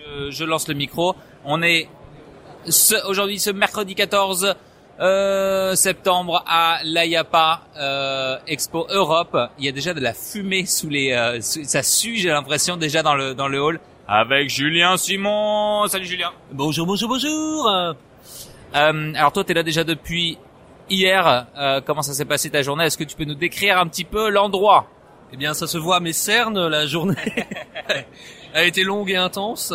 je, je lance le micro. On est ce, aujourd'hui ce mercredi 14 euh, septembre à l'AYAPA euh, Expo Europe. Il y a déjà de la fumée sous les, euh, ça sue, j'ai l'impression déjà dans le dans le hall. Avec Julien Simon. Salut Julien. Bonjour, bonjour, bonjour. Euh, alors toi, t'es là déjà depuis hier. Euh, comment ça s'est passé ta journée? Est-ce que tu peux nous décrire un petit peu l'endroit? Eh bien, ça se voit à mes cernes, la journée a été longue et intense.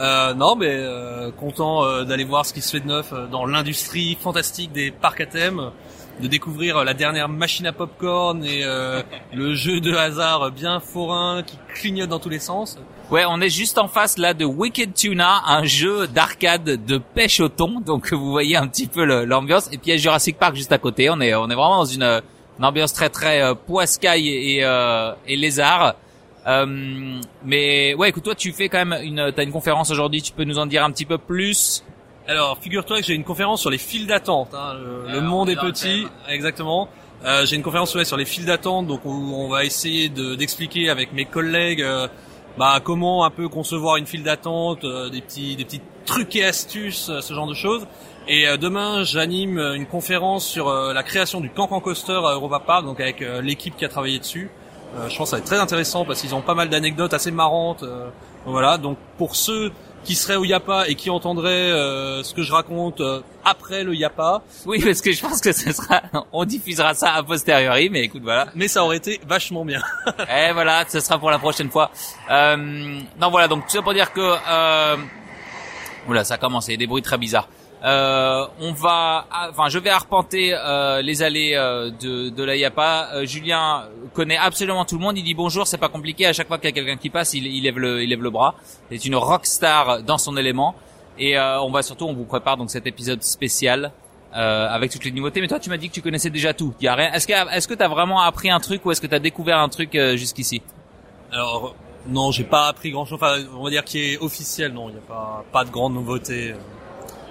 Euh, non, mais euh, content euh, d'aller voir ce qui se fait de neuf euh, dans l'industrie fantastique des parcs à thème, de découvrir euh, la dernière machine à popcorn et euh, le jeu de hasard bien forain qui clignote dans tous les sens. Ouais, on est juste en face là de Wicked Tuna, un jeu d'arcade de pêche au thon. Donc vous voyez un petit peu l'ambiance. Et puis il y a Jurassic Park juste à côté. On est on est vraiment dans une, une ambiance très très euh, poiscaille et, euh, et lézard. Euh, mais ouais, écoute, toi tu fais quand même une t'as une conférence aujourd'hui. Tu peux nous en dire un petit peu plus? Alors, figure-toi que j'ai une conférence sur les files d'attente. Hein. Le, monde on est petit, exactement. Euh, j'ai une conférence ouais, sur les files d'attente, donc où on va essayer de- d'expliquer avec mes collègues euh, bah, comment un peu concevoir une file d'attente, euh, des petits des petits trucs et astuces, ce genre de choses. Et euh, demain, j'anime une conférence sur euh, la création du Cancan Coaster à Europa Park, donc avec l'équipe qui a travaillé dessus. Euh, je pense que ça va être très intéressant parce qu'ils ont pas mal d'anecdotes assez marrantes. euh, voilà, donc pour ceux qui seraient au Yapa et qui entendraient euh, ce que je raconte euh, après le Yapa, Oui, parce que je pense que ce sera on diffusera ça a posteriori. Mais écoute, voilà. mais ça aurait été vachement bien. Et voilà, ce sera pour la prochaine fois. Euh, non, voilà, donc tout ça pour dire que... Euh, oula, ça a commencé, des bruits très bizarres. Euh, on va, enfin, je vais arpenter euh, les allées euh, de, de la Yapa. Euh, Julien connaît absolument tout le monde. Il dit bonjour, c'est pas compliqué. À chaque fois qu'il y a quelqu'un qui passe, il, il lève le, il lève le bras. C'est une rockstar dans son élément. Et euh, on va surtout, on vous prépare donc cet épisode spécial euh, avec toutes les nouveautés. Mais toi, tu m'as dit que tu connaissais déjà tout. Il y a rien. Est-ce que, est-ce que t'as vraiment appris un truc ou est-ce que t'as découvert un truc jusqu'ici? Alors non, j'ai pas appris grand chose. Enfin, on va dire qui est officiel. Non, il n'y a pas pas de grandes nouveautés.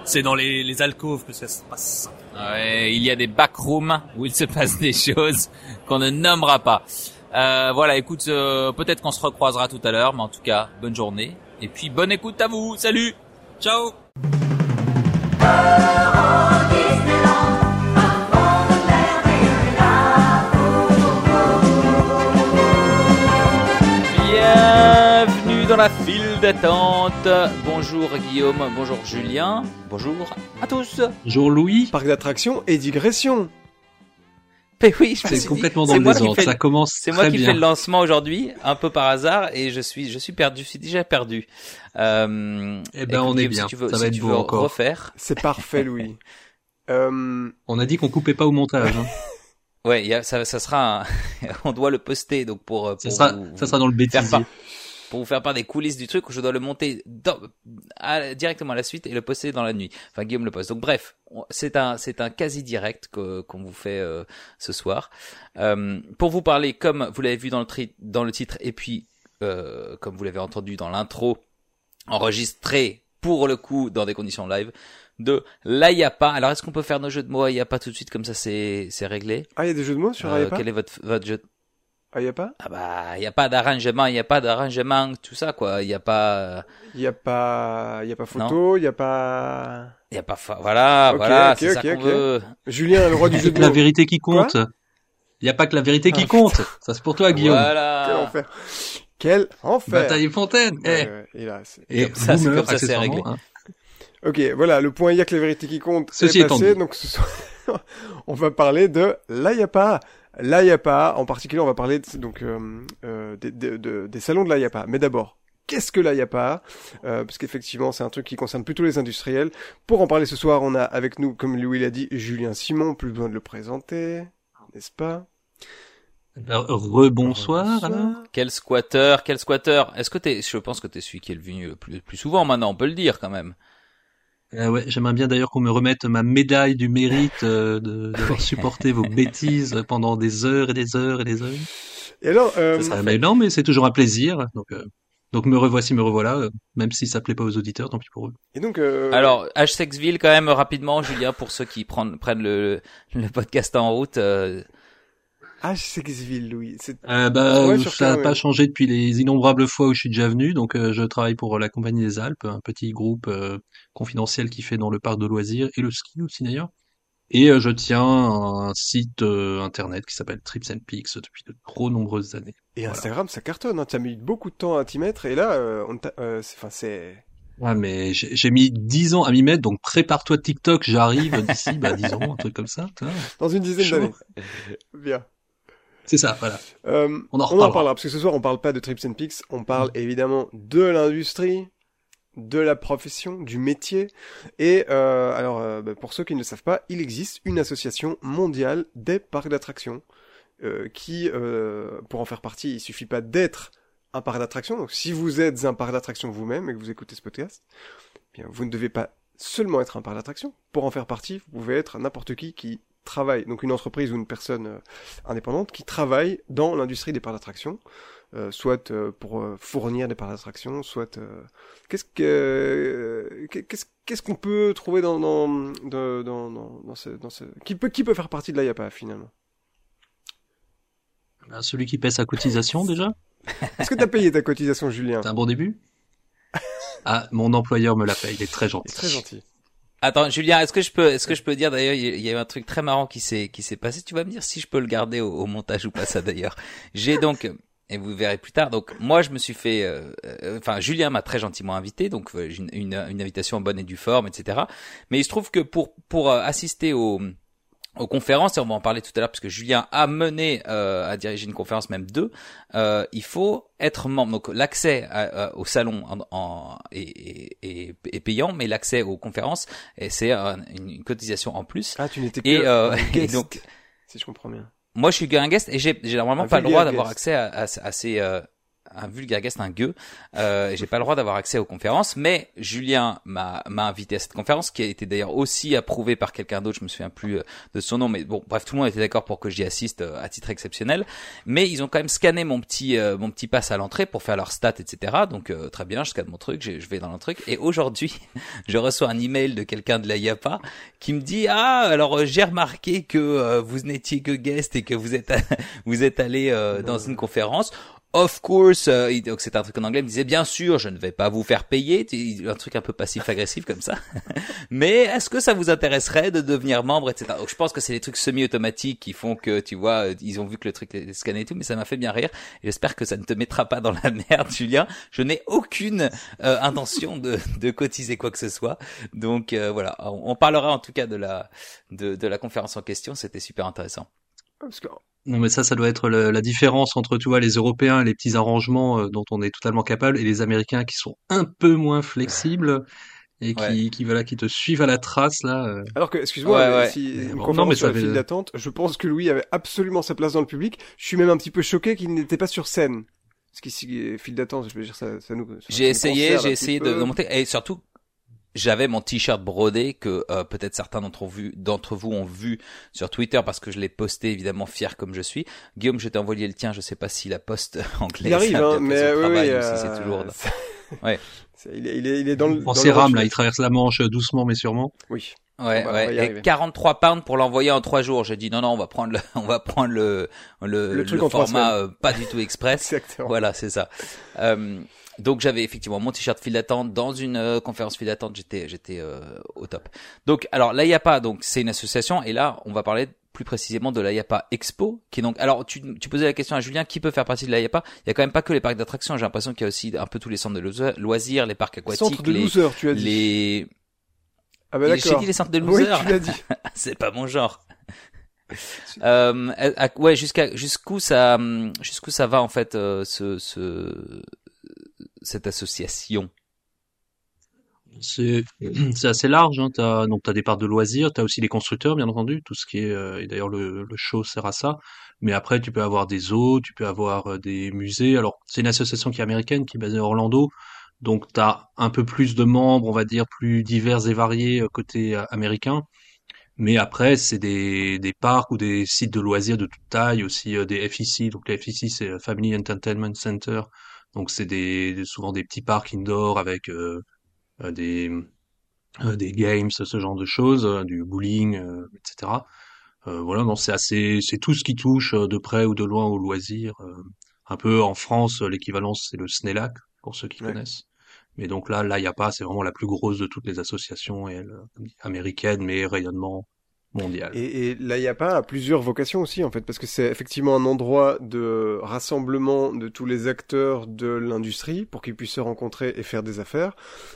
C'est dans les, les alcôves que ça se passe. Ouais, il y a des backrooms où il se passe des choses qu'on ne nommera pas. Euh, voilà, écoute, euh, peut-être qu'on se recroisera tout à l'heure, mais en tout cas, bonne journée. Et puis, bonne écoute à vous. Salut Ciao Bienvenue dans la file d'attente. Bonjour Guillaume, bonjour Julien, bonjour à tous. Bonjour Louis. Parc d'attractions et digression. Mais oui, C'est dit, complètement dans le moi qui désordre. fais- Ça commence C'est moi qui bien. fais le lancement aujourd'hui, un peu par hasard, et je suis, je suis perdu, je suis déjà perdu. Euh, Eh ben, on est bien. Si tu veux, Ça si va être tu beau veux encore. refaire. C'est parfait, Louis. Euh, On a dit qu'on coupait pas au montage. Hein. Ouais, il y a, ça, ça sera, un- on doit le poster, donc pour, euh, Ça sera, vous, ça sera dans le faire bêtisier. Pour vous faire part des coulisses du truc, je dois le monter dans- à- directement à la suite et le poster dans la nuit. Enfin, Guillaume le poste. Donc bref, c'est un, c'est un quasi direct que- qu'on vous fait euh, ce soir. Euh, pour vous parler, comme vous l'avez vu dans le, tri- dans le titre, et puis euh, comme vous l'avez entendu dans l'intro, enregistré pour le coup dans des conditions live de l'Ayapa. Alors est-ce qu'on peut faire nos jeux de mots Ayapa tout de suite comme ça c'est c'est réglé? Ah, il y a des jeux de mots sur Euh, Ayapa? Quel est votre votre jeu Ah, il y a pas? Ah bah il y a pas d'arrangement, il y a pas d'arrangement, tout ça quoi. Il y a pas Il y a pas, il y a pas photo, il y a pas. il y a pas fa- voilà voilà ok, c'est ça ok, qu'on ok. veut. Julien, le roi du jeu de que la vérité qui compte. Il n'y a pas que la vérité qui Ah, compte. Ça c'est pour toi Guillaume. Quel Voilà. enfer. Quel enfer. Bataille Fontaine. Eh. Ouais, ouais, et là, c'est- Et Ça, c'est comme ça, c'est réglé. hein. Ok, voilà, le point il y a que la vérité qui compte Ceci est étant dit. donc ce soir, on va parler de l'Ayapa. L'Ayapa, en particulier, on va parler de- donc euh, euh, des, des- de- des salons de l'Ayapa. Mais d'abord, qu'est-ce que l'Ayapa euh, Parce qu'effectivement, c'est un truc qui concerne plutôt les industriels. Pour en parler ce soir, on a avec nous, comme Louis l'a dit, Julien Simon, plus besoin de le présenter, n'est-ce pas? Alors, Rebonsoir. Quel squatter, quel squatter. Est-ce que t'es je pense que t'es celui qui est venu le plus plus souvent maintenant, on peut le dire quand même. Euh, ouais, j'aimerais bien d'ailleurs qu'on me remette ma médaille du mérite euh, de- d'avoir supporté vos bêtises pendant des heures et des heures et des heures. Et alors, euh, Ça serait- mais non, mais c'est toujours un plaisir. Donc, euh, donc me revoici, me revoilà. euh, même si ça plaît pas aux auditeurs, tant pis pour eux. et donc, euh, Alors, H-Sexville quand même rapidement, Julien, pour ceux qui prennent, prennent le, le podcast en route. euh, Ah, Sexville, Louis. C'est Euh, bah, Ouais, sur ça n'a pas changé depuis les innombrables fois où je suis déjà venu. Donc, euh, je travaille pour la Compagnie des Alpes, un petit groupe euh, confidentiel qui fait dans le parc de loisirs et le ski aussi d'ailleurs. Et euh, je tiens un site euh, internet qui s'appelle Trips and Peaks depuis de trop nombreuses années. Et Voilà. Instagram, ça cartonne. Hein. Tu as mis beaucoup de temps à t'y mettre. Et là, euh, on euh, enfin, c'est. Ouais, mais j'ai mis 10 ans à m'y mettre, donc prépare-toi TikTok, j'arrive d'ici bah, 10 ans, un truc comme ça. Dans une dizaine d'années. Bien. C'est ça, voilà. Euh, On en on en reparlera. parlera parce que ce soir on parle pas de Trips and Peaks, on parle évidemment de l'industrie, de la profession, du métier. Et euh, alors euh, bah, pour ceux qui ne le savent pas, il existe une association mondiale des parcs d'attractions qui, pour en faire partie, il suffit pas d'être un parc d'attractions. Donc si vous êtes un parc d'attractions vous-même et que vous écoutez ce podcast, eh bien vous ne devez pas seulement être un parc d'attractions. Pour en faire partie, vous pouvez être n'importe qui qui travaille, donc une entreprise ou une personne euh, indépendante qui travaille dans l'industrie des parcs d'attractions, euh, soit euh, pour euh, fournir des parcs d'attractions, soit qu'est-ce que qu'est-ce qu'est-ce qu'on peut trouver dans dans dans dans, ce, dans ce qui peut qui peut faire partie de l'IAPA finalement? Bah, celui qui paie sa cotisation déjà, Est-ce que t'as payé ta cotisation, Julien? C'est un bon début? Ah, mon employeur me l'a fait, il est très gentil. C'est très gentil. Attends, Julien, est-ce que je peux, est-ce que je peux dire d'ailleurs, il y a- eu un truc très marrant qui s'est, qui s'est passé. Tu vas me dire si je peux le garder au, au montage ou pas ça d'ailleurs. J'ai donc, et vous verrez plus tard. Donc moi, je me suis fait, euh, euh, enfin Julien m'a très gentiment invité, donc euh, une, une, une invitation en bonne et due forme, etc. Mais il se trouve que pour pour euh, assister au aux conférences, et on va en parler tout à l'heure parce que Julien a mené euh, à diriger une conférence, même deux, euh, il faut être membre. Donc l'accès au salon en, en- est, est- est- payant, mais l'accès aux conférences, et c'est un- une, une cotisation en plus. Ah, tu n'étais Et, euh, et donc, si je comprends bien. moi je suis un guest et j'ai j'ai normalement Un pas le droit d'avoir accès à, à, à ces euh, un vulgaire guest, un gueux. Euh, j'ai pas le droit d'avoir accès aux conférences, mais Julien m'a m'a invité à cette conférence qui a été d'ailleurs aussi approuvée par quelqu'un d'autre. Je me souviens plus euh, de son nom, mais bon, bref, tout le monde était d'accord pour que j'y assiste euh, à titre exceptionnel. Mais ils ont quand même scanné mon petit euh, mon petit pass à l'entrée pour faire leurs stats, etc. Donc euh, très bien, je scanne mon truc, je vais dans le truc. Et aujourd'hui, je reçois un email de quelqu'un de la qui me dit ah alors euh, j'ai remarqué que vous n'étiez que guest et que vous êtes vous êtes allé dans une conférence. Of course, euh, donc c'est un truc en anglais. Il me disait bien sûr, je ne vais pas vous faire payer, Tu- un truc un peu passif-agressif comme ça. Mais est-ce que ça vous intéresserait de devenir membre, etc. Donc je pense que c'est des trucs semi-automatiques qui font que tu vois, euh, ils ont vu que le truc est scanné et tout, mais ça m'a fait bien rire. Et J'espère que ça ne te mettra pas dans la merde, Julien. Je n'ai aucune euh, intention de, de cotiser quoi que ce soit. Donc euh, voilà, on, on parlera en tout cas de la de, de la conférence en question. C'était super intéressant. Parce que Non, mais ça, ça doit être le- la différence entre, tu vois, les Européens, les petits arrangements euh, dont on est totalement capable, et les Américains qui sont un peu moins flexibles et qui, Ouais. qui, voilà, qui te suivent à la trace, là. euh. Alors que, excuse-moi, Ouais, mais ouais. si Mais une bon, conférence non, mais sur ça la fait- file d'attente, je pense que Louis avait absolument sa place dans le public. Je suis même un petit peu choqué qu'il n'était pas sur scène. Parce qu'ici, file d'attente, je veux dire, ça, ça nous. ça J'ai essayé, concerne j'ai essayé de, peu. de monter et surtout j'avais mon t-shirt brodé que euh, peut-être certains d'entre vous d'entre vous ont vu sur Twitter parce que je l'ai posté évidemment fier comme je suis. Guillaume, je t'ai envoyé le tien, je sais pas si la poste anglaise Il arrive, a hein, mais oui, travail oui, ou si euh, c'est toujours Ouais. est, il est, il est dans le. En là, il traverse la Manche doucement mais sûrement. Oui. Ouais, on ouais. y et arriver. 43 pounds pour l'envoyer en trois jours. J'ai dit non, non, on va prendre le, on va prendre le, le, Le truc en trois format euh, pas du tout express. Exactement. Voilà, c'est ça. Euh, donc j'avais effectivement mon t-shirt file d'attente dans une euh, conférence file d'attente, j'étais j'étais euh, au top. Donc alors l'IAPA donc c'est une association et là on va parler plus précisément de l'IAPA Expo qui est donc alors tu, tu posais la question à Julien qui peut faire partie de l'IAPA Il y a quand même pas que les parcs d'attractions, j'ai l'impression qu'il y a aussi un peu tous les centres de loisirs- loisirs, les parcs aquatiques, Centre de les loser, tu as dit. les Ah bah j'ai d'accord. dit les centres de Oui, losers. tu l'as dit. c'est pas mon genre. euh, à- ouais, jusqu'à jusqu'où ça jusqu'où ça va en fait euh, ce, ce cette association? C'est c'est assez large. Hein. T'as, donc, tu as des parts de loisirs, tu as aussi les constructeurs, bien entendu, tout ce qui est... euh, et d'ailleurs, le, le show sert à ça. Mais après, tu peux avoir des zoos, tu peux avoir euh, des musées. Alors, c'est une association qui est américaine, qui est basée à Orlando. Donc, tu as un peu plus de membres, on va dire, plus divers et variés euh, côté euh, américain. Mais après, c'est des, des parcs ou des sites de loisirs de toute taille, aussi euh, des FEC. Donc, les FEC, c'est Family Entertainment Center. Donc, c'est des, souvent des petits parcs indoor avec... euh, des, euh, des games, ce genre de choses, du bowling, euh, etc. Euh, voilà, non, c'est assez, c'est tout ce qui touche de près ou de loin au loisir. euh, un peu en France, l'équivalence c'est le SNELAC pour ceux qui Ouais. connaissent. Mais donc là, là, il y a pas, c'est vraiment la plus grosse de toutes les associations américaines, mais rayonnement mondial. Et, et l'AIAPA a plusieurs vocations aussi, en fait, parce que c'est effectivement un endroit de rassemblement de tous les acteurs de l'industrie pour qu'ils puissent se rencontrer et faire des affaires.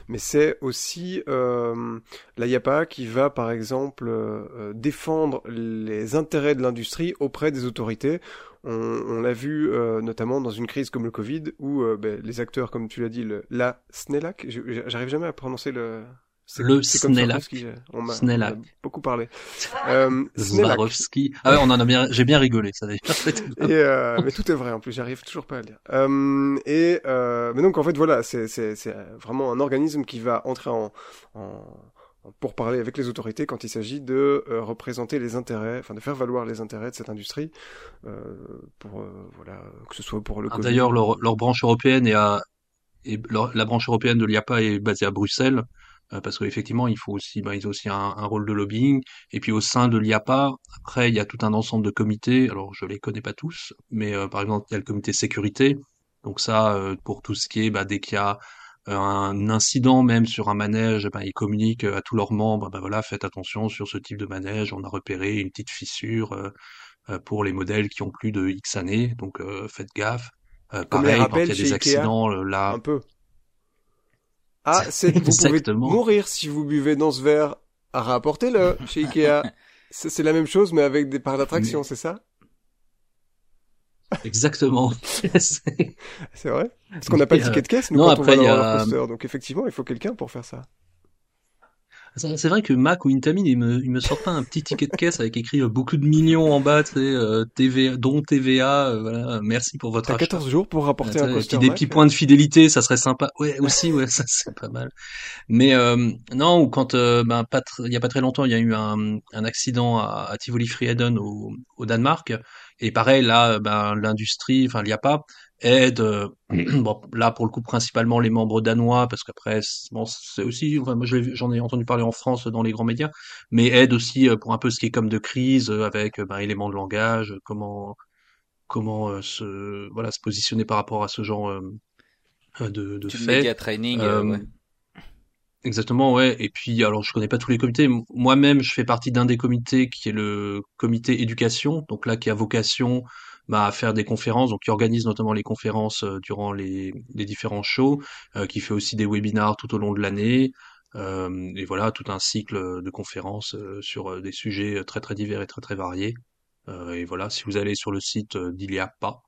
Mais c'est aussi euh, l'AIAPA qui va, par exemple, euh, défendre les intérêts de l'industrie auprès des autorités. On, on l'a vu euh, notamment dans une crise comme le Covid, où euh, ben, les acteurs, comme tu l'as dit, le, la SNELAC, je- j'arrive jamais à prononcer le... Le a- on m'a- beaucoup parlé. Euh. Ah ouais, on en a bien, j'ai bien rigolé, ça d'ailleurs. Et euh, mais tout est vrai en plus, j'arrive toujours pas à le dire. Euh, et euh, mais donc en fait voilà, c'est c'est c'est vraiment un organisme qui va entrer en, en pour parler avec les autorités quand il s'agit de euh, représenter les intérêts, enfin de faire valoir les intérêts de cette industrie, euh, pour euh, voilà que ce soit pour le Ah. D'ailleurs, leur, leur branche européenne est à, et leur- la branche européenne de l'IAPA est basée à Bruxelles, euh, parce qu'effectivement, il faut aussi, ben, ils ont aussi un, un rôle de lobbying. Et puis au sein de l'IAPA, après, il y a tout un ensemble de comités. Alors, je les connais pas tous, mais euh, par exemple, il y a le comité sécurité. Donc ça, euh, pour tout ce qui est, bah, dès qu'il y a un incident même sur un manège, ben, ils communiquent à tous leurs membres, ben voilà, faites attention sur ce type de manège, on a repéré une petite fissure euh, euh, pour les modèles qui ont plus de X années, donc euh, faites gaffe. Euh, Comme pareil, quand il y a des accidents, là, un peu. Ah, c'est vous pouvez mourir si vous buvez dans ce verre. Rapportez-le chez Ikea. C'est c'est la même chose mais avec des parts d'attraction, c'est ça? Exactement. C'est- vrai Parce qu'on n'a pas de Mais, ticket de caisse, nous, non, quand après, on va il y dans a- coaster. Donc, effectivement, il faut quelqu'un pour faire ça. C'est vrai que Mac ou Intamin, ils me, ils me sortent pas un petit ticket de caisse avec écrit euh, beaucoup de millions en bas, tu sais, euh, TVA, dont TVA, euh, voilà, merci pour votre achat. 14 jours pour rapporter Ah, un coaster puis des Mac. petits points de fidélité, ça serait sympa. Ouais, aussi, ouais, ça c'est pas mal. Mais euh, non, ou quand euh, ben pas il y a pas très longtemps, il y a eu un, un accident à, à Tivoli Friheden au, au Danemark. Et pareil, là, ben l'industrie, enfin il y a pas aide. euh, bon, là pour le coup principalement les membres danois, parce qu'après c'est- bon c'est aussi, enfin, moi j'en ai entendu parler en France dans les grands médias, mais aide aussi euh, pour un peu ce qui est comme de crise euh, avec euh, ben, éléments de langage, euh, comment comment euh, se voilà se positionner par rapport à ce genre euh, euh, de, de fait. training. euh, Euh, ouais. Exactement, ouais. Et puis, alors, je connais pas tous les comités. Moi-même, je fais partie d'un des comités qui est le comité éducation, donc là, qui a vocation bah, à faire des conférences, donc qui organise notamment les conférences euh, durant les, les différents shows, euh, qui fait aussi des webinars tout au long de l'année. Euh, et voilà, tout un cycle de conférences euh, sur euh, des sujets très très divers et très très variés. Euh, et voilà, si vous allez sur le site euh, d'Iliapa,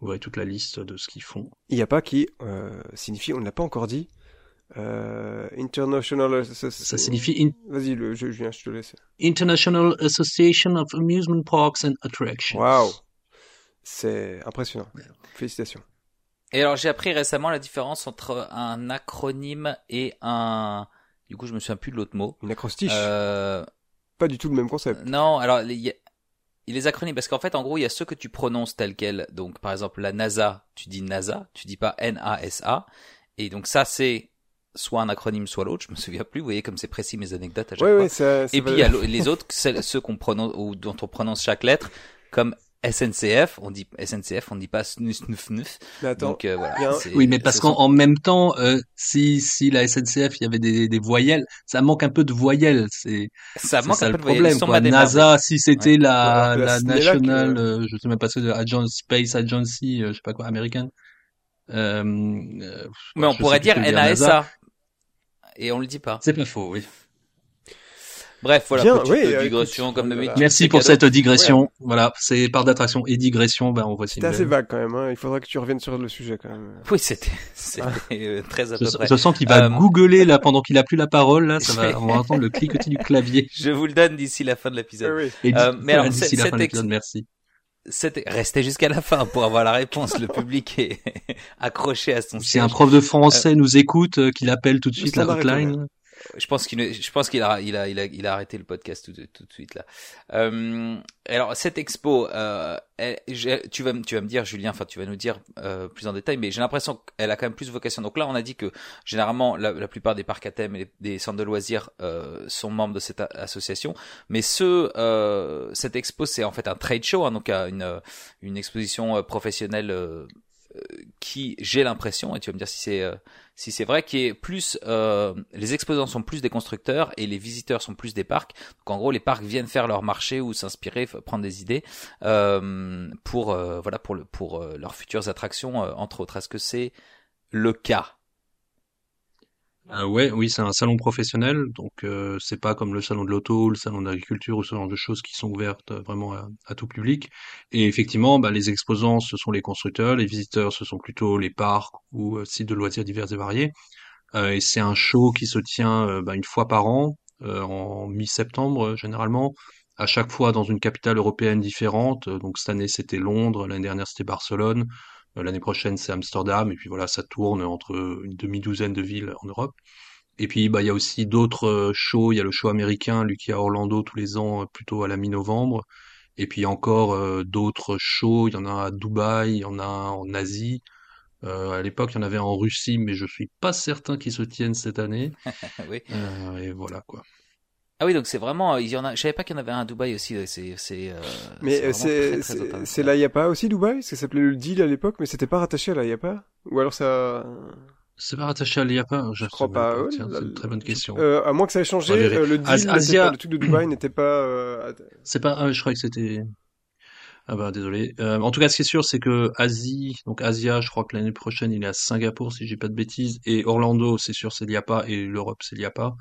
vous verrez toute la liste de ce qu'ils font. Il n'y a pas qui euh, signifie, on ne l'a pas encore dit, euh, International... Ça, Ça signifie In- Vas-y, le, je, Julien, je te laisse. International Association of Amusement Parks and Attractions. Waouh C'est impressionnant. Félicitations. Et alors j'ai appris récemment la différence entre un acronyme et un. Du coup je me souviens plus de l'autre mot. Une acrostiche. Euh... Pas du tout le même concept. Non, alors il y a- a les acronymes parce qu'en fait en gros il y a ceux que tu prononces tel quel. Donc par exemple la NASA, tu dis NASA, tu dis pas N-A-S-A. Et donc ça c'est soit un acronyme soit l'autre. Je me souviens plus. Vous voyez comme c'est précis mes anecdotes à chaque Ouais, fois. ouais, ça, ça Et puis il y a les autres, celles- ceux qu'on prononce ou dont on prononce chaque lettre, comme SNCF, on dit SNCF, on dit pas snuf snuf snuf. Mais attends, Donc euh, voilà. Oui, mais parce ce qu'en même temps, euh, si si la SNCF il y avait des, des voyelles, ça manque un peu de voyelles. C'est ça manque ça un le peu de voyelles. problème. Quoi. NASA, si c'était Ouais. la que la la National, euh, euh, je sais même pas ce que Agence Space Agency, euh, je sais pas quoi, américaine. Euh, euh, Mais on pourrait dire. NASA. Et on le dit pas. C'est pas faux, oui. Bref, voilà, Bien, petite oui, euh, digression écoute, comme voilà. d'habitude. Merci pour cadeau. cette digression. Voilà, c'est par d'attraction et digression, ben on voit C'était assez vague quand même. Hein. Il faudrait que tu reviennes sur le sujet quand même. Oui, c'était, c'était euh, très à Je, peu près. je sens qu'il va Euh, googler là pendant qu'il a plus la parole là, ça va, on va entendre le cliquetis du clavier. Je vous le donne d'ici la fin de l'épisode. oui. Euh, mais alors, d'ici la fin de l'épisode, merci. C'était, restez jusqu'à la fin pour avoir la réponse. Le public est accroché à son Si un prof de français nous écoute, euh, qu'il appelle tout de suite la hotline. Je pense qu'il, je pense qu'il a, il a, il a, il a arrêté le podcast tout, de suite là. Euh, alors cette expo, euh, tu vas, tu vas me dire, Julien, enfin tu vas nous dire euh, plus en détail, mais j'ai l'impression qu'elle a quand même plus vocation. Donc là, on a dit que généralement la, la plupart des parcs à thème et des centres de loisirs euh, sont membres de cette association, mais ce, euh, cette expo, c'est en fait un trade show, hein, donc une, une exposition professionnelle qui, j'ai l'impression, et tu vas me dire si c'est euh, si c'est vrai, qui est plus euh, les exposants sont plus des constructeurs et les visiteurs sont plus des parcs. Donc en gros, les parcs viennent faire leur marché ou s'inspirer, prendre des idées euh, pour euh, voilà pour le, pour leurs futures attractions entre autres. Est-ce que c'est le cas? Euh, ouais, oui, c'est un salon professionnel, donc euh, c'est pas comme le salon de l'auto, le salon d'agriculture ou ce genre de choses qui sont ouvertes euh, vraiment à, tout public. Et effectivement, bah, les exposants, ce sont les constructeurs, les visiteurs, ce sont plutôt les parcs ou sites de loisirs divers et variés. et c'est un show qui se tient bah, une fois par an, en mi-septembre généralement, à chaque fois dans une capitale européenne différente. Donc cette année c'était Londres, l'année dernière c'était Barcelone. Euh, l'année prochaine, c'est Amsterdam. Et puis voilà, ça tourne entre une demi-douzaine de villes en Europe. Et puis, bah, il y a aussi d'autres euh, shows. Il y a le show américain, lui qui est à Orlando tous les ans, euh, plutôt à la mi-novembre. Et puis encore d'autres shows. Il y en a à Dubaï, il y en a en Asie. à l'époque, il y en avait en Russie, mais je suis pas certain qu'ils se tiennent cette année. oui. et voilà quoi. Ah oui, donc c'est vraiment, il y en a, je savais pas qu'il y en avait un à Dubaï aussi, c'est, c'est, euh, Mais c'est, c'est l'AIAPA aussi Dubaï? Parce que ça s'appelait le deal à l'époque, mais c'était pas rattaché à l'AIAPA? Ou alors ça... C'est pas rattaché à l'IAPA? Je, crois pas. c'est une très bonne question. Euh, à moins que ça ait changé, euh, le deal, Asia... le truc de Dubaï n'était pas, euh... C'est pas, ah, je croyais que c'était, ah bah désolé. Euh, en tout cas, ce qui est sûr, c'est que Asie, donc Asia, je crois que l'année prochaine, il est à Singapour, si j'ai pas de bêtises, et Orlando, c'est sûr, c'est l'IAPA, et l'Europe, c'est l'IAPA.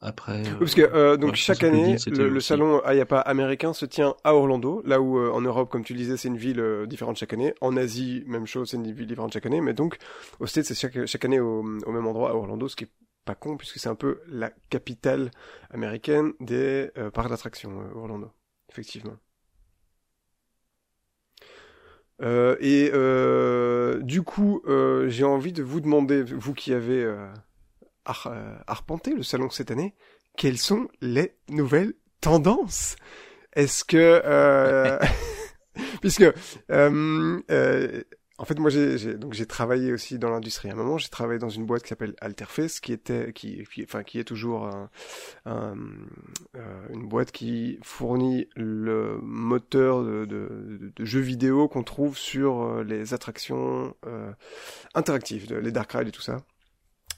Après, parce que euh, donc chaque année, le, salon Ayapa américain se tient à Orlando, là où euh, en Europe, comme tu le disais, c'est une ville euh, différente chaque année. En Asie, même chose, c'est une ville différente chaque année. Mais donc, au States, c'est chaque, chaque année au, au, même endroit à Orlando, ce qui est pas con puisque c'est un peu la capitale américaine des parcs d'attractions, Orlando, effectivement. et du coup, j'ai envie de vous demander, vous qui avez euh, arpenter le salon cette année, quelles sont les nouvelles tendances? Est-ce que euh, puisque euh, en fait moi j'ai travaillé aussi dans l'industrie à un moment. J'ai travaillé dans une boîte qui s'appelle Alterface qui était qui, est toujours un, un, une boîte qui fournit le moteur de jeux vidéo qu'on trouve sur les attractions interactives les dark rides et tout ça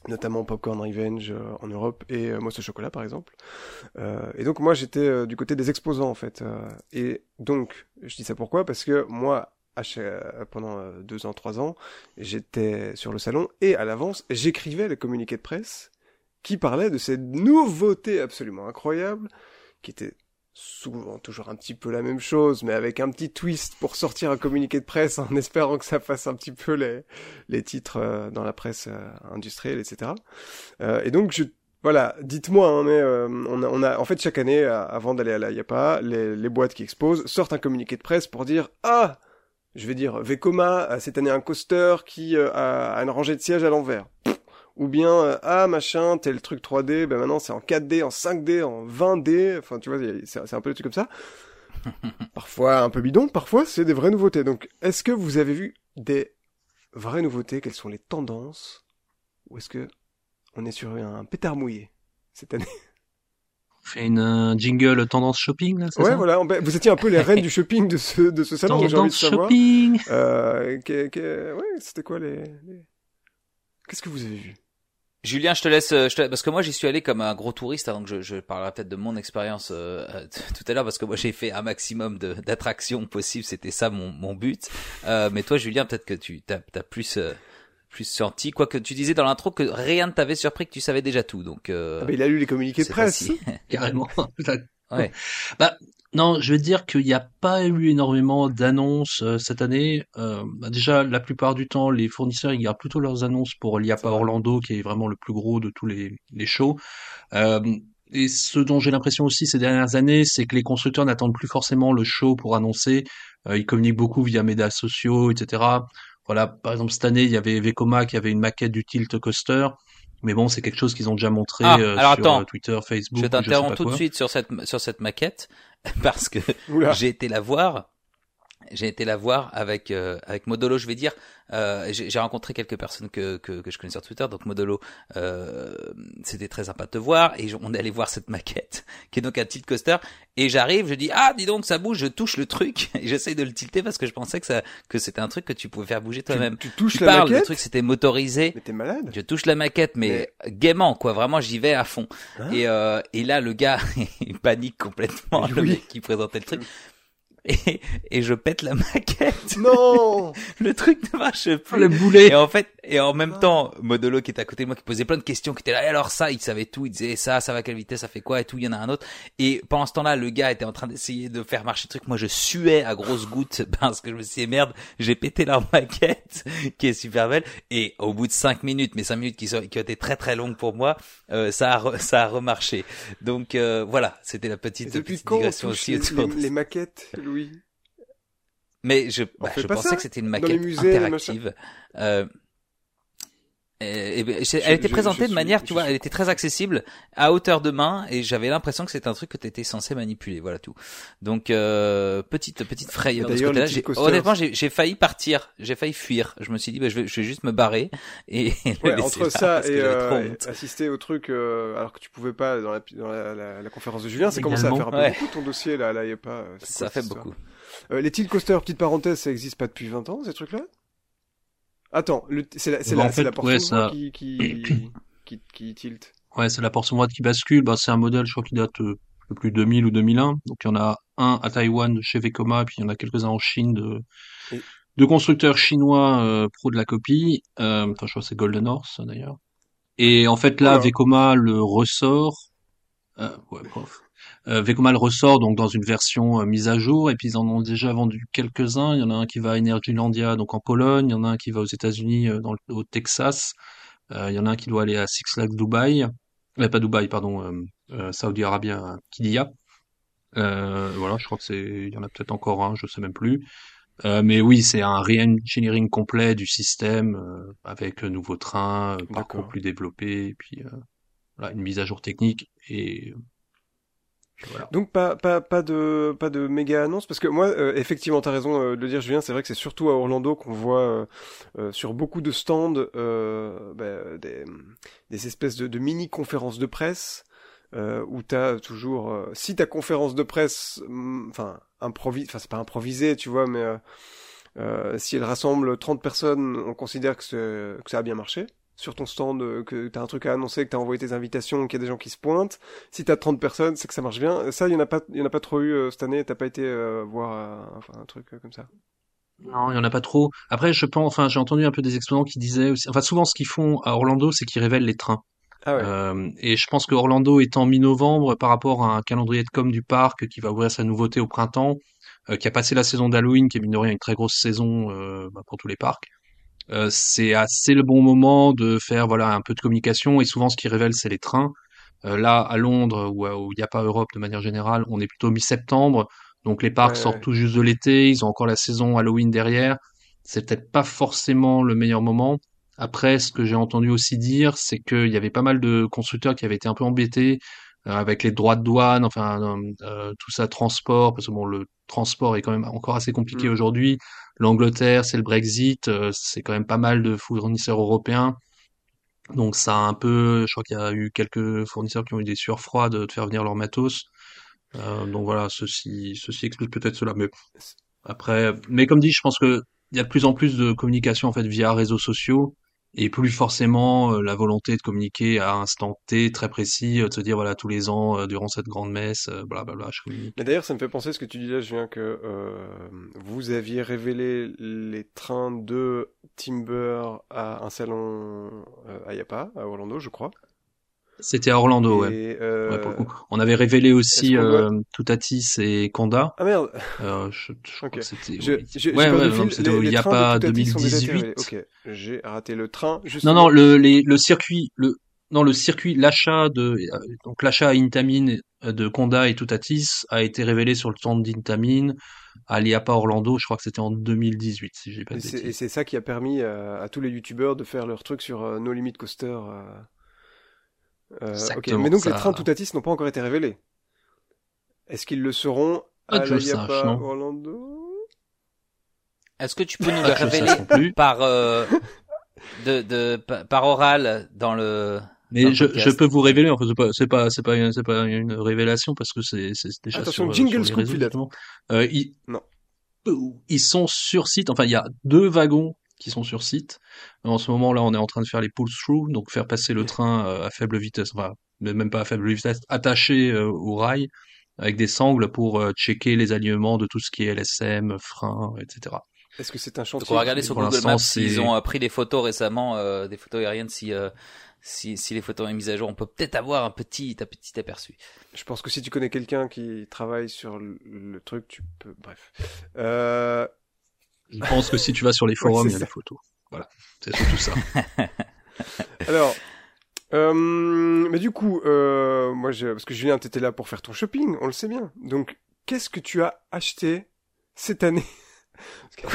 notamment Popcorn Revenge euh, en Europe et euh, Mousse au chocolat par exemple. Euh, et donc moi j'étais euh, du côté des exposants en fait. et donc je dis ça pourquoi? Parce que moi pendant deux ans, trois ans, j'étais sur le salon et à l'avance j'écrivais les communiqués de presse qui parlaient de ces nouveautés absolument incroyables qui étaient souvent toujours un petit peu la même chose, mais avec un petit twist pour sortir un communiqué de presse en espérant que ça fasse un petit peu les, les titres euh, dans la presse euh, industrielle, etc. Euh, et donc je voilà, dites-moi, hein, mais on, a, on a en fait chaque année, avant d'aller à la IAPA, les, les boîtes qui exposent sortent un communiqué de presse pour dire ah, je vais dire Vekoma cette année un coaster qui a, a une rangée de sièges à l'envers ou bien euh, ah machin tel truc 3D ben maintenant c'est en 4D en 5D en 20D enfin tu vois c'est un peu des trucs comme ça. Parfois un peu bidon parfois c'est des vraies nouveautés. Donc est-ce que vous avez vu des vraies nouveautés? Quelles sont les tendances? Ou est-ce que on est sur un pétard mouillé cette année? On fait une jingle tendance shopping là ouais voilà vous étiez un peu les reines du shopping de ce de ce salon j'ai envie de savoir. shopping. Euh, ouais c'était quoi les... qu'est-ce que vous avez vu? Julien, je te laisse, je te... parce que moi j'y suis allé comme un gros touriste, hein, donc je, je parlerai peut-être de mon expérience euh, tout à l'heure, parce que moi j'ai fait un maximum d'attractions possibles, c'était ça mon, mon but. Euh, mais toi, Julien, peut-être que tu as, as, plus euh, plus senti, quoi que tu disais dans l'intro que rien ne t'avait surpris, que tu savais déjà tout. Donc, euh, ah bah, il a lu les communiqués de presse, carrément. ouais. Bah, non, je veux dire qu'il n'y a pas eu énormément d'annonces euh, cette année. Euh, bah déjà, la plupart du temps, les fournisseurs ils gardent plutôt leurs annonces pour l'IAPA Orlando, qui est vraiment le plus gros de tous les, les shows. Euh, et ce dont j'ai l'impression aussi ces dernières années, c'est que les constructeurs n'attendent plus forcément le show pour annoncer. Euh, ils communiquent beaucoup via médias sociaux, etc. Voilà, par exemple cette année, il y avait Vekoma qui avait une maquette du Tilt Coaster. Mais bon, c'est quelque chose qu'ils ont déjà montré Ah, euh, alors sur attends. euh, Twitter, Facebook. Je t'interromps tout de suite sur cette sur cette maquette parce que j'ai été la voir. J'ai été la voir avec euh, avec Modolo. Je vais dire, euh, j'ai rencontré quelques personnes que, que que je connais sur Twitter. Donc Modolo, euh, c'était très sympa de te voir et on est allé voir cette maquette qui est donc un tilt coaster. Et j'arrive, je dis ah dis donc ça bouge, je touche le truc et j'essaye de le tilter parce que je pensais que ça que c'était un truc que tu pouvais faire bouger toi-même. Tu, tu touches Tu la parles, le maquette? truc c'était motorisé. Mais t'es malade? Je touche la maquette, mais, gaiement, quoi. Vraiment, j'y vais à fond. Hein et, euh, et là, le gars, il panique complètement, le mec qui présentait le truc. Et, et je pète la maquette. Non Le truc ne marche plus. le boulet. Et en fait, et en même temps, Modolo qui était à côté de moi, qui posait plein de questions, qui était là, et alors ça, il savait tout, il disait ça, ça va à quelle vitesse, ça fait quoi, et tout, il y en a un autre. Et pendant ce temps-là, le gars était en train d'essayer de faire marcher le truc. Moi, je suais à grosses gouttes parce que je me suis dit, merde, j'ai pété leur maquette, qui est super belle. Et au bout de cinq minutes, mais cinq minutes qui, sont, qui ont été très très longues pour moi, euh, ça a, re- ça a remarché. Donc euh, voilà, c'était la Et petite, petite digression aussi les, de les maquettes, Louis? Mais je, bah, je pensais que c'était une maquette interactive. Euh, et- et ben, Je- elle était je- présentée je de suis- manière, tu vois, suis- elle était très accessible, à hauteur de main, et j'avais l'impression que c'était un truc que tu étais censé manipuler, voilà tout. Donc euh, petite petite frayeur de ce J'ai- coasters- Honnêtement, j'ai j'ai failli partir, j'ai failli fuir. Je me suis dit, bah, je vais, je vais juste me barrer et Ouais, entre là, ça et euh, assister au truc euh, alors que tu pouvais pas dans la, dans la, la- la conférence de Julien, c'est commencé à faire un peu Ouais. beaucoup ton dossier là, là y a pas. Ça quoi, fait beaucoup. Euh, les tilt coasters, petite parenthèse, ça existe pas depuis 20 ans ces trucs-là? Attends, le- c'est la, c'est Bah, la, c'est la fait, portion ouais, ça- qui, qui, qui, qui tilt. Ouais, c'est la portion droite qui bascule. Bah, c'est un modèle, je crois, qui date euh, de plus 2000 ou 2001. Donc, il y en a un à Taïwan de chez Vekoma, puis il y en a quelques-uns en Chine de, Et- de constructeurs chinois euh, pro de la copie. Euh, enfin, je crois que c'est Golden Horse, d'ailleurs. Et en fait, là, Voilà. Vekoma le ressort. Euh, ouais, bref. Euh, Vekoma le ressort donc dans une version euh, mise à jour et puis ils en ont déjà vendu quelques-uns. Il y en a un qui va à Energylandia donc en Pologne, il y en a un qui va aux États-Unis euh, dans le, au Texas, euh, il y en a un qui doit aller à Six Flags Dubaï, euh, pas Dubaï pardon, Saudi Arabia, à Qiddiya. Euh, voilà, je crois que c'est, il y en a peut-être encore un, je sais même plus. Euh, mais oui, c'est un re-engineering complet du système euh, avec un nouveau train, euh, parcours plus développé, et puis euh, voilà, une mise à jour technique et Donc pas pas pas de pas de méga annonce parce que moi euh, effectivement t'as raison euh, de le dire Julien c'est vrai que c'est surtout à Orlando qu'on voit euh, euh, sur beaucoup de stands bah, des espèces de, mini conférences de presse où t'as toujours si ta conférence de presse hum, enfin improvise enfin c'est pas improvisé tu vois mais si elle rassemble 30 personnes on considère que ça a bien marché sur ton stand euh, que t'as un truc à annoncer que t'as envoyé tes invitations qu'il y a des gens qui se pointent si t'as 30 personnes, c'est que ça marche bien. Ça, il y en a pas, il y en a pas trop eu euh, cette année. T'as pas été euh, voir euh, enfin, un truc comme ça. Non, il y en a pas trop. Après, je pense, enfin, j'ai entendu un peu des exposants qui disaient aussi, enfin, souvent ce qu'ils font à Orlando, c'est qu'ils révèlent les trains. Ah ouais. Euh, et je pense que Orlando étant mi-novembre par rapport à un calendrier de com du parc qui va ouvrir sa nouveauté au printemps, euh, qui a passé la saison d'Halloween, qui est mine de rien une très grosse saison euh, bah, pour tous les parcs, euh, c'est assez le bon moment de faire voilà un peu de communication. Et souvent, ce qui révèle, c'est les trains. Euh, là, à Londres, il n'y a pas Europe de manière générale, on est plutôt mi-septembre, donc les parcs Ouais, sortent ouais. tout juste de l'été, ils ont encore la saison Halloween derrière. C'est peut-être pas forcément le meilleur moment. Après, ce que j'ai entendu aussi dire, c'est qu'il y avait pas mal de constructeurs qui avaient été un peu embêtés euh, avec les droits de douane, enfin euh, euh, tout ça transport, parce que bon, le transport est quand même encore assez compliqué Mm. aujourd'hui. L'Angleterre, c'est le Brexit, euh, c'est quand même pas mal de fournisseurs européens. Donc ça a un peu, je crois qu'il y a eu quelques fournisseurs qui ont eu des sueurs froides de faire venir leur matos. Euh, donc voilà, ceci, ceci explique peut-être cela. Mais après, mais comme dit, je pense que il y a de plus en plus de communication en fait via réseaux sociaux et plus forcément euh, la volonté de communiquer à un instant T très précis, euh, de se dire voilà tous les ans euh, durant cette grande messe, euh, blablabla, je communique. Mais d'ailleurs, ça me fait penser ce que tu disais, Julien, que euh, vous aviez révélé les trains de Timber à un salon euh, à Yapa, à Orlando, je crois. C'était à Orlando, ouais. Euh, Ouais, pour le coup. On avait révélé aussi doit- euh, Toutatis et Conda. Ah merde, Euh, je, je crois Ok. que c'était. je, je, Ouais, ouais, non, c'était déjà été 2018. révélés. Ok, j'ai raté le train. Non, non, le, les, le circuit, le, non, le circuit, l'achat de, donc l'achat à Intamin de Conda et Toutatis a été révélé sur le stand d'Intamin à l'IAPA Orlando, je crois que c'était en 2018, si j'ai pas Et de c'est, et bêtises. c'est ça qui a permis euh, à tous les youtubeurs de faire leur truc sur No Limit Coaster. Euh, Euh, mais donc les trains Toutatis n'ont pas encore été révélés. Est-ce qu'ils le seront Pas à non. Orlando? Est-ce que tu peux nous le révéler sache non plus. par euh, de, de pa- par oral dans le Mais je, je peux vous révéler, enfin, c'est pas, c'est pas, c'est pas, une- c'est pas une révélation parce que c'est, c'est déjà Attention, sur, jingle sur les réseaux. Euh, ils, Non. ils sont sur site. Enfin, il y a deux wagons qui sont sur site. En ce moment là, on est en train de faire les pull through, donc faire passer le train euh, à faible vitesse, enfin, même pas à faible vitesse, attaché euh, au rail avec des sangles pour euh, checker les alignements de tout ce qui est LSM, frein, etc. Est-ce que c'est un Donc chantier on va regarder sur Google Maps s'ils ont euh, pris des photos récemment, euh, des photos aériennes, si, euh, si, si les photos sont mises à jour, on peut peut-être avoir un petit, un petit aperçu. Je pense que si tu connais quelqu'un qui travaille sur le, le truc, tu peux. Bref. Euh, Je pense que si tu vas sur les forums, il y a ça. des photos. Voilà, c'est surtout ça. Alors, euh, mais du coup, euh, moi, je, parce que Julien, t'étais là pour faire ton shopping, on le sait bien. Donc, qu'est-ce que tu as acheté cette année?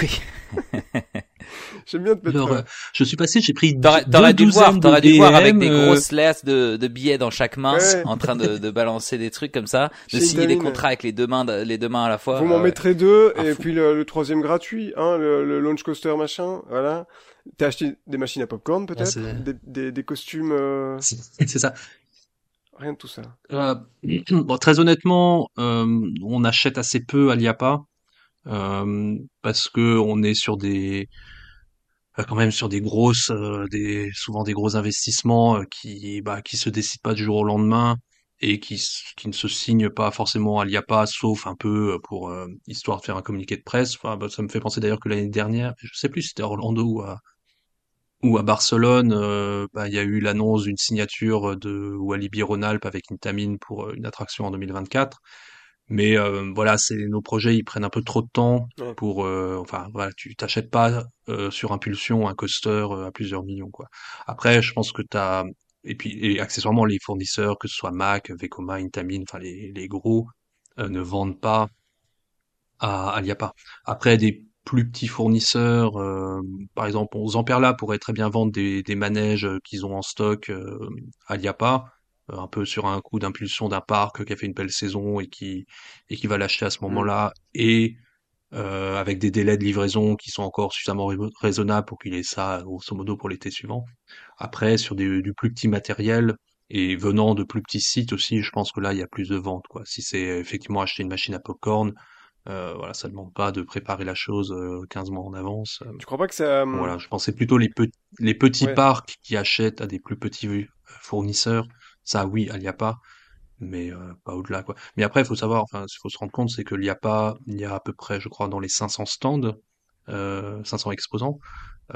Oui. J'aime bien te mettre. Alors, euh, je suis passé, j'ai pris T'aurais dû voir, douzaines t'aurais de dû voir avec des euh, grosses liasses de, de billets dans chaque main, Ouais. en train de, de balancer des trucs comme ça, de signer des contrats avec les deux mains, les deux mains à la fois. vous m'en euh, mettrez deux, et fou. puis le, le troisième gratuit, hein, le, le launch coaster machin, voilà. T'as acheté des machines à popcorn peut-être, c'est- des, des, des costumes, euh, C'est ça. rien de tout ça. Euh, bon, très honnêtement, euh, on achète assez peu à l'IAPA euh, parce que on est sur des quand même sur des grosses, euh, des souvent des gros investissements euh, qui bah, qui se décident pas du jour au lendemain et qui qui ne se signent pas forcément à l'IAPA sauf un peu euh, pour euh, histoire de faire un communiqué de presse. Enfin, bah, ça me fait penser d'ailleurs que l'année dernière, je sais plus si c'était à Orlando ou à ou à Barcelone, euh, bah, il y a eu l'annonce d'une signature de Walibi Rhône-Alpes avec Intamin pour euh, une attraction en 2024. Mais euh, voilà, c'est nos projets, ils prennent un peu trop de temps Ouais. pour, euh, enfin voilà, tu t'achètes pas euh, sur impulsion un coaster euh, à plusieurs millions quoi. Après, je pense que t'as et puis et accessoirement les fournisseurs, que ce soit Mac, Vekoma, Intamin, enfin les les gros euh, ne vendent pas à, à l'IAPA. Après, des plus petits fournisseurs, euh, par exemple, Zamperla pourrait très bien vendre des, des manèges qu'ils ont en stock euh, à l'IAPA, euh, un peu sur un coup d'impulsion d'un parc qui a fait une belle saison et qui et qui va l'acheter à ce moment-là, et euh, avec des délais de livraison qui sont encore suffisamment rais- raisonnables pour qu'il ait ça grosso modo pour l'été suivant. Après, sur des, du plus petit matériel et venant de plus petits sites aussi, je pense que là il y a plus de ventes quoi. Si c'est effectivement acheter une machine à popcorn, euh, voilà, ça demande pas de préparer la chose euh, 15 mois en avance. Euh, Tu crois pas que ça, hum, Voilà, je pensais plutôt les, pe- les petits Ouais. parcs qui achètent à des plus petits euh, fournisseurs. Ça, oui, à l'IAPA, mais euh, pas au-delà, quoi. Mais après, il faut savoir, enfin, il faut se rendre compte, c'est que l'IAPA, il y a à peu près, je crois, dans les 500 stands, euh, 500 exposants.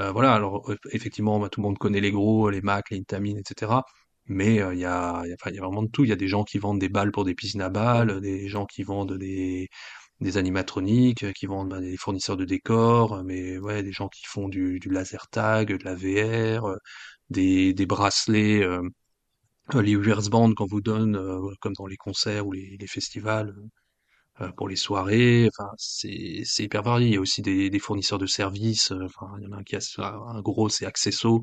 Euh, voilà, alors euh, effectivement, bah, tout le monde connaît les gros, les Mac, les Intamin, etc. Mais euh, il y a, il y a, il y a vraiment de tout. Il y a des gens qui vendent des balles pour des piscines à balles, des gens qui vendent des des animatroniques, euh, qui vendent bah, des fournisseurs de décors, euh, mais ouais, des gens qui font du, du laser tag, de la VR, euh, des, des bracelets, euh, euh, les US Band qu'on vous donne, euh, comme dans les concerts ou les, les festivals, euh, pour les soirées. Enfin, c'est hyper varié. Il y a aussi des, des fournisseurs de services. euh, Enfin, il y en a un qui a un gros, c'est Accesso,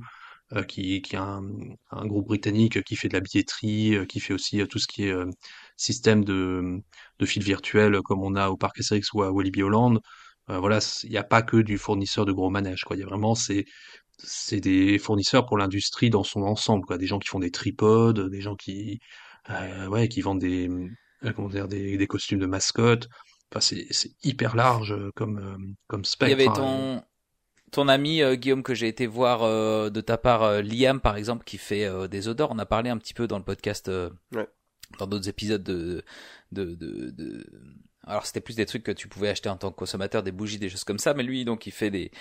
euh, qui qui a un, un groupe britannique qui fait de la billetterie, euh, qui fait aussi euh, tout ce qui est euh, système de de fil virtuel euh, comme on a au Parc SRX ou à Walibi Holland. Euh, voilà, il n'y a pas que du fournisseur de gros manèges, quoi. Il y a vraiment c'est c'est des fournisseurs pour l'industrie dans son ensemble, quoi. Des gens qui font des tripodes, des gens qui euh, ouais qui vendent des euh, comment dire des, des costumes de mascotte. Enfin, c'est c'est hyper large euh, comme comme Il y spectre. avait hein. ton ton ami euh, Guillaume que j'ai été voir euh, de ta part euh, Liam par exemple qui fait euh, des odeurs. On a parlé un petit peu dans le podcast euh, Ouais. dans d'autres épisodes de de, de, de... alors c'était plus des trucs que tu pouvais acheter en tant que consommateur, des bougies, des choses comme ça. Mais lui donc il fait des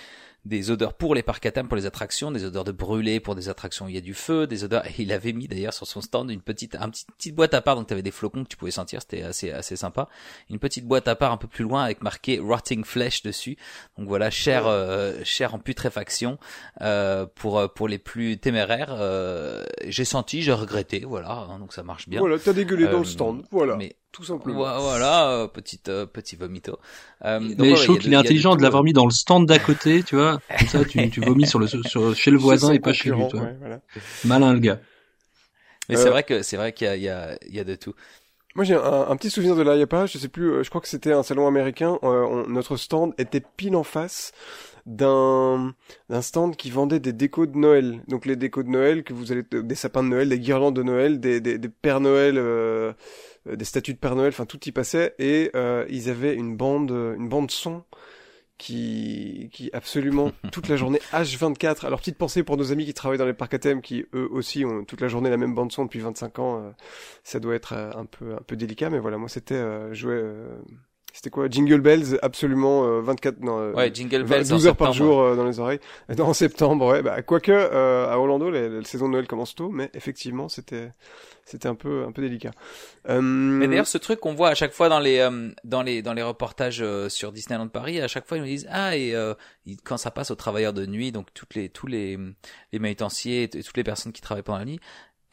des odeurs pour les parcs à thème, pour les attractions, des odeurs de brûlé pour des attractions où il y a du feu, des odeurs. Et il avait mis d'ailleurs sur son stand une petite, un petit, petite boîte à part, donc tu avais des flocons que tu pouvais sentir, c'était assez, assez sympa. Une petite boîte à part un peu plus loin avec marqué Rotting Flesh dessus. Donc voilà, cher, euh, cher en putréfaction euh, pour euh, pour les plus téméraires. Euh, j'ai senti, j'ai regretté, voilà, hein, donc ça marche bien. Voilà, t'as dégueulé dans Euh, le stand, voilà, Mais tout simplement. Voi- voilà, euh, petite, euh, petit vomito. Euh, Mais je ouais, trouve qu'il est intelligent de l'avoir mis dans le stand d'à côté, tu vois. Comme ça, tu, tu vomis sur le, sur, chez le voisin et pas chez lui, toi. ouais, voilà. Malin le gars. Mais c'est vrai que c'est vrai qu'il y a, il y a, il y a de tout. Moi, j'ai un, un, petit souvenir de l'IAPA. Je sais plus. euh, Je crois que c'était un salon américain. euh, on- notre stand était pile en face d'un d'un stand qui vendait des décos de Noël. Donc les décos de Noël que vous allez des sapins de Noël, des guirlandes de Noël, des des, des Pères Noël, euh, euh, des statues de Père Noël. Enfin tout y passait. Et euh, ils avaient une bande une bande son qui qui absolument toute la journée H24. Alors petite pensée pour nos amis qui travaillent dans les parcs à thème qui eux aussi ont toute la journée la même bande son depuis 25 ans. euh, ça doit être euh, un peu un peu délicat mais voilà moi c'était euh, jouer euh, c'était quoi? Jingle Bells absolument euh, 24 non euh, Ouais, Jingle 20 Bells. en 12 heures par jour euh, dans les oreilles en septembre ouais bah quoique euh, à Orlando la, la saison de Noël commence tôt mais effectivement c'était c'était un peu un peu délicat euh, Mais d'ailleurs, ce truc qu'on voit à chaque fois dans les euh, dans les dans les reportages euh, sur Disneyland Paris, à chaque fois ils nous disent ah et euh, ils- quand ça passe aux travailleurs de nuit, donc toutes les tous les les manutenciers et toutes les personnes qui travaillent pendant la nuit.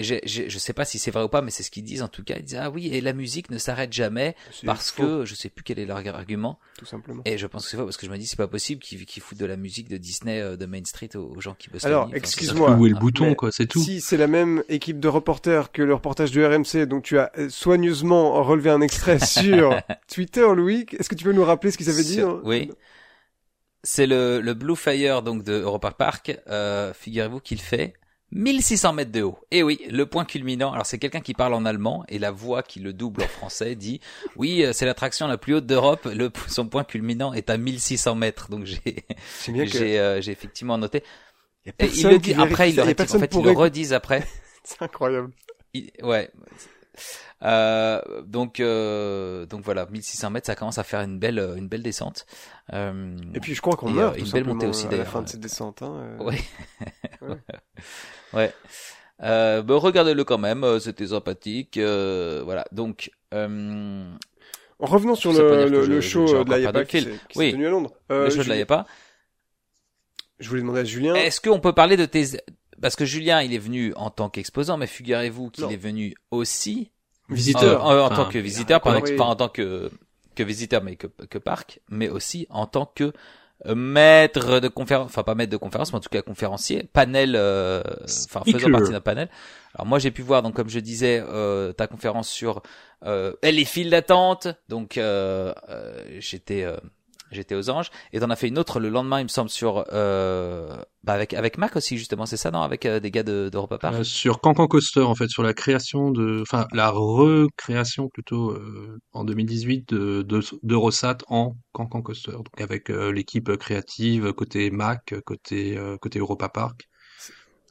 J'ai- j'ai- je sais pas si c'est vrai ou pas, mais c'est ce qu'ils disent en tout cas. Ils disent ah oui et la musique ne s'arrête jamais parce faux, que je sais plus quel est leur argument. tout simplement Et je pense que c'est faux parce que je me dis c'est pas possible qu'ils qu'ils foutent de la musique de Disney euh, de Main Street aux, aux gens qui bossent. Alors, nuit. Enfin, c'est- excuse-moi, Où est le Ah, bouton, quoi, c'est tout. Si c'est la même équipe de reporters que le reportage du RMC, donc tu as euh, soigneusement relevé un extrait sur Twitter, Louis, est-ce que tu peux nous rappeler ce qu'ils avaient dit Sur- hein oui. C'est le, le Blue Fire donc de Europa Park. Euh, Figurez-vous qu'il fait 1600 mètres de haut. Et oui, le point culminant. Alors c'est quelqu'un qui parle en allemand et la voix qui le double en français dit oui, euh, c'est l'attraction la plus haute d'Europe. Le son point culminant est à 1600 mètres. Donc j'ai que j'ai euh, j'ai effectivement noté. Et il personne le qui dit après, il le. En fait, ils le redisent après. C'est incroyable. Il- ouais. Euh, donc euh, donc voilà, 1600 mètres, ça commence à faire une belle une belle descente. Euh, Et puis je crois qu'on meurt euh, une belle montée aussi, à la d'ailleurs. fin de cette descente. Hein, euh. Ouais. Ouais. Ouais. Euh, bah, regardez-le quand même, euh, c'était sympathique. euh, voilà. Donc, euh, sur Ça veut pas le, dire que le, je- le je- show j'ai euh, de encore la pas IAPA de qui Oui. s'est tenu à Londres. Euh, le show de la pas. je voulais demander à Julien. Est-ce qu'on peut parler de tes parce que Julien, il est venu en tant qu'exposant, mais figurez-vous qu'il Non. est venu aussi Visiteur. en Enfin, tant que visiteur, pas, Ah, en- en tant que que visiteur, mais que, que parc, mais aussi en tant que euh, maître de conférence, enfin pas maître de conférence, mais en tout cas conférencier, panel, euh, enfin faisant partie d'un panel. Alors moi j'ai pu voir, donc comme je disais, euh, ta conférence sur euh, les files d'attente, donc euh, euh, j'étais euh, j'étais aux anges, et t'en as fait une autre le lendemain, il me semble, sur euh, bah avec avec Mac aussi justement, c'est ça non, avec euh, des gars de d'Europa Park. Euh, sur Cancan Coaster, en fait, sur la création de, enfin, la recréation plutôt euh, en 2018 de, de, d'Eurosat en Cancan Coaster, donc avec euh, l'équipe créative côté Mac, côté euh, côté Europa Park.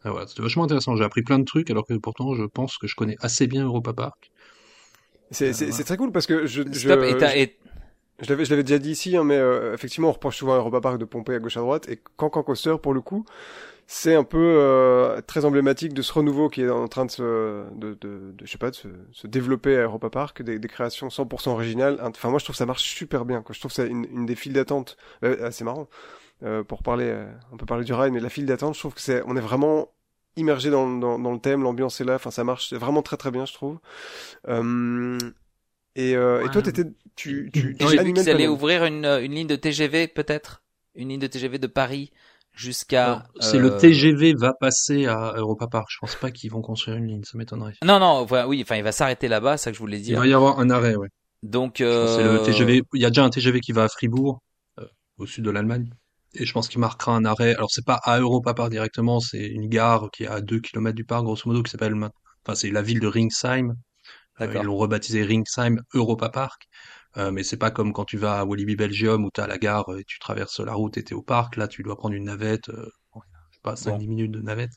Ah, voilà, c'était vachement intéressant. J'ai appris plein de trucs, alors que pourtant, je pense que je connais assez bien Europa Park. C'est très cool parce que je, Stop, et t'as- je, et- je l'avais je l'avais déjà dit ici, hein, mais euh, effectivement on reproche souvent à Europa Park de pomper à gauche à droite. Et Cancan Coaster pour le coup c'est un peu euh, très emblématique de ce renouveau qui est en train de se de, de, je sais pas de se, se développer à Europa Park des, des créations 100% originales. Enfin moi je trouve ça marche super bien quoi. Je trouve ça une, une des files d'attente euh, assez marrant euh, pour parler euh, on peut parler du ride mais la file d'attente je trouve que c'est on est vraiment immergé dans, dans, le thème l'ambiance est là. Enfin ça marche vraiment très très bien je trouve. Euh, et, euh, et toi t'étais tu tu, tu J'ai vu animais qu'ils le allaient panel. ouvrir une, euh, une ligne de TGV peut-être, une ligne de TGV de Paris jusqu'à. C'est euh, le TGV va passer à Europa Park. Je pense pas qu'ils vont construire une ligne, ça m'étonnerait. Non non, oui, enfin il va s'arrêter là-bas, c'est ça que je voulais Il dire. va y avoir un arrêt, ouais. Donc C'est euh, le TGV. Il y a déjà un TGV qui va à Fribourg, euh, au sud de l'Allemagne. Et je pense qu'il marquera un arrêt. Alors, c'est pas à Europa Park directement, c'est une gare qui est à 2 km du parc, grosso modo, qui s'appelle, enfin, c'est la ville de Ringsheim. Euh, D'accord. ils l'ont rebaptisé Ringsheim Europa Park. Euh, mais c'est pas comme quand tu vas à Walibi Belgium où t'as la gare et tu traverses la route et t'es au parc. Là, tu dois prendre une navette, euh, je sais pas, 5-10 Bon. minutes de navette.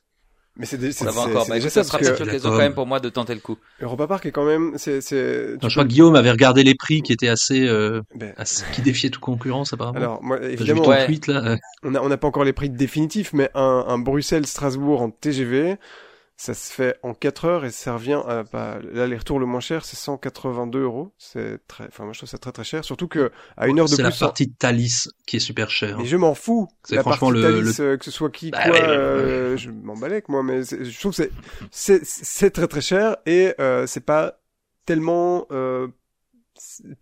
mais c'est des- c'est ça va c'est- encore. c'est Bah, déjà ça ça sera peut-être l'occasion quand même pour moi de tenter le coup. Europa Park est quand même c'est tu je crois peux- que Guillaume avait regardé les prix qui étaient assez, euh, ben, assez- qui défiaient toute concurrence, apparemment. alors moi évidemment Ouais. tweet, là. euh, on a on n'a pas encore les prix définitifs mais un, un Bruxelles Strasbourg en TGV ça se fait en 4 heures et ça revient à bah, l'aller-retour le moins cher c'est 182 euros. C'est très enfin moi je trouve ça très très cher. Surtout que à une heure de C'est la plus partie de Thalys qui est super chère. mais je m'en fous. C'est franchement partie le- Thalys, euh, que ce soit qui Bah quoi ouais, euh, je m'en balèque moi mais je trouve que c'est c'est c'est très très cher et euh, c'est pas tellement euh,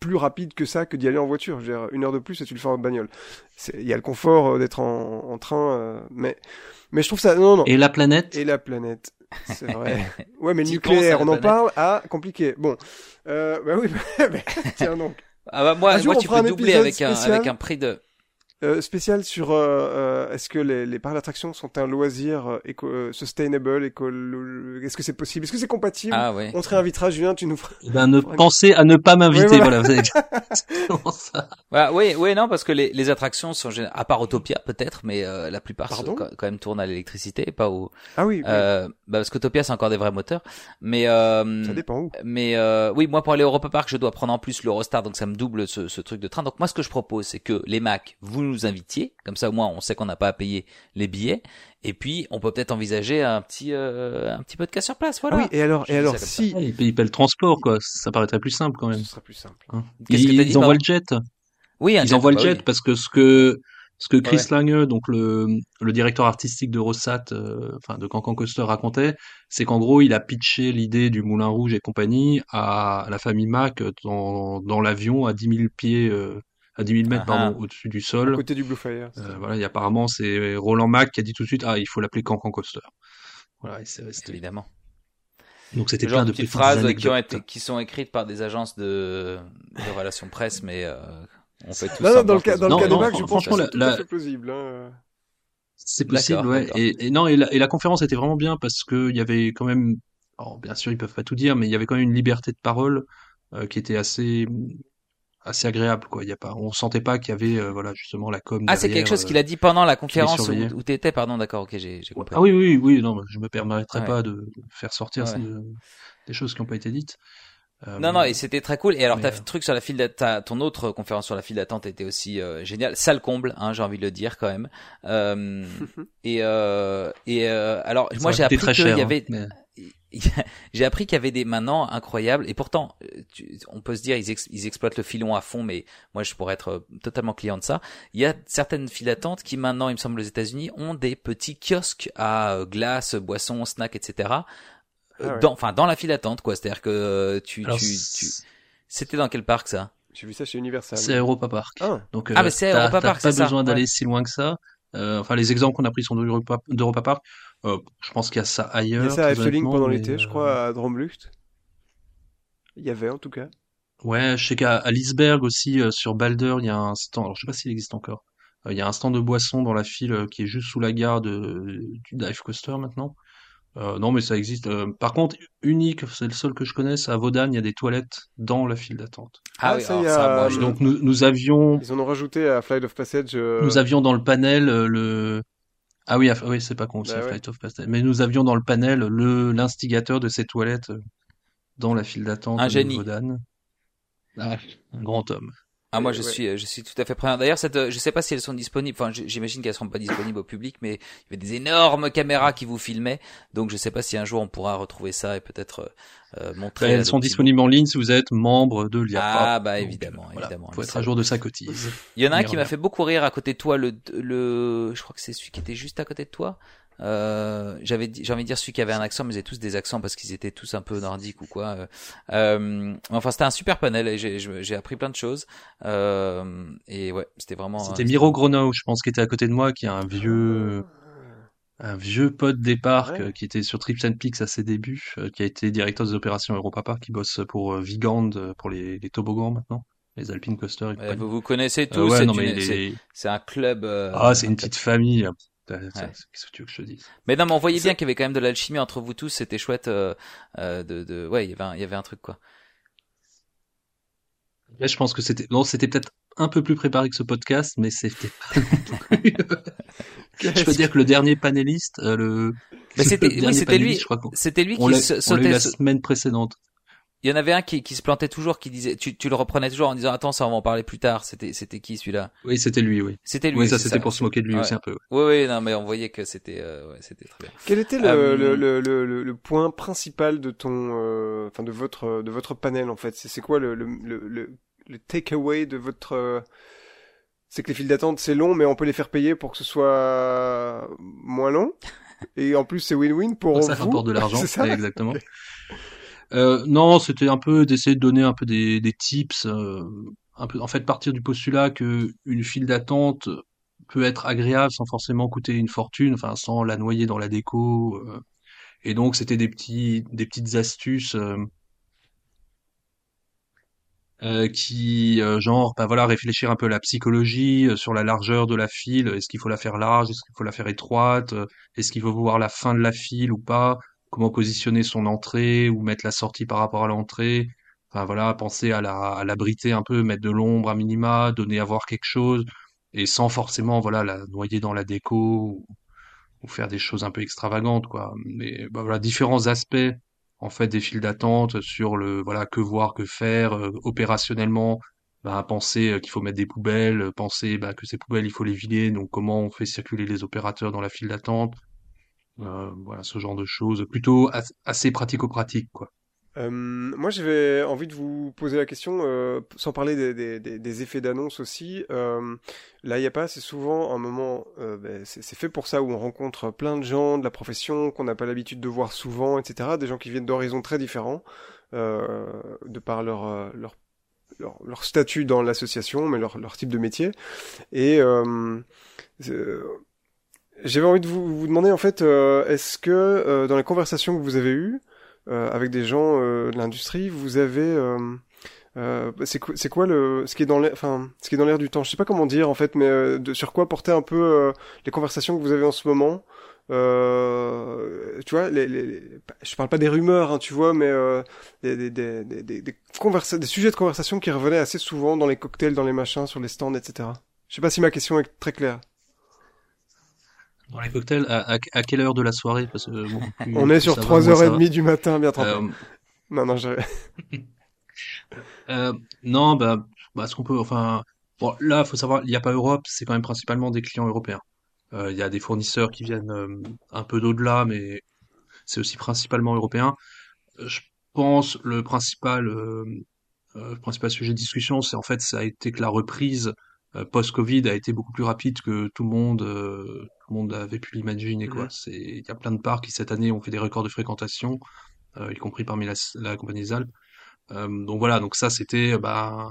plus rapide que ça que d'y aller en voiture. Je veux dire, une heure de plus et tu le fais en bagnole. Il y a le confort euh, d'être en, en, train, euh, mais mais je trouve ça non non. Et la planète? Et la planète. C'est vrai. Ouais, mais le nucléaire, on en parle? Ah, compliqué. Bon, euh, bah oui, tiens donc. Ah bah moi, moi tu peux doubler avec un, avec un prix de euh, spécial sur euh, euh, est-ce que les, les parcs d'attraction sont un loisir euh, éco sustainable éco est-ce que c'est possible? Est-ce que c'est compatible? Ah, ouais. on te réinvitera Julien tu nous feras. Eh ben, ne pensez à ne pas m'inviter voilà, voilà. ça. Voilà, oui oui non parce que les, les attractions sont à part Autopia peut-être mais la plupart sont, quand même tournent à l'électricité pas au ah oui, oui. bah parce qu'Autopia c'est encore des vrais moteurs. Mais ça dépend où. mais oui moi pour aller au Europa Park je dois prendre en plus l'Eurostar donc ça me double ce, ce truc de train. Donc moi ce que je propose c'est que les Mac vous nous invitiez, comme ça au moins on sait qu'on n'a pas à payer les billets, et puis on peut peut-être envisager un petit euh, un petit podcast sur place, voilà. oui, et alors et alors si ils payent le transport quoi, ça paraîtrait plus simple quand même. Ce sera plus simple. Hein Qu'est-ce que ils, ils envoient le jet. Oui, ils envoient le bah jet parce que ce que ce que Chris ouais. Lange, donc le, le directeur artistique de Rossat, euh, enfin de Cancan Coaster racontait, c'est qu'en gros il a pitché l'idée du Moulin Rouge et compagnie à, la famille Mac dans, dans l'avion à 10 000 pieds euh, à 10 000 mètres pardon, au-dessus du sol. À côté du Blue Fire. Euh, voilà, et apparemment c'est Roland Mac qui a dit tout de suite ah il faut l'appeler Cancan Coaster. Voilà, et c'est resté. Évidemment. Donc c'était plein de petites phrases qui ont été qui sont écrites par des agences de, de relations presse, mais euh, on fait tout non, ça. Non, dans le cas, dans non, le cas non, de Mac, je pense que c'est la... plausible. Hein. C'est possible, ouais. Et, et, non, et la, et la conférence était vraiment bien parce que il y avait quand même, alors bien sûr ils peuvent pas tout dire, mais il y avait quand même une liberté de parole euh, qui était assez assez agréable quoi il y a pas on sentait pas qu'il y avait euh, voilà justement la com ah c'est quelque chose qu'il a dit pendant la conférence où, tu étais pardon d'accord ok j'ai compris ah oui oui oui non je me permettrai ouais. pas de faire sortir ouais. des choses qui n'ont pas été dites euh, non non et c'était très cool. Et alors ta truc sur la file d'attente ton autre conférence sur la file d'attente était aussi euh, génial. Sale comble hein j'ai envie de le dire quand même. Euh, et euh, et alors moi j'ai appris qu'il y avait hein, mais j'ai appris qu'il y avait des maintenant incroyables. Et pourtant tu, on peut se dire ils, ex, ils, exploitent le filon à fond mais moi je pourrais être totalement client de ça. Il y a certaines files d'attente qui maintenant il me semble aux États-Unis ont des petits kiosques à glace boissons snacks etc ah ouais. dans enfin dans la file d'attente quoi c'est à dire que tu, Alors, tu, tu... c'était dans quel parc ça? J'ai vu ça chez Universal c'est Europa Park ah, donc ah mais c'est Europa Park pas besoin d'aller ouais. si loin que ça euh, enfin les exemples qu'on a pris sont d'Europa Park euh, je pense qu'il y a ça ailleurs. Il y a ça à Efteling pendant l'été, je crois, à Dromlucht. Il y avait en tout cas. Ouais, je sais qu'à Lisberg aussi, euh, sur Balder, il y a un stand. Alors je sais pas s'il existe encore. Euh, il y a un stand de boissons dans la file euh, qui est juste sous la gare de, du Dive Coaster maintenant. Non, mais ça existe. par contre, unique, c'est le seul que je connaisse. À Vaudane, il y a des toilettes dans la file d'attente. Ah, ah oui, ça, y a... ça, moi, je... donc nous, nous avions. Ils en ont rajouté à Flight of Passage. Nous avions dans le panel le ah oui, oui, c'est pas con, c'est bah ouais. Flight of Passage. Mais nous avions dans le panel le l'instigateur de ces toilettes dans la file d'attente un de génie. Vaudane. Ah, un grand homme. Ah moi je ouais. suis je suis tout à fait preneur. D'ailleurs cette je sais pas si elles sont disponibles. Enfin j'imagine qu'elles seront pas disponibles au public, mais il y avait des énormes caméras qui vous filmaient. Donc je sais pas si un jour on pourra retrouver ça et peut-être euh, montrer. Elles sont disponibles en ligne si vous êtes membre de l'IAPA. Ah bah Donc, évidemment voilà, évidemment. Faut être à jour de sa cotise. Il y en a un qui m'a fait beaucoup rire à côté de toi. Le le je crois que c'est celui qui était juste à côté de toi. Euh, j'avais j'ai envie de dire celui qui avait un accent mais ils avaient tous des accents parce qu'ils étaient tous un peu nordiques ou quoi euh, euh, enfin c'était un super panel et j'ai j'ai appris plein de choses euh, et ouais c'était vraiment c'était Miro Gronau je pense qui était à côté de moi qui a un vieux un vieux pote des parcs Ouais. qui était sur Trips and Peaks à ses débuts qui a été directeur des opérations Europa Park qui bosse pour Vigand pour les, les toboggans maintenant les Alpine Coaster et Ouais, compagnie. vous vous connaissez Euh, tous ouais, c'est les- un club euh, ah c'est un une petite famille. Qu'est-ce que tu veux que je te dise? Mais non mais on voyait bien qu'il y avait quand même de l'alchimie entre vous tous c'était chouette euh, euh, de, de ouais il y avait un, il y avait un truc quoi Là, je pense que c'était non, c'était peut-être un peu plus préparé que ce podcast, mais c'était pas. je peux dire que le dernier panéliste, euh, le. Mais c'était- oui, lui. c'était lui qui sautait la semaine précédente. Il y en avait un qui, qui se plantait toujours qui disait tu, tu le reprenais toujours en disant attends ça on va en parler plus tard c'était c'était qui celui-là? Oui, c'était lui, oui. c'était lui Oui, ça c'était pour se moquer de lui Ouais. aussi un peu. ouais. Oui, oui, non, mais on voyait que c'était, euh, ouais, c'était très bien. Quel était le, Euh, le, le, le, le- le point principal de ton, euh, enfin de votre de votre panel en fait? C'est c'est quoi le le le, le, takeaway de votre euh, C'est que les files d'attente c'est long, mais on peut les faire payer pour que ce soit moins long. Et en plus c'est win-win pour ça vous. rapporte de l'argent, ça exactement. Euh, non, c'était un peu d'essayer de donner un peu des, tips, euh, un peu, en fait, partir du postulat que une file d'attente peut être agréable sans forcément coûter une fortune, enfin, sans la noyer dans la déco. euh. et donc, c'était des petits, des petites astuces qui, genre, bah voilà, réfléchir un peu à la psychologie sur la largeur de la file. Est-ce qu'il faut la faire large? Est-ce qu'il faut la faire étroite? Est-ce qu'il faut voir la fin de la file ou pas? Comment positionner son entrée ou mettre la sortie par rapport à l'entrée? Enfin voilà, penser à la, à l'abriter un peu, mettre de l'ombre à minima, donner à voir quelque chose et sans forcément voilà la noyer dans la déco ou, faire des choses un peu extravagantes quoi. Mais bah, voilà différents aspects en fait des files d'attente sur le voilà que voir, que faire euh, opérationnellement. Bah, penser euh, qu'il faut mettre des poubelles, penser bah, que ces poubelles il faut les vider, donc comment on fait circuler les opérateurs dans la file d'attente, voilà ce genre de choses, plutôt as- assez pratico-pratique quoi. Euh, moi, j'avais envie de vous poser la question, euh, sans parler des, des- effets d'annonce aussi. Euh, là, n'y a pas, c'est souvent un moment, euh, ben, c'est fait pour ça, où on rencontre plein de gens de la profession qu'on n'a pas l'habitude de voir souvent, etc. Des gens qui viennent d'horizons très différents, euh, de par leur, euh, leur, leur, leur statut dans l'association, mais leur, leur type de métier. Et euh, euh, j'avais envie de vous, vous demander, en fait, euh, est-ce que euh, dans les conversations que vous avez eues, euh, avec des gens euh, de l'industrie, vous avez euh, euh, c'est quoi, le ce qui est dans l'air enfin ce qui est dans l'air du temps? Je sais pas comment dire en fait, mais de, sur quoi porter un peu les conversations que vous avez en ce moment. Euh, tu vois, les, les, je parle pas des rumeurs, hein, tu vois, mais euh, des, des, des, des, des, des sujets de conversation qui revenaient assez souvent dans les cocktails, dans les machins, sur les stands, etc. Je sais pas si ma question est très claire. Dans les cocktails, à, à, à quelle heure de la soirée? Parce que plus- On est sur ça va, moins ça 3h30 du matin, bien trempé. Euh, Non, non, je... Euh, non, bah, bah, ce qu'on peut, enfin, bon, là, faut savoir, il n'y a pas Europe, c'est quand même principalement des clients européens. Euh, Il y a des fournisseurs qui viennent euh, un peu d'au-delà, mais c'est aussi principalement européen. Je pense le principal, le principal sujet de discussion, c'est en fait, ça a été que la reprise post-Covid a été beaucoup plus rapide que tout le monde, euh, tout le monde avait pu l'imaginer, quoi. C'est, il y a plein de parcs qui cette année ont fait des records de fréquentation, euh, y compris parmi la, la compagnie des Alpes. Euh, donc voilà, donc ça c'était bah,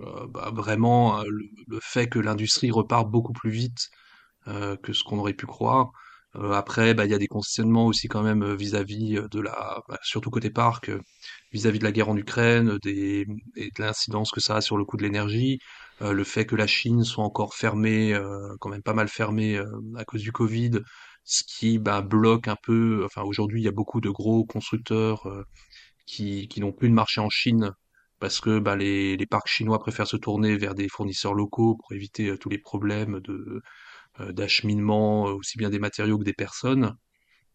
euh, bah, vraiment euh, le, le fait que l'industrie repart beaucoup plus vite euh, que ce qu'on aurait pu croire. Euh, après, bah, il y a des questionnements aussi quand même euh, vis-à-vis euh, de la, bah, surtout côté parc, euh, vis-à-vis de la guerre en Ukraine, des, et de l'incidence que ça a sur le coût de l'énergie, euh, le fait que la Chine soit encore fermée, euh, quand même pas mal fermée euh, à cause du Covid, ce qui bah, bloque un peu. Enfin, aujourd'hui, il y a beaucoup de gros constructeurs euh, qui, n'ont plus de marché en Chine parce que bah, les, les parcs chinois préfèrent se tourner vers des fournisseurs locaux pour éviter tous les problèmes de d'acheminement, aussi bien des matériaux que des personnes.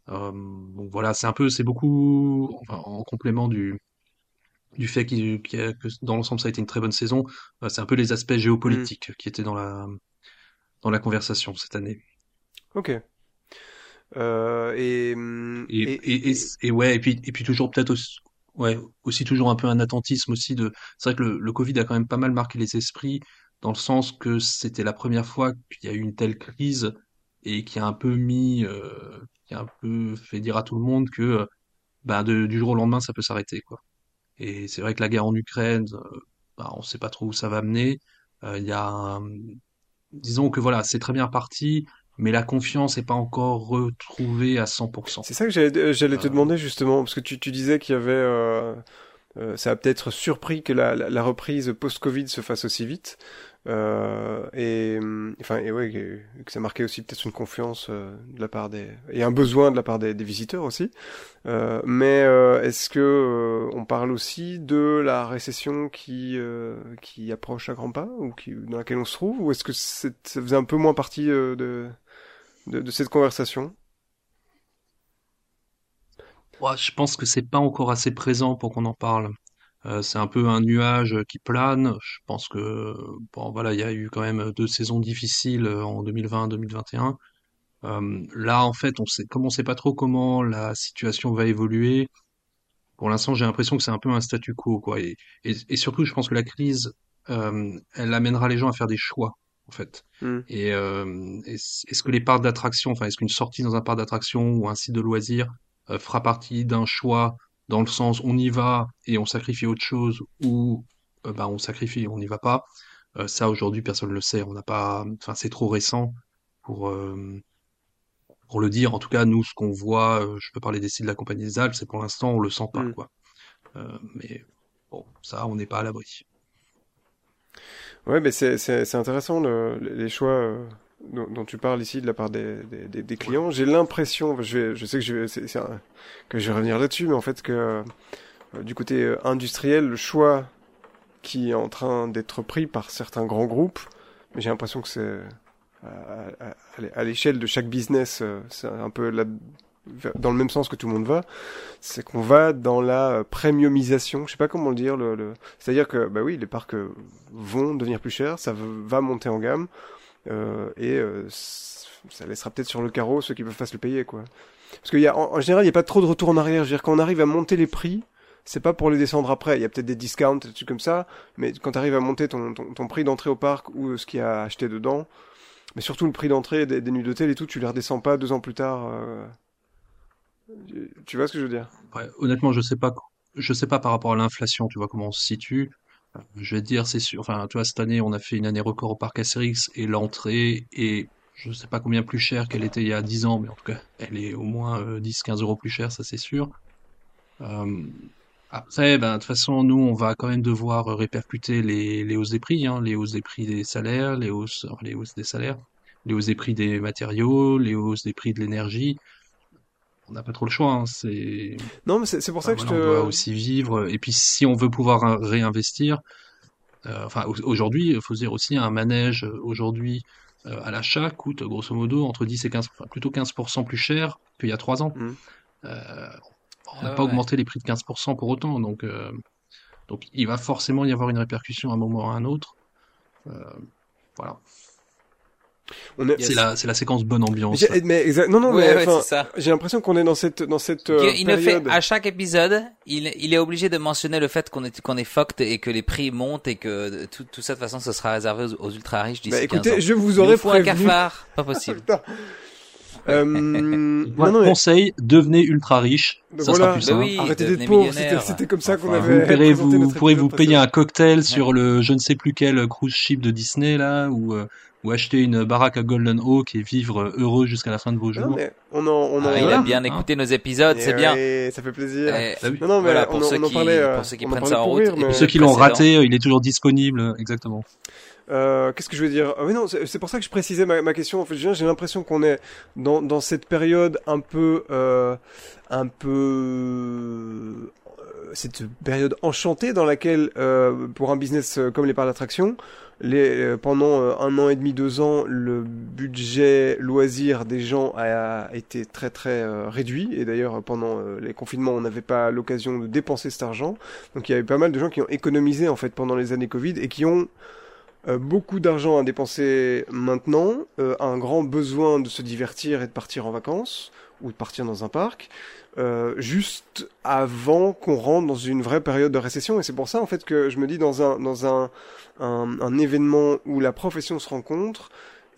Donc voilà, c'est un peu, c'est beaucoup, en complément du du fait qu'il, qu'il y a- que dans l'ensemble ça a été une très bonne saison, euh, c'est un peu les aspects Mm. géopolitiques qui étaient dans la dans la conversation cette année. Ok. Euh, et, hum, Et, et, et, et ouais, et puis, et puis toujours peut-être aussi, ouais, aussi toujours un peu un attentisme aussi de, c'est vrai que le, le Covid a quand même pas mal marqué les esprits dans le sens que c'était la première fois qu'il y a eu une telle crise et qui a un peu mis, euh, qui a un peu fait dire à tout le monde que, euh, bah, de, du jour au lendemain, ça peut s'arrêter, quoi. Et c'est vrai que la guerre en Ukraine, euh, bah, on sait pas trop où ça va mener. Euh, Il y a un- disons que voilà, c'est très bien parti, mais la confiance n'est pas encore retrouvée à 100%. c'est ça que j'allais j'allais te Euh, demander justement, parce que tu, tu disais qu'il y avait, euh, euh, ça a peut-être surpris que la, la, la reprise post-Covid se fasse aussi vite. Euh, et hum, enfin, et ouais, que, ça marquait aussi peut-être une confiance euh, de la part des et un besoin de la part des, des visiteurs aussi. Euh, mais euh, est-ce que euh, on parle aussi de la récession qui euh, qui approche à grands pas ou qui dans laquelle on se trouve, ou est-ce que c'est- ça faisait un peu moins partie euh, de, de de cette conversation? Ouais, je pense que c'est pas encore assez présent pour qu'on en parle. Euh, c'est un peu un nuage qui plane. Je pense que bon voilà, il y a eu quand même deux saisons difficiles euh, en 2020-2021. Euh, là, en fait, on sait, comme on sait pas trop comment la situation va évoluer, pour l'instant, j'ai l'impression que c'est un peu un statu quo, quoi. Et, et, et surtout, je pense que la crise, elle amènera les gens à faire des choix, en fait. Hmm. Et est-ce est-ce que les parcs d'attraction, enfin, est-ce qu'une sortie dans un parc d'attraction ou un site de loisirs euh, fera partie d'un choix dans le sens on y va et on sacrifie autre chose ou euh, bah, on sacrifie et on n'y va pas. Euh, ça aujourd'hui personne ne le sait. On n'a pas, enfin c'est trop récent pour euh, pour le dire. En tout cas nous ce qu'on voit, euh, je peux parler des sites de la compagnie des Alpes, c'est pour l'instant on le sent pas Mm. quoi. Euh, mais bon ça on n'est pas à l'abri. Ouais, mais c'est c'est c'est intéressant le, les choix dont, dont tu parles ici de la part des des, des, des clients. J'ai l'impression, je je sais que je vais, c'est, c'est un- que je vais revenir là-dessus, mais en fait que euh, du côté euh, industriel, le choix qui est en train d'être pris par certains grands groupes, mais j'ai l'impression que c'est à, à- à- l'échelle de chaque business, euh, c'est un peu dans le même sens que tout le monde va, c'est qu'on va dans la premiumisation. Je sais pas comment le dire. Le, le... C'est-à-dire que, bah oui, les parcs vont devenir plus chers, ça va monter en gamme, et euh, ça laissera peut-être sur le carreau ceux qui peuvent pas se le payer, quoi. Parce qu'il y a, en, général, il n'y a pas trop de retour en arrière. Je quand on arrive à monter les prix, c'est pas pour les descendre après. Il y a peut-être des discounts, des trucs comme ça, mais quand tu arrives à monter ton, ton, prix d'entrée au parc ou euh, ce qu'il y a acheté dedans, mais surtout le prix d'entrée des, nuits d'hôtel et tout, tu les redescends pas deux ans plus tard. euh, tu- vois ce que je veux dire? Honnêtement, je sais pas, je sais pas par rapport à l'inflation, tu vois comment on se situe. Euh, Je vais te dire, c'est sûr. Enfin, tu vois, cette année, on a fait une année record au parc Astérix et l'entrée est, je sais pas combien plus chère qu'elle était il y a 10 ans, mais en tout cas, elle est au moins euh, 10-15 euros plus chère, ça c'est sûr. Euh, après, ben, de toute façon, nous, on va quand même devoir euh, répercuter les, les hausses des prix, hein, les hausses des prix des salaires, les hausses, les hausses des salaires, les hausses des prix des matériaux, les hausses des prix de l'énergie. On n'a pas trop le choix, hein, c'est, Non, mais c'est pour ça Enfin, que voilà, je on te. doit aussi vivre. Et puis, si on veut pouvoir réinvestir, euh, enfin, au- aujourd'hui, il faut se dire aussi, un manège euh, aujourd'hui euh, à l'achat coûte grosso modo entre 10 et 15, enfin, plutôt 15% plus cher qu'il y a 3 ans. Euh, on Ah n'a ouais, pas ouais. augmenté les prix de 15% pour autant, donc, euh, donc il va forcément y avoir une répercussion à un moment ou à un autre. Euh, voilà. On est... Yes. C'est la, c'est la séquence bonne ambiance. Mais exact. Non, non, Ouais, mais ouais, j'ai l'impression qu'on est dans cette dans cette euh, il ne fait période. à chaque épisode, il, il est obligé de mentionner le fait qu'on est qu'on est fucked et que les prix montent et que tout, tout ça de toute façon ce sera réservé aux, aux ultra riches d'ici Bah 15 ans. écoutez, je vous aurais faut un prévenu. cafard, pas possible. Euh, non, non, mais conseil, devenez ultra riche. Ça voilà. sera plus Bah simple. oui, arrêtez d'être millionnaire. C'était c'était comme ça qu'on Enfin, avait. Vous, paierez, vous, pourrez vous payer un cocktail sur le je ne sais plus quel cruise ship de Disney là, ou, euh, ou acheter une baraque à Golden Oak et vivre heureux jusqu'à la fin de vos Non, jours. mais on en on en. Ah, il a bien Hein. écouté nos épisodes, c'est bien. ouais, ça fait plaisir. Eh, vu Non, non, mais Voilà, pour ceux on qui- parlait. euh, pour ceux qui on en prennent ça en pour route. rire, Et mais- pour Ceux qui l'ont précédent. raté, euh, il est toujours disponible, exactement. Euh, Qu'est-ce que je veux dire? Ah, non, c'est pour ça que je précisais ma, ma question. En fait, j'ai l'impression qu'on est dans, dans cette période un peu, euh, un peu, euh, cette période enchantée dans laquelle, euh, pour un business euh, comme les parcs d'attraction, les, euh, pendant euh, un an et demi, deux ans, le budget loisir des gens a été très très euh, réduit. Et d'ailleurs, pendant les confinements, on n'avait pas l'occasion de dépenser cet argent. Donc il y avait pas mal de gens qui ont économisé en fait pendant les années Covid et qui ont beaucoup d'argent à dépenser maintenant, un grand besoin de se divertir et de partir en vacances ou de partir dans un parc, euh, juste avant qu'on rentre dans une vraie période de récession. Et c'est pour ça en fait que je me dis dans un dans un un, un événement où la profession se rencontre.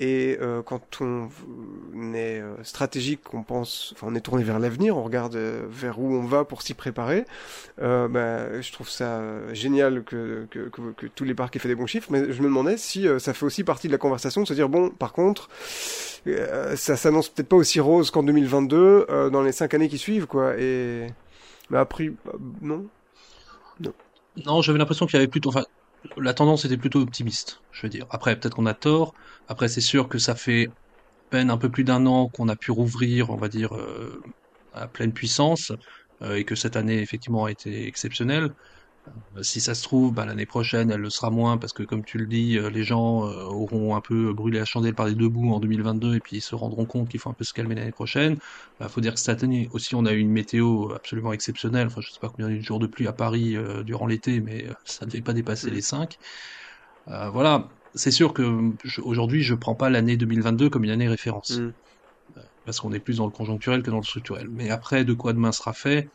Et euh, quand on est euh, stratégique, on pense, enfin on est tourné vers l'avenir, on regarde euh, vers où on va pour s'y préparer. Euh, bah, je trouve ça euh, génial que, que, que, que tous les parcs aient fait des bons chiffres, mais je me demandais si euh, ça fait aussi partie de la conversation se dire bon, par contre, ça s'annonce peut-être pas aussi rose qu'en 2022 euh, dans les cinq années qui suivent, quoi. Et bah, après, bah, non. Non, j'avais l'impression qu'il y avait plutôt, enfin, la tendance était plutôt optimiste, je veux dire. Après, peut-être qu'on a tort. Après, c'est sûr que ça fait peine un peu plus d'un an qu'on a pu rouvrir, on va dire, euh, à pleine puissance, euh, et que cette année, effectivement, a été exceptionnelle. Euh, si ça se trouve, bah, l'année prochaine, elle le sera moins, parce que, comme tu le dis, euh, les gens euh, auront un peu brûlé la chandelle par les deux bouts en 2022, et puis ils se rendront compte qu'il faut un peu se calmer l'année prochaine. Il faut dire que cette année aussi, on a eu une météo absolument exceptionnelle. Enfin, je sais pas combien il y a eu de jours de pluie à Paris euh, durant l'été, mais ça ne devait pas dépasser les 5. Euh, voilà, c'est sûr que je- aujourd'hui, je prends pas l'année 2022 comme une année référence, Mm. parce qu'on est plus dans le conjoncturel que dans le structurel. Mais après, de quoi demain sera fait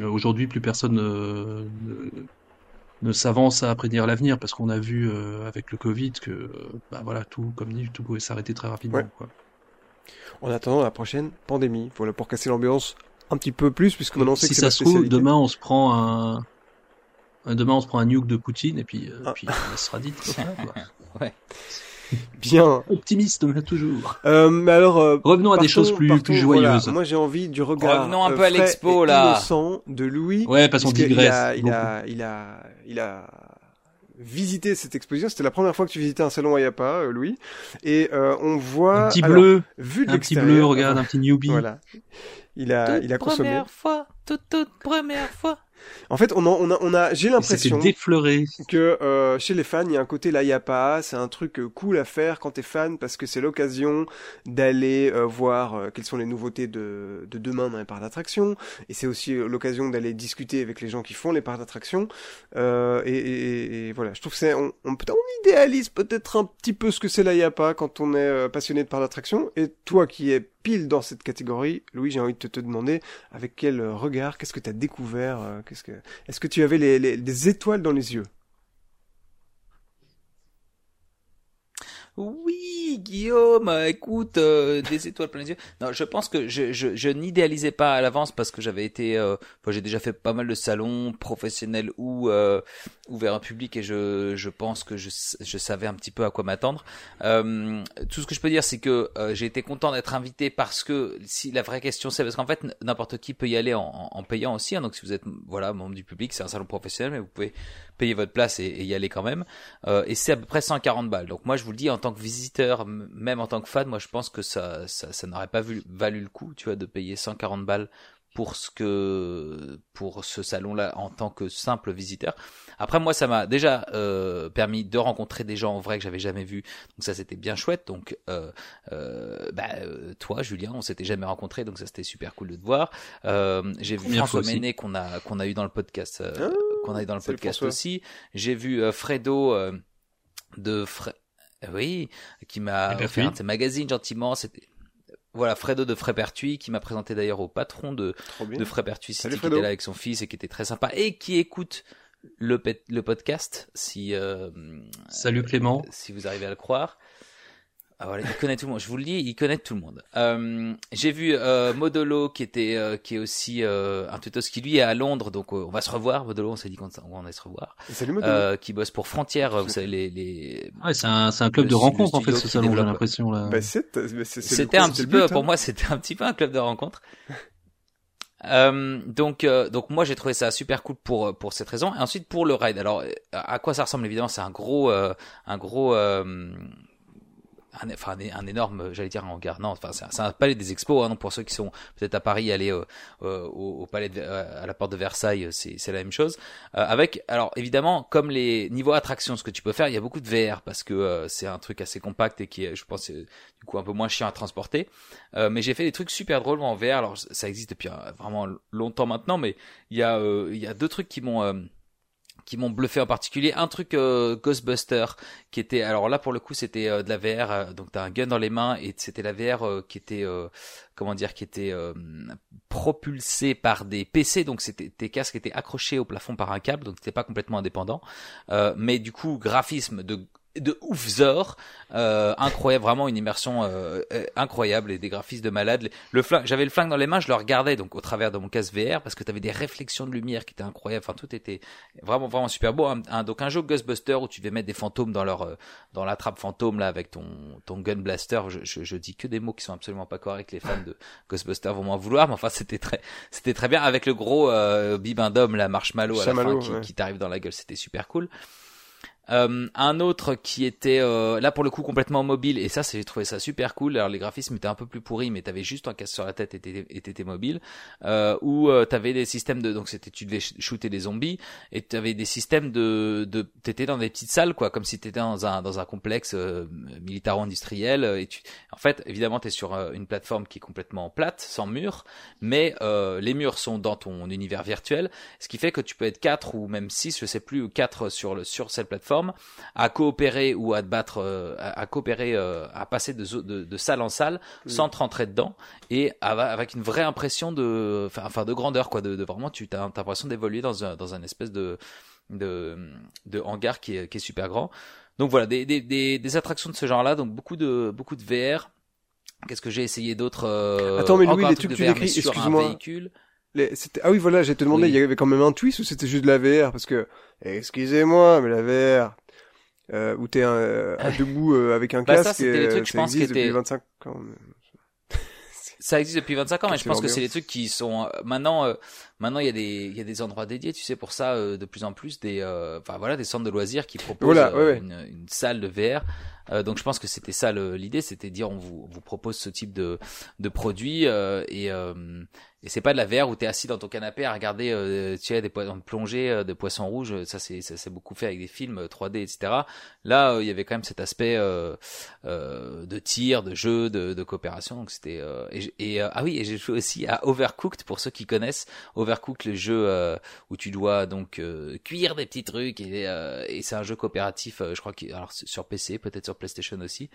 Aujourd'hui, plus personne ne, ne, ne s'avance à prédire l'avenir, parce qu'on a vu euh, avec le Covid que, euh, bah voilà, tout, comme dit, tout pouvait s'arrêter très rapidement. Ouais. Quoi. En attendant la prochaine pandémie, voilà pour casser l'ambiance un petit peu plus puisque maintenant sait si que c'est ça se trouve, demain on se prend un, demain on se prend un nuke de Poutine et puis, euh, Ah. puis ça sera dit. Voilà, quoi. Bien. Optimiste là, toujours. Euh, mais alors, euh, Revenons à des partons- choses plus, partons, plus joyeuses. voilà. Moi, j'ai envie du regard. Revenons un euh, peu à l'expo, là. innocent de Louis. Ouais, parce qu'on digresse. a, il a, il a, il a visité cette exposition. C'était la première fois que tu visitais un salon Ayapa, euh, Louis. Et euh, on voit Un petit alors, bleu, vu de un petit bleu, regarde, un petit newbie. Voilà. Il a, toute il a consommé. première fois, toute, toute première fois. En fait, on a, on a, on a j'ai l'impression que euh, chez les fans, il y a un côté là, il y a pas. C'est un truc euh, cool à faire quand t'es fan parce que c'est l'occasion d'aller euh, voir euh, quelles sont les nouveautés de, de demain dans les parcs d'attraction. Et c'est aussi euh, l'occasion d'aller discuter avec les gens qui font les parcs d'attraction. Euh, et, et, et- voilà, je trouve que c'est on, on, peut- on idéalise peut-être un petit peu ce que c'est la Yapa quand on est passionné de parcs d'attraction. Et toi qui es pile dans cette catégorie, Louis, j'ai envie de te, demander avec quel regard, qu'est-ce que tu as découvert, euh, qu'est-ce que, est-ce que tu avais les, les, des étoiles dans les yeux? Oui, Guillaume, écoute, euh, des étoiles plein les yeux. Non, je pense que je, je, je n'idéalisais pas à l'avance parce que j'avais été, euh, j'ai déjà fait pas mal de salons professionnels ou euh, ouverts en public et je, je pense que je, je savais un petit peu à quoi m'attendre. Euh, tout ce que je peux dire, c'est que euh, j'ai été content d'être invité parce que si la vraie question c'est parce qu'en fait n'importe qui peut y aller en, en- payant aussi. hein. donc si vous êtes voilà membre du public, c'est un salon professionnel, mais vous pouvez payer votre place et, et y aller quand même. Euh, et c'est à peu près 140 balles. Donc moi je vous le dis en tant que visiteur, même en tant que fan, moi je pense que ça ça, ça n'aurait pas vu, valu le coup, tu vois, de payer 140 balles pour ce que pour ce salon là en tant que simple visiteur. Après moi ça m'a déjà euh, permis de rencontrer des gens en vrai que j'avais jamais vus. Donc ça c'était bien chouette. Donc euh, euh, bah, toi Julien, on s'était jamais rencontrés donc ça c'était super cool de te voir. Euh, j'ai vu François. Ménet qu'on a qu'on a eu dans le podcast euh, Ah, qu'on a eu dans le salut podcast François. aussi. J'ai vu euh, Fredo euh, de Fre... euh, oui, qui m'a offert un de ses magazines gentiment. C'était voilà Fredo de Frépertuis qui m'a présenté d'ailleurs au patron de de Frépertuis City qui Fredo. était là avec son fils et qui était très sympa et qui écoute le, pet- le podcast si euh, Salut Clément. si vous arrivez à le croire. Ah, voilà, il connaît tout le monde. Je vous le dis, il connaît tout le monde. Euh, j'ai vu euh, Modolo qui était euh, qui est aussi euh, un tutos qui lui est à Londres, donc euh, on va se revoir. Modolo, on s'est dit qu'on on allait se revoir. Salut Modelo. Euh, qui bosse pour Frontières, vous savez les les. Ouais, c'est un, c'est un club Le de le en fait ce salon, j'ai l'impression là. Bah, c'est, mais c'est, c'est C'était coup, un petit peu, but, pour hein. moi, c'était un petit peu un club de rencontre. Euh, donc, euh, donc moi j'ai trouvé ça super cool pour pour cette raison. Et ensuite pour le ride. Alors, à quoi ça ressemble évidemment C'est un gros, euh, un gros, euh, un, enfin un, énorme, j'allais dire un hangar. Non, enfin c'est un, palais des expos. Hein, pour ceux qui sont peut-être à Paris, aller euh, euh, au, palais de, euh, à la porte de Versailles, c'est c'est la même chose. Euh, avec, alors évidemment, comme les niveaux attractions, ce que tu peux faire, il y a beaucoup de VR parce que euh, c'est un truc assez compact et qui est, je pense, euh, du coup un peu moins chiant à transporter. Euh, mais j'ai fait des trucs super drôles en VR. Alors ça existe depuis euh, vraiment longtemps maintenant, mais il y a euh, il y a deux trucs qui m'ont euh, qui m'ont bluffé en particulier. Un truc euh, Ghostbuster qui était alors là pour le coup c'était euh, de la VR. euh, donc t'as un gun dans les mains et c'était la VR euh, qui était euh, comment dire qui était propulsée par des PC. Donc c'était tes casques étaient accrochés au plafond par un câble, donc c'était pas complètement indépendant. Mais du coup graphisme de de oufzor, euh, incroyable, vraiment une immersion euh, euh, incroyable et des graphismes de malade. Le flingue, j'avais le flingue dans les mains, je le regardais donc au travers de mon casque VR parce que tu avais des réflexions de lumière qui étaient incroyables. Enfin, tout était vraiment vraiment super beau. Un, un- donc un jeu Ghostbuster où tu devais mettre des fantômes dans leur euh, dans la trappe fantôme là avec ton ton gun blaster. Je, je, je dis que des mots qui sont absolument pas corrects. Les fans de Ghostbuster vont m'en vouloir, mais enfin c'était très c'était très bien avec le gros euh, bibendum la marshmallow à la fin Chamallow, qui, ouais. qui t'arrive dans la gueule. C'était super cool. Euh, un autre qui était euh, là pour le coup complètement mobile et ça j'ai trouvé ça super cool. Alors les graphismes étaient un peu plus pourris mais t'avais juste un casque sur la tête et t'étais mobile. Euh, où euh, t'avais des systèmes de donc c'était tu devais sh- shooter des zombies et t'avais des systèmes de de t'étais dans des petites salles quoi comme si t'étais dans un dans un complexe euh, militaro-industriel et tu en fait évidemment t'es sur euh, une plateforme qui est complètement plate sans mur mais les murs sont dans ton univers virtuel ce qui fait que tu peux être quatre ou même six je sais plus ou quatre sur le sur cette plateforme à coopérer ou à te battre euh, à, à coopérer euh, à passer de, zo- de, de salle en salle sans te rentrer dedans et avec une vraie impression de enfin de grandeur quoi de, de vraiment tu as l'impression d'évoluer dans un dans un espèce de de, de hangar qui est, qui est super grand. Donc voilà des, des, des, des attractions de ce genre là donc beaucoup de beaucoup de VR Qu'est-ce que j'ai essayé d'autre euh, Attends, mais Louis, les truc trucs de que tu décris, sur un excuse-moi. Les- Ah oui, voilà, j'ai te demandé, Oui. il y avait quand même un twist ou c'était juste de la VR Parce que, excusez-moi, mais la VR, euh, où t'es un, à debout euh, avec un Bah, casque, trucs, euh, je ça pense, existe depuis étaient- 25 ans. Ça existe depuis 25 ans, mais je pense que c'est des trucs qui sont euh, maintenant. Maintenant, il y a des il y a des endroits dédiés, tu sais, pour ça, euh, de plus en plus des euh, enfin voilà des centres de loisirs qui proposent Voilà, euh, ouais, ouais. Une, une salle de VR. Euh, donc je pense que c'était ça l'idée, c'était dire on vous vous propose ce type de de produit euh, et euh, et c'est pas de la VR où t'es assis dans ton canapé à regarder euh, tu sais des poissons de plongée, euh, des poissons rouges. Ça c'est ça c'est beaucoup fait avec des films euh, 3D etc. Là il y avait quand même cet aspect euh, euh, de tir, de jeu, de, de coopération. Donc c'était euh, et, et, euh, ah oui et j'ai joué aussi à Overcooked pour ceux qui connaissent Overcooked le jeu euh, où tu dois donc euh, cuire des petits trucs et, euh, c'est un jeu coopératif. je crois qu'il alors sur PC peut-être sur PlayStation aussi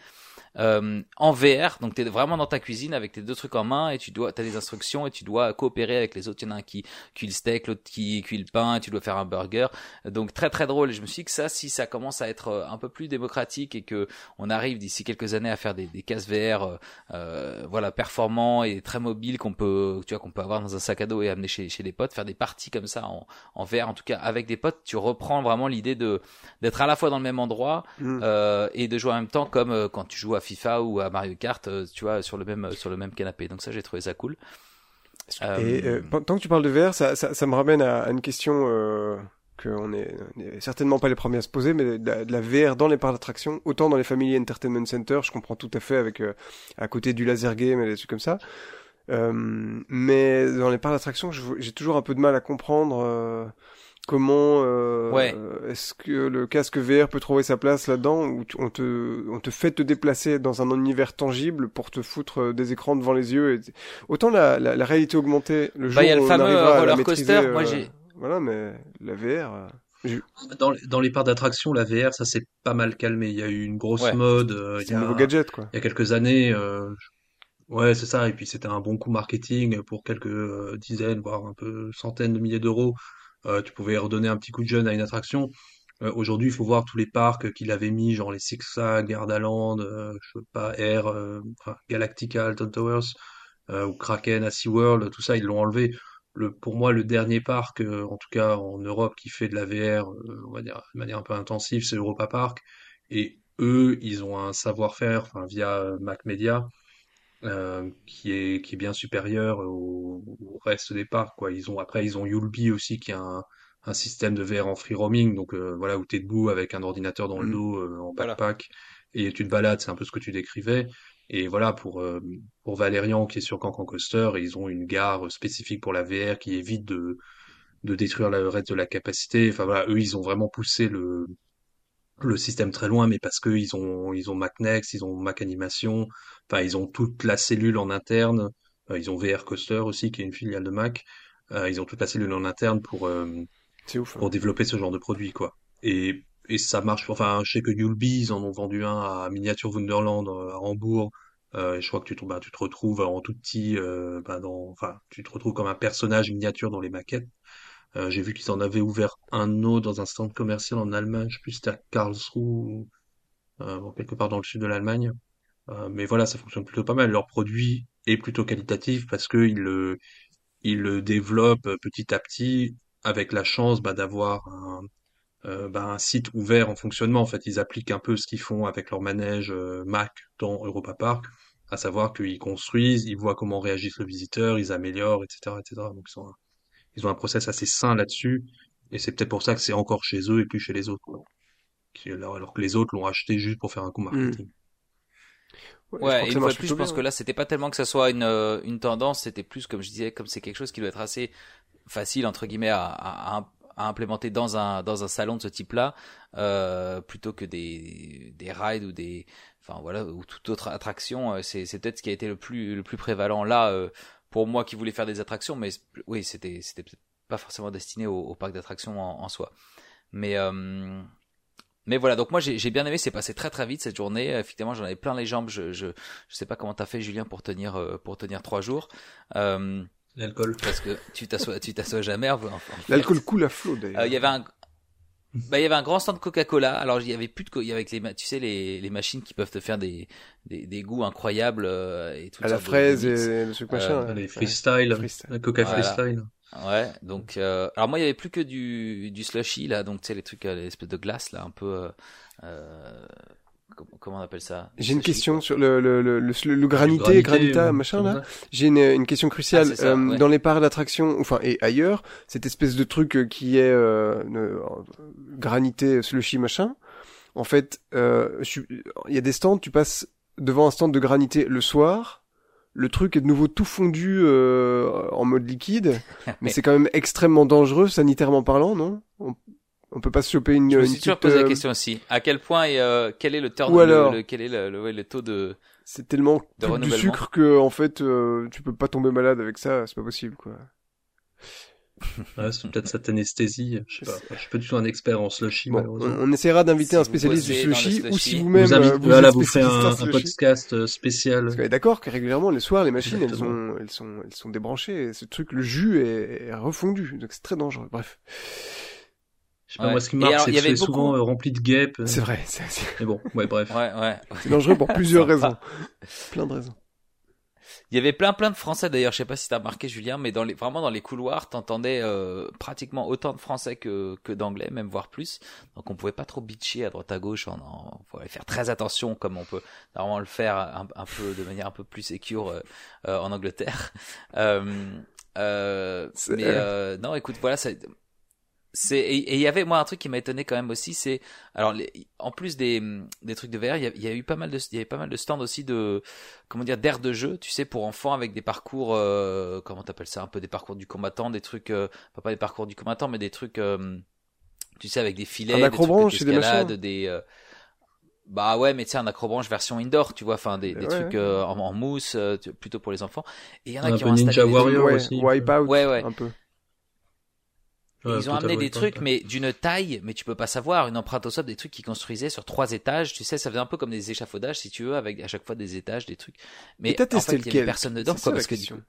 en VR. Donc t'es vraiment dans ta cuisine avec tes deux trucs en main et tu dois t'as des instructions et tu dois coopérer avec les autres. Il y en a un qui cuit le steak, l'autre qui cuit le pain, et tu dois faire un burger. Donc très très drôle. Et je me suis dit que ça, si ça commence à être un peu plus démocratique et que on arrive d'ici quelques années à faire des, des cases VR, voilà, performants et très mobiles qu'on peut, tu vois, qu'on peut avoir dans un sac à dos et amener chez, chez les potes, faire des parties comme ça en, en VR, en tout cas avec des potes, tu reprends vraiment l'idée de d'être à la fois dans le même endroit Mm. euh, et de jouer en même temps comme euh, quand tu joues à FIFA ou à Mario Kart, euh, tu vois, sur le même sur le même canapé. Donc ça, j'ai trouvé ça cool. Et tant que tu parles de VR, ça, ça, ça me ramène à, à une question qu'on est, on est certainement pas les premiers à se poser, mais de la, de la VR dans les parcs d'attractions, autant dans les Family Entertainment Center, je comprends tout à fait avec euh, à côté du laser game et des trucs comme ça. Euh, mais dans les parcs d'attractions, je- j'ai toujours un peu de mal à comprendre euh, comment euh, Ouais. est-ce que le casque VR peut trouver sa place là-dedans où tu- on te on te fait te déplacer dans un univers tangible pour te foutre euh, des écrans devant les yeux et autant la, la, la réalité augmentée le jour Bah, il y a le où fameux arrivera à la roller coaster. Moi, euh, j'ai- voilà mais la VR Dans, les- dans les parcs d'attraction, la VR, ça s'est pas mal calmé. Il y a eu une grosse Ouais. mode euh, il y un a, nouveau gadget quoi il y a quelques années. euh, ouais, c'est ça. Et puis c'était un bon coup marketing pour quelques euh, dizaines, voire un peu centaines de milliers d'euros. Euh, tu pouvais redonner un petit coup de jeune à une attraction. Euh, aujourd'hui, il faut voir tous les parcs qu'il avait mis, genre les Six Flags, Gardaland, euh, je sais pas, Air, euh, enfin, Galactica, Alton Towers, euh, ou Kraken à SeaWorld, tout ça, ils l'ont enlevé. Le, pour moi, le dernier parc, euh, en tout cas en Europe, qui fait de la VR, euh, on va dire, de manière un peu intensive, c'est Europa Park. Et eux, ils ont un savoir-faire, enfin, via euh, Mac Media, euh, qui est, qui est bien supérieur au, au reste des parcs, quoi. Ils ont, après, ils ont Yulby aussi, qui a un, un système de VR en free roaming, donc euh, voilà, où t'es debout avec un ordinateur dans le Mm. dos, euh, en Voilà. backpack, et tu te balades, c'est un peu ce que tu décrivais. Et voilà, pour, euh, pour Valérian, qui est sur Cancan Coaster, ils ont une gare spécifique pour la VR qui évite de, de détruire le reste de la capacité. Enfin voilà, eux, ils ont vraiment poussé le, le système très loin, mais parce que ils ont, ils ont Mac Next, ils ont Mac Animation, enfin, ils ont toute la cellule en interne. Euh, ils ont VR Coaster aussi, qui est une filiale de Mac. Euh, ils ont toute la cellule en interne pour, euh, ouf hein. pour développer ce genre de produit, quoi. Et, et ça marche. Enfin, je sais que Yulby, ils en ont vendu un à Miniature Wonderland à Hambourg. Euh, et je crois que tu, te- bah, tu te retrouves en tout petit, euh, bah, dans, enfin, tu te retrouves comme un personnage miniature dans les maquettes. Euh, j'ai vu qu'ils en avaient ouvert un autre dans un stand commercial en Allemagne. Je sais plus si c'était à Karlsruhe ou euh, bon, quelque part dans le sud de l'Allemagne. Euh, mais voilà, ça fonctionne plutôt pas mal. Leur produit est plutôt qualitatif parce que ils le, ils le développent petit à petit avec la chance bah, d'avoir un, euh, bah, un site ouvert en fonctionnement. En fait, ils appliquent un peu ce qu'ils font avec leur manège Mac dans Europa Park, à savoir qu'ils construisent, ils voient comment réagissent le visiteur, ils améliorent, etc., etc. Donc ils ont un, ils ont un process assez sain là-dessus, et c'est peut-être pour ça que c'est encore chez eux et plus chez les autres. quoi. Alors, alors que les autres l'ont acheté juste pour faire un coup marketing. Ouais, je Ouais, et une fois de plus, je pense bien, que là, c'était pas tellement que ça soit une, euh, une tendance, c'était plus, comme je disais, comme c'est quelque chose qui doit être assez facile, entre guillemets, à, à, à- à implémenter dans un, dans un salon de ce type-là, euh, plutôt que des, des rides ou des, enfin voilà, ou toute autre attraction. euh, C'est, c'est peut-être ce qui a été le plus, le plus prévalent là, euh, pour moi qui voulais faire des attractions, mais oui, c'était, c'était pas forcément destiné au, au parc d'attractions en, en soi. Mais, euh, mais voilà, donc moi j'ai j'ai bien aimé, c'est passé très très vite cette journée. Effectivement, j'en avais plein les jambes. Je je je sais pas comment t'as fait Julien pour tenir euh, pour tenir trois jours, euh, L'alcool. parce que tu t'assois tu t'assois jamais. en- fait. L'alcool coule à flot d'ailleurs. Euh, Il y avait un Bah, il y avait un grand stand de Coca-Cola. Alors, il y avait plus de, il y avait avec les, tu sais, les, les machines qui peuvent te faire des, des, des goûts incroyables et tout. À la fraise et le truc machin. Euh. Les freestyle, freestyle. la Coca Voilà. freestyle. Ouais, donc euh, alors moi il y avait plus que du du slushy là, donc tu sais les trucs euh, les espèces de glace là, un peu euh, euh, comment, on appelle ça? J'ai une question quoi. sur le, le, le, le, le granité, Granité, granita, ou machin là. J'ai une, une question cruciale. Ah, Euh, ouais. Dans les parcs d'attraction, enfin et ailleurs, cette espèce de truc euh, qui est euh, euh, granité, slushy, machin. En fait, euh, je suis- il y a des stands, tu passes devant un stand de granité le soir. Le truc est de nouveau tout fondu euh, en mode liquide, mais c'est quand même extrêmement dangereux sanitairement parlant, non? On, on peut pas se choper une. Je me une suis toujours petite, posé la euh, question aussi. À quel point et euh, quel est le turn Ou le- alors- le, quel est le, le, ouais, le taux de C'est tellement plus du sucre que en fait euh, tu peux pas tomber malade avec ça, c'est pas possible quoi. Ouais, c'est peut-être cette anesthésie. Je sais pas. Je suis pas du tout un expert en slushy, Bon, on, malheureusement. on essaiera d'inviter Si un spécialiste du le sushi ou slushy, si vous-même vous invite, euh, vous voilà, vous fait un, slushy. podcast euh, spécial. Parce qu'on est d'accord que régulièrement les soirs les machines elles sont elles sont elles sont débranchées, et ce truc le jus est, est refondu donc c'est très dangereux. Bref, Je sais pas, Ouais. moi, ce qui alors, c'est que c'est souvent beaucoup- euh, rempli de guêpes. c'est vrai, c'est c'est- Mais bon, ouais, bref. ouais ouais. c'est dangereux pour plusieurs raisons, plein de raisons. Il y avait plein plein de Français d'ailleurs, je sais pas si t'as remarqué Julien, mais dans les vraiment dans les couloirs, t'entendais euh, pratiquement autant de Français que que d'anglais, même voire plus. Donc on pouvait pas trop bitcher à droite à gauche. On, on fallait faire très attention, comme on peut normalement le faire un, un peu de manière un peu plus sécure euh, euh, en Angleterre. Euh, euh, C'est- mais euh, non, écoute, voilà, ça, c'est et il y avait moi un truc qui m'a étonné quand même aussi, c'est alors les, en plus des des trucs de VR, il y a, il y a eu pas mal de il y avait pas mal de stands aussi de comment dire d'aires de jeu, tu sais, pour enfants avec des parcours euh, comment t'appelles ça, un peu des parcours du combattant, des trucs euh, pas des parcours du combattant, mais des trucs euh, tu sais avec des filets, Un des trucs des d'escalade, machins. des euh, bah ouais, mais tu sais un acrobranche version indoor, tu vois, enfin des, des Ouais, trucs euh, en, en mousse, euh, plutôt pour les enfants. Et il y en a Un qui peu ont installé Ninja des trucs- Warrior ouais, aussi. Wipeout, Ouais, ouais. un peu. Ils ont amené des trucs, mais d'une taille, mais tu peux pas savoir, une empreinte au sol, des trucs qu'ils construisaient sur trois étages. Tu sais, ça faisait un peu comme des échafaudages, si tu veux, avec à chaque fois des étages, des trucs. Mais t'as en testé fait, il y avait personne dedans, C'est ça, quoi, la parce que du question. coup.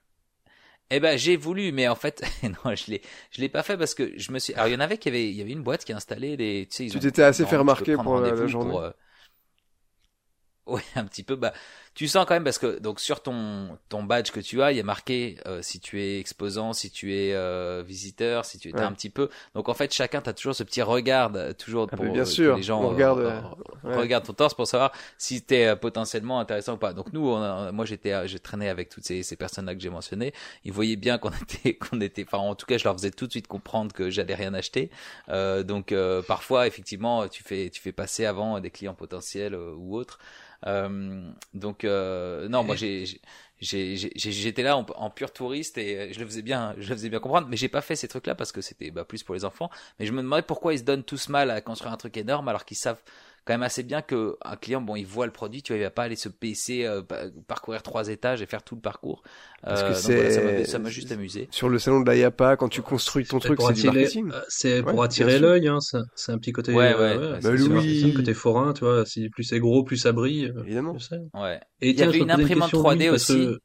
Eh ben, j'ai voulu, mais en fait, non, je l'ai, je l'ai pas fait parce que je me suis. Alors, il y en avait qui avait, il y avait une boîte qui a installé des. Tu sais, ils Tu t'étais assez fait remarquer pour la- journée. pour, euh, Ouais, un petit peu. Bah, tu sens quand même parce que donc sur ton ton badge que tu as, il y a marqué euh, si tu es exposant, si tu es euh, visiteur, si tu es Ouais. un petit peu. Donc en fait, chacun t'as toujours ce petit regard euh, toujours Ah, pour bien euh, sûr, les gens regarde, euh, ouais. regardent ton torse pour savoir si t'es euh, potentiellement intéressant ou pas. Donc nous, on a- moi j'étais, j'ai traîné avec toutes ces, ces personnes-là que j'ai mentionnées. Ils voyaient bien qu'on était, qu'on était, enfin en tout cas, je leur faisais tout de suite comprendre que j'allais rien acheter. Euh, donc euh, parfois, effectivement, tu fais, tu fais passer avant des clients potentiels ou autres. Euh, donc euh, non, moi j'ai j'étais là en, en pur touriste et euh, je le faisais bien, je le faisais bien comprendre, mais j'ai pas fait ces trucs-là parce que c'était bah, plus pour les enfants. Mais je me demandais pourquoi ils se donnent tous mal à construire un truc énorme alors qu'ils savent quand même assez bien que un client, bon, il voit le produit, tu vois, il va pas aller se baisser, euh, pa- parcourir trois étages et faire tout le parcours. Parce que Euh, voilà, ça c'est- m'avait- ça m'a juste amusé. Sur le salon de la Yapa, quand tu construis ton truc, c'est du attirer, marketing. euh, c'est pour Ouais, attirer l'œil, hein, ça. C'est un petit côté, Ouais, euh, ouais, ouais, bah oui. côté forain, tu vois. Si plus c'est gros, plus ça brille. Évidemment. Ouais. Et Il y tiens, avait une imprimante question, 3D Louis, parce aussi. que-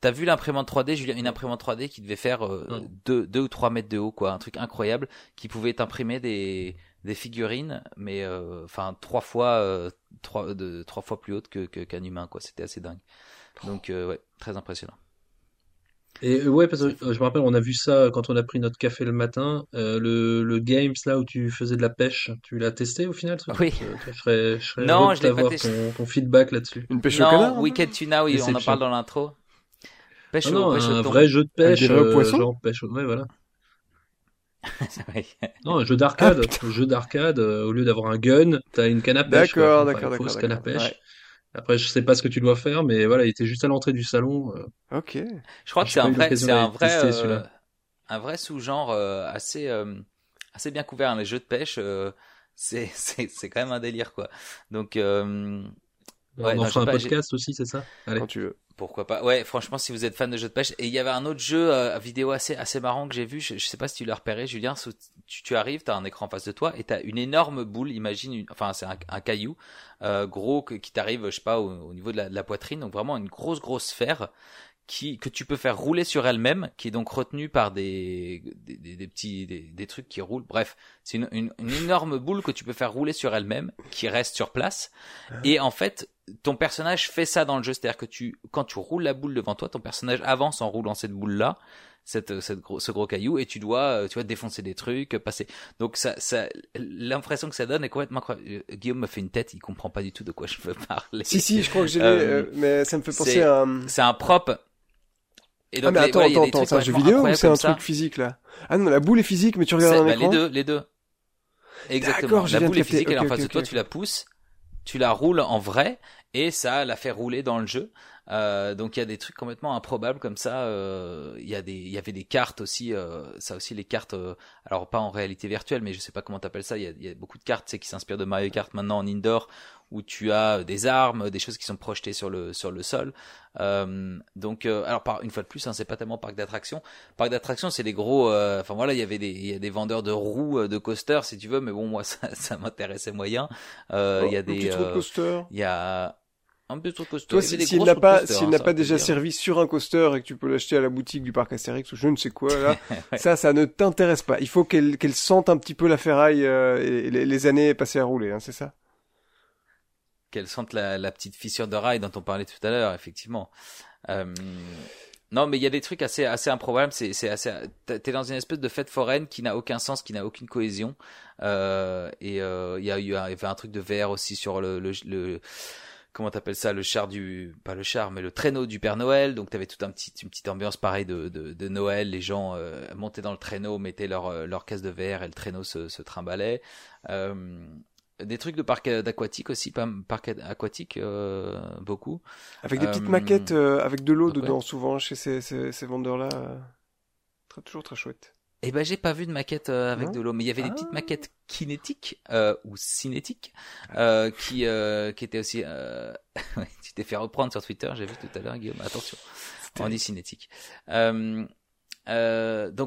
T'as vu l'imprimante 3D, Julien? Une imprimante 3D qui devait faire euh, Non. deux, ou trois mètres de haut, quoi. Un truc incroyable, qui pouvait t'imprimer des, des figurines, mais euh, enfin trois fois, euh, trois, de, trois fois plus haute que qu'un humain, quoi. C'était assez dingue. Donc euh, ouais, très impressionnant. Et euh, ouais, parce que euh, je me rappelle, on a vu ça quand on a pris notre café le matin. euh, le, le Games là où tu faisais de la pêche, tu l'as testé au final, truc? Oui. Euh, Je serais, je serais Non, heureux de je l'ai pas t'avoir testé. ton, ton feedback là-dessus. Une pêche au canard. non, Wicked Tuna, oui, on en parle dans l'intro. Pêche Ah au, non, pêche un vrai jeu de pêche, vrais euh, poissons genre pêche. au- Ouais, voilà. Oui. Non, un jeu d'arcade, Ah, un jeu d'arcade. euh, au lieu d'avoir un gun, t'as une canne à pêche. D'accord, d'accord, d'accord, canne à pêche. Après, je sais pas ce que tu dois faire, mais voilà, il était juste à l'entrée du salon. euh, Ok. Je crois que c'est un vrai, c'est un vrai, tester euh, un vrai sous-genre euh, assez, euh, assez bien couvert. hein. Les jeux de pêche, euh, c'est, c'est, c'est quand même un délire, quoi. Donc, euh, Ouais, on non, en fera un pas- podcast aussi, c'est ça? Allez. Quand tu veux. Pourquoi pas. Ouais, franchement, si vous êtes fan de jeux de pêche. Et il y avait un autre jeu euh, vidéo assez, assez marrant que j'ai vu. Je, je sais pas si tu l'as repéré, Julien. Tu, tu arrives, t'as un écran en face de toi et t'as une énorme boule. Imagine, une- enfin, c'est un, un caillou euh, gros que- qui t'arrive, je sais pas, au, au niveau de la, de la poitrine. Donc vraiment une grosse, grosse sphère qui que tu peux faire rouler sur elle-même, qui est donc retenue par des des, des, des petits des, des, trucs qui roulent. Bref, c'est une, une, une, énorme boule que tu peux faire rouler sur elle-même, qui reste sur place. Ah. Et en fait, ton personnage fait ça dans le jeu, c'est-à-dire que tu quand tu roules la boule devant toi, ton personnage avance en roulant cette boule là cette, cette gros, ce gros caillou et tu dois euh, tu vois défoncer des trucs passer. Donc ça ça l'impression que ça donne est complètement euh, Guillaume me fait une tête il comprend pas du tout de quoi je veux parler. Si si je crois que j'ai euh, mais ça me fait penser à c'est un propre et donc, ah mais attends attends attends c'est un jeu vidéo ou c'est un truc physique là? Ah non la boule est physique mais tu regardes un bah, écran. les deux les deux. Exactement. la boule est physique elle est en face de toi tu la pousses tu la roules en vrai et ça la fait rouler dans le jeu euh, donc il y a des trucs complètement improbables comme ça. Euh, il y a des, il y avait des cartes aussi. Euh, ça aussi les cartes. alors pas en réalité virtuelle, mais je sais pas comment t'appelles ça. Il y a, y a, beaucoup de cartes, qui s'inspirent de Mario Kart maintenant en indoor, où tu as des armes, des choses qui sont projetées sur le sur le sol. donc alors par une fois de plus, hein, c'est pas tellement parc d'attraction. Parc d'attraction, c'est les gros. Enfin voilà, il y avait des, il y a des vendeurs de roues, de coasters si tu veux, mais bon moi ça, ça m'intéressait moyen. Il y a des. Il y a un peu trop costaud. Toi, s'il n'a pas, s'il n'a pas déjà servi sur un coaster et que tu peux l'acheter à la boutique du parc Astérix ou je ne sais quoi là, ça, ça ne t'intéresse pas. Il faut qu'elle qu'elle sente un petit peu la ferraille euh, et les, années passées à rouler, hein, c'est ça? Qu'elle sente la, la, petite fissure de rail dont on parlait tout à l'heure, effectivement. Euh, non, mais il y a des trucs assez assez improbables. C'est c'est assez. T'es dans une espèce de fête foraine qui n'a aucun sens, qui n'a aucune cohésion. Euh, et euh, il y a eu il y avait un truc de VR aussi sur le, le, le comment t'appelles ça le char du pas le char mais le traîneau du Père Noël donc t'avais tout un petit une petite ambiance pareille de, de, de Noël les gens euh, montaient dans le traîneau mettaient leur euh, leur caisse de verre et le traîneau se, se trimballait euh, des trucs de parc aquatique aussi pas parc aquatique euh, beaucoup avec des petites maquettes avec de l'eau dedans souvent chez ces, ces, ces vendeurs là très toujours très chouette eh ben j'ai pas vu de maquette euh, avec de l'eau, mais il y avait des petites ah. maquettes kinétiques euh, ou cinétiques euh, qui euh, qui étaient aussi. Euh... tu t'es fait reprendre sur Twitter, j'ai vu tout à l'heure, Guillaume. Attention, on dit cinétique. donc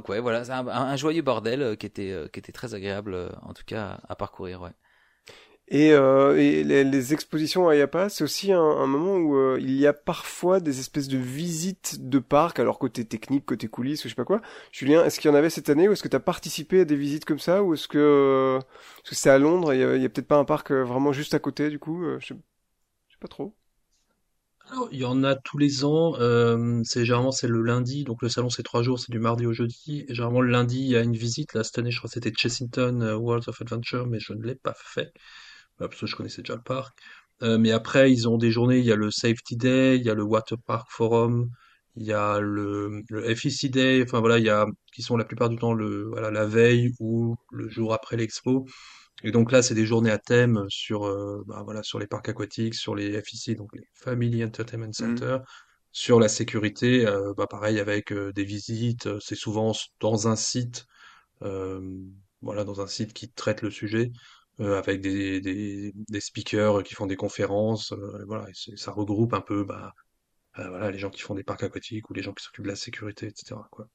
ouais, voilà, c'est un, un, joyeux bordel qui était qui était très agréable en tout cas à parcourir, ouais. Et, euh, les, les, expositions à Yapa, c'est aussi un, un, moment où euh, il y a parfois des espèces de visites de parcs, alors côté technique, côté coulisses, ou je sais pas quoi. Julien, est-ce qu'il y en avait cette année, ou est-ce que tu as participé à des visites comme ça, ou est-ce que euh, c'est à Londres, il y a, peut-être pas un parc euh, vraiment juste à côté, du coup, je sais, je sais pas trop. Alors, il y en a tous les ans. Euh, c'est généralement c'est le lundi, donc le salon c'est trois jours, c'est du mardi au jeudi. Et généralement le lundi il y a une visite. Là cette année je crois que c'était Chessington World of Adventure, mais je ne l'ai pas fait. Bah, parce que je connaissais déjà le parc. Euh, mais après, ils ont des journées, il y a le Safety Day, il y a le Water Park Forum, il y a le, le FEC Day, enfin voilà, il y a, qui sont la plupart du temps le, voilà, la veille ou le jour après l'expo. Et donc là, c'est des journées à thème sur, euh, bah, voilà, sur les parcs aquatiques, sur les FEC, donc les Family Entertainment mmh. Center, sur la sécurité, euh, bah, pareil avec des visites, c'est souvent dans un site, voilà, dans un site qui traite le sujet. Euh, avec des, des, des, speakers qui font des conférences. Euh, voilà, ça regroupe un peu bah, euh, voilà, les gens qui font des parcs aquatiques ou les gens qui s'occupent de la sécurité, etc. Quoi.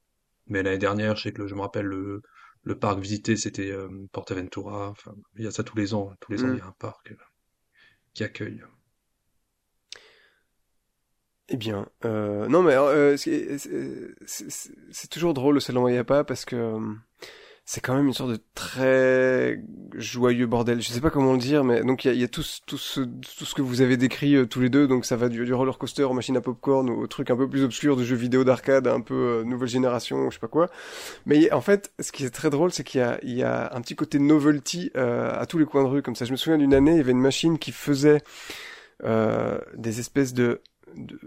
Mais l'année dernière, je sais que je me rappelle le, le parc visité, c'était Portaventura. Enfin, il y a ça tous les ans. Tous les ans, il y a mm. un parc qui accueille. Eh bien, non mais c'est toujours drôle le salon Ayapa parce que c'est quand même une sorte de très joyeux bordel. Je sais pas comment le dire, mais donc il y a, y a tout, tout, ce, tout ce que vous avez décrit euh, tous les deux. Donc ça va du, roller coaster aux machines à popcorn au truc un peu plus obscur de jeux vidéo d'arcade, un peu euh, nouvelle génération, je sais pas quoi. Mais en fait, ce qui est très drôle, c'est qu'il y a, y a un petit côté novelty euh, à tous les coins de rue comme ça. Je me souviens d'une année, il y avait une machine qui faisait des espèces de de,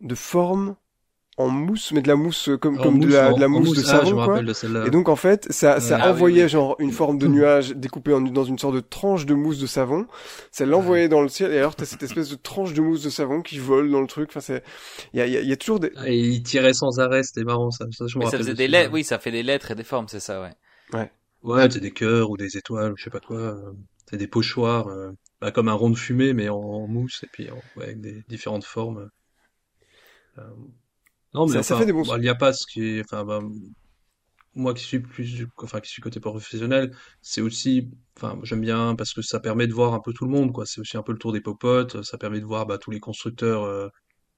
de formes en mousse, mais de la mousse euh, comme, comme de, la, de la mousse, de ah, savon, quoi. et donc en fait, ça, ça ah envoyait genre une forme de nuage découpée en, dans une sorte de tranche de mousse de savon. Ça l'envoyait dans le ciel, et alors t'as cette espèce de tranche de mousse de savon qui vole dans le truc. Enfin, c'est, il y a, y a, toujours des. Ah, et il tirait sans arrêt, c'était marrant ça. ça, je me ça faisait des lettres, oui, ça fait des lettres et des formes, c'est ça, ouais. Ouais. Ouais, c'est des cœurs ou des étoiles, je sais pas quoi. C'est des pochoirs, euh, bah, comme un rond de fumée, mais en, mousse et puis ouais, avec des différentes formes. Euh, non, mais ça, fait des bons. Bah, il n'y a pas ce qui est, enfin, bah, moi qui suis plus, enfin, qui suis côté professionnel, c'est aussi, enfin, j'aime bien parce que ça permet de voir un peu tout le monde, quoi. C'est aussi un peu le tour des popotes, ça permet de voir, bah, tous les constructeurs, euh,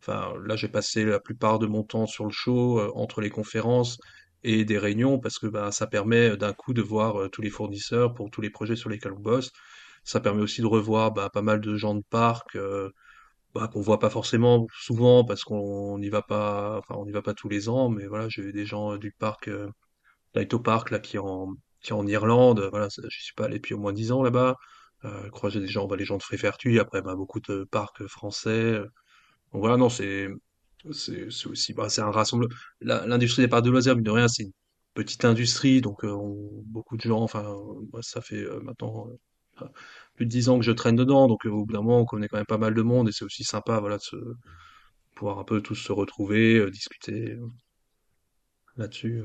Enfin, là, j'ai passé la plupart de mon temps sur le show, euh, entre les conférences et des réunions, parce que bah, ça permet euh, d'un coup de voir euh, tous les fournisseurs pour tous les projets sur lesquels on bosse. Ça permet aussi de revoir bah, pas mal de gens de parc euh, bah, qu'on voit pas forcément souvent parce qu'on n'y va pas, enfin, on n'y va pas tous les ans, mais voilà, j'ai vu des gens euh, du parc, euh, Park, là, qui en, qui en Irlande. Voilà, je suis pas allé depuis au moins dix ans là-bas. Euh, croiser des gens, bah, les gens de Fréfertuis, après, bah, beaucoup de parcs français. Donc voilà, non, c'est, c'est, aussi, bah, c'est un rassemblement. L'industrie des parcs de loisirs, mine de rien, c'est une petite industrie, donc euh, beaucoup de gens, enfin, euh, ça fait euh, maintenant euh, plus de dix ans que je traîne dedans, donc euh, au bout d'un moment, on connaît quand même pas mal de monde, et c'est aussi sympa, voilà, de se, pouvoir un peu tous se retrouver, euh, discuter euh, là-dessus.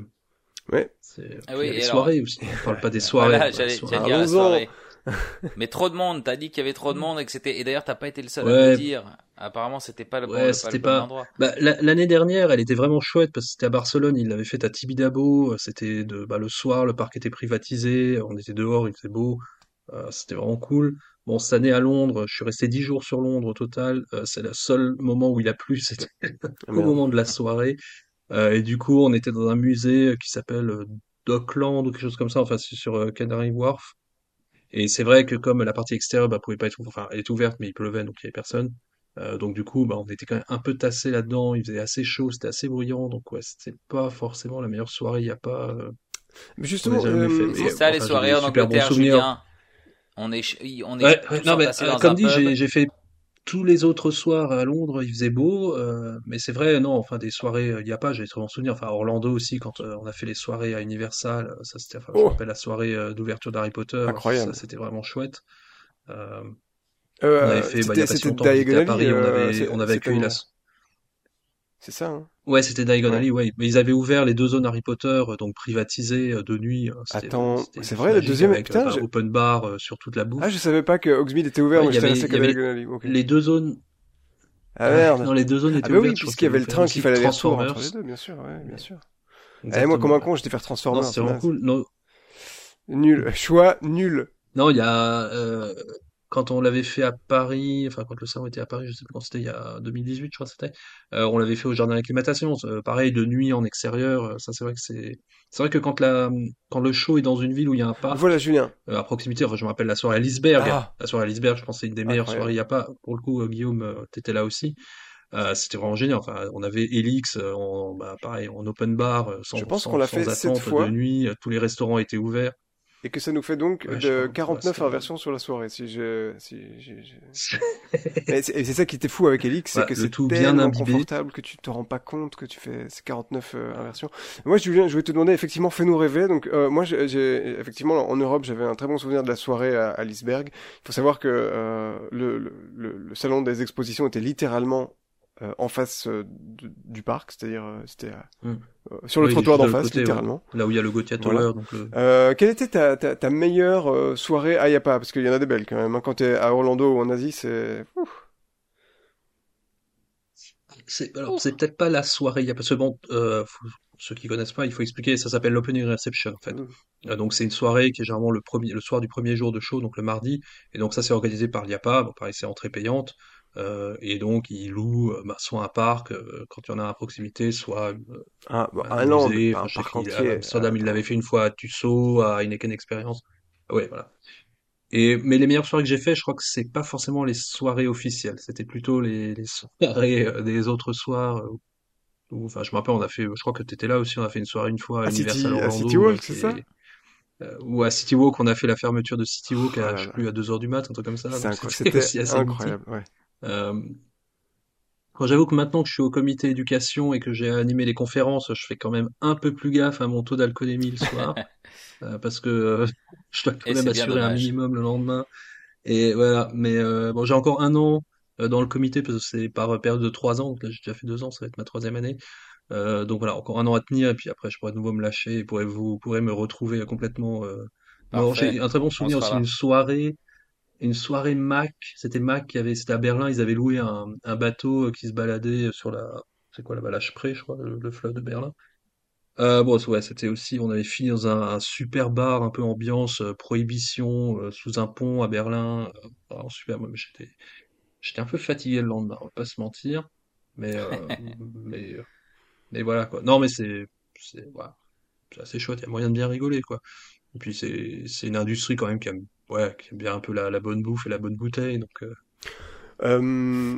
Ouais. C'est, Ah oui, il y a les et alors- soirées aussi. On parle pas des soirées. Voilà, les j'allais dire la Allons-en. soirée. Mais trop de monde, t'as dit qu'il y avait trop de monde et que c'était, et d'ailleurs t'as pas été le seul à me dire. Apparemment c'était pas le bon, Ouais, le- c'était pas le bon pas- endroit. Bah, la- l'année dernière, elle était vraiment chouette parce que c'était à Barcelone, ils l'avaient fait à Tibidabo, c'était de, bah, le soir, le parc était privatisé, on était dehors, il faisait beau, c'était vraiment cool. Bon, cette année à Londres, je suis resté dix jours sur Londres au total, euh, c'est le seul moment où il a plu, c'était Ah, au moment de la soirée. Euh, et du coup, on était dans un musée qui s'appelle euh, Dockland ou quelque chose comme ça, enfin, c'est sur euh, Canary Wharf. Et c'est vrai que comme la partie extérieure, bah, pouvait pas être, enfin, elle est ouverte, mais il pleuvait, donc il y avait personne. Euh, donc du coup, bah, on était quand même un peu tassé là-dedans. Il faisait assez chaud, c'était assez bruyant, donc ouais, c'était pas forcément la meilleure soirée. Il y a pas. euh, Mais justement, euh, C'est ça les soirées en Angleterre, souvenirs. Julien. On est, on est Ouais, tous ouais, non mais euh, dans comme un dit, j'ai j'ai fait tous les autres soirs à Londres, il faisait beau, euh, mais c'est vrai, non, enfin des soirées, euh, il y a pas, j'ai très bons souvenirs. Enfin à Orlando aussi, quand euh, on a fait les soirées à Universal, euh, ça c'était, enfin, je Oh. me rappelle la soirée euh, d'ouverture d'Harry Potter, Incroyable. ça c'était vraiment chouette. Euh, euh, on avait fait, bah, il y a pas si c'était longtemps, on était à Paris, on euh, avait, on avait c'est accueilli la, C'est ça, hein Ouais, c'était Diagon Alley, ouais. Mais ils avaient ouvert les deux zones Harry Potter, euh, donc privatisées euh, de nuit. euh, Attends, c'est vrai, la deuxième- avec, putain, bah, open bar euh, sur toute la bouffe. Ah, je savais pas que Hogsmeade était ouvert, Ouais, qu'à y avait Diagonally. ok. Les deux zones. Ah merde. Non, les deux zones étaient Ah bah oui, ouvertes. je crois puisqu'il y avait le train qu'il fallait aller entre les deux, bien sûr, ouais, bien sûr. Eh, moi, comme un con, j'étais faire Transformers. C'était vraiment cool. Non, Nul. Choix nul. non, il y a euh, quand on l'avait fait à Paris, enfin quand le salon était à Paris, je sais plus quand c'était, il y a 2018, je crois que c'était. euh, on l'avait fait au jardin d'acclimatation. euh, pareil, de nuit en extérieur. euh, Ça, c'est vrai que c'est. C'est vrai que quand la quand le show est dans une ville où il y a un parc. Voilà, Julien. à proximité. Enfin, je me rappelle la soirée à Lisberg. Ah. La soirée à Lisberg, je pense que c'est une des meilleures soirées. Il y a pas, pour le coup, Guillaume, t'étais là aussi. Euh, c'était vraiment génial. Enfin, on avait Elix, en, bah, pareil, en open bar, sans, Je pense qu'on l'a fait attente fois. de nuit. Tous les restaurants étaient ouverts. Et que ça nous fait donc Ouais, je de crois. 49 Ouais, c'est- inversions sur la soirée, si je, si j'ai, j'ai- Et c'est ça qui était fou avec Elix, c'est Ouais, que c'est tout bien tellement imbibé. confortable que tu te rends pas compte que tu fais ces 49 euh, inversions. Moi, Julien, je voulais te demander, effectivement, fais-nous rêver. Donc, euh, moi, j'ai, j'ai- effectivement, en Europe, j'avais un très bon souvenir de la soirée à, à Lisberg. Il faut savoir que euh, le, le- le salon des expositions était littéralement euh, en face euh, du, du parc, c'est-à-dire euh, c'était euh, sur le Oui, trottoir d'en de face, ouais. littéralement. Là où il y a le Gotia Voilà. Tower, le... Quelle était ta, ta, ta meilleure soirée à Yapa? Parce qu'il y en a des belles quand même. hein. Quand t'es à Orlando ou en Asie, c'est... C'est, alors, c'est peut-être pas la soirée, il y a parce que bon, faut- ceux qui connaissent pas, il faut expliquer, ça s'appelle l'opening reception, en fait. Mm. Donc, c'est une soirée qui est généralement le premier, le soir du premier jour de show, donc le mardi. Et donc, ça, c'est organisé par l'IAPA. Bon, pareil, c'est entrée payante. Euh, et donc, ils louent, euh, bah, soit un parc, euh, quand il y en a à proximité, soit euh, Ah, bon, un un land, musée. pas Enfin, un parc à Amsterdam, il Attends. l'avait fait une fois à Tussauds, à Heineken Experience. Ouais, voilà. Et, mais les meilleures soirées que j'ai fait, je crois que c'est pas forcément les soirées officielles. C'était plutôt les, les soirées euh, des autres soirs. euh, où, enfin, je me rappelle, on a fait, je crois que t'étais là aussi, on a fait une soirée une fois à À City- Universal à Orlando. City Walk, euh, c'est ça? Euh, ou à City Walk, on a fait la fermeture de City Walk Oh à, je sais plus, à 2 heures du mat, un truc comme ça. C'était incroyable, ouais. Euh, quand j'avoue que maintenant que je suis au comité éducation et que j'ai animé les conférences, je fais quand même un peu plus gaffe à mon taux d'alcoolémie le soir, euh, parce que euh, je dois quand Et même assurer un minimum le lendemain. Et voilà, mais euh, bon, j'ai encore un an euh, dans le comité parce que c'est par période de trois ans, donc là j'ai déjà fait deux ans, ça va être ma troisième année. Euh, donc voilà, encore un an à tenir et puis après je pourrai de nouveau me lâcher et pourrez vous pourrez me retrouver complètement. Euh... J'ai un très bon souvenir aussi là. d'une soirée une soirée Mac, c'était Mac qui avait, c'était à Berlin, ils avaient loué un, un bateau euh, qui se baladait sur la, c'est quoi la Spree, je crois, le, le fleuve de Berlin. Euh, bon, ouais, c'était aussi, on avait fini dans un, un super bar, un peu ambiance euh, prohibition, euh, sous un pont à Berlin. Euh, vraiment super, moi, mais j'étais, j'étais un peu fatigué le lendemain, on va pas se mentir. Mais, euh, mais, mais voilà quoi. Non, mais c'est, c'est, voilà. c'est assez chouette. Il y a moyen de bien rigoler quoi. Et puis c'est, c'est une industrie quand même qui aime, ouais, qui aime bien un peu la, la bonne bouffe et la bonne bouteille. Donc, euh, Euh,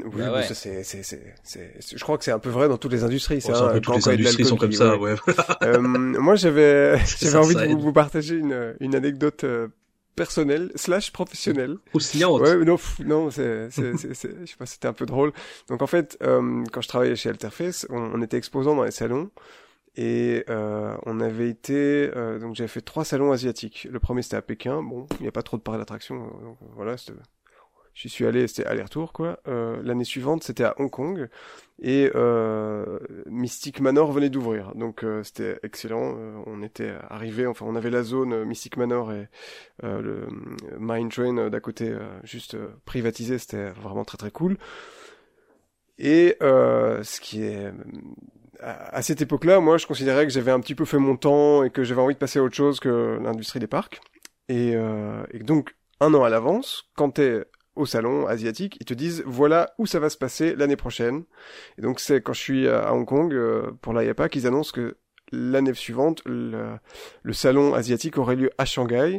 oui, Bah ouais. ça, c'est, c'est, c'est, c'est- je crois que c'est un peu vrai dans toutes les industries. un hein, toutes les industries sont comme qui- ça, ouais. ouais. Euh, moi, j'avais, j'avais ça, envie ça de vous, partager une, une anecdote euh, personnelle slash professionnelle. Croustillante. Ouais, non, pff, non, c'est, c'est, c'est, c'est- je sais pas, c'était un peu drôle. Donc en fait, euh, quand je travaillais chez Alterface, on, on était exposant dans les salons et euh, on avait été, euh, donc j'avais fait trois salons asiatiques. Le premier c'était à Pékin, bon, il n'y a pas trop de parcs d'attraction, euh, donc voilà, j'y suis allé, c'était aller-retour quoi. Euh, L'année suivante c'était à Hong Kong et euh, Mystic Manor venait d'ouvrir, donc euh, c'était excellent. On était arrivé, enfin on avait la zone Mystic Manor et le Mine Train d'à côté, juste privatisé, c'était vraiment très très cool. Et euh, ce qui est à cette époque-là, moi, je considérais que j'avais un petit peu fait mon temps et que j'avais envie de passer à autre chose que l'industrie des parcs. Et, euh, et donc, un an à l'avance, quand t'es au salon asiatique, ils te disent voilà où ça va se passer l'année prochaine. Et donc, c'est quand je suis à Hong Kong euh, pour l'IAPA qu'ils annoncent que l'année suivante, le, le salon asiatique aurait lieu à Shanghai.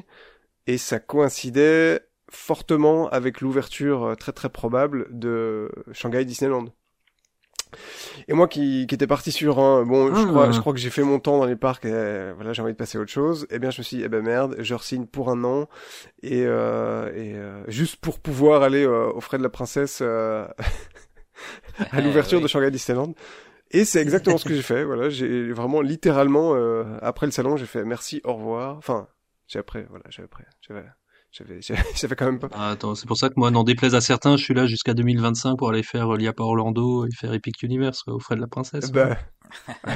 Et ça coïncidait fortement avec l'ouverture euh, très très probable de Shanghai Disneyland. Et moi qui, qui était parti sur un bon, je Ah. crois, je crois que j'ai fait mon temps dans les parcs, et voilà, j'ai envie de passer à autre chose. Eh bien, je me suis dit, eh ben merde, je re-signe pour un an et, euh, et euh, juste pour pouvoir aller euh, aux frais de la princesse euh, à l'ouverture oui. de Shanghai Disneyland. Et c'est exactement ce que j'ai fait. Voilà, j'ai vraiment littéralement euh, après le salon, j'ai fait merci, au revoir. Enfin, j'ai après, voilà, j'avais après, j'avais, j'avais, j'avais j'avais quand même pas. Ah, attends, c'est pour ça que moi, n'en déplaise à certains, je suis là jusqu'à 2025 pour aller faire euh, l'IAPA Orlando et faire Epic Universe, quoi, aux frais de la princesse. Bah, Ah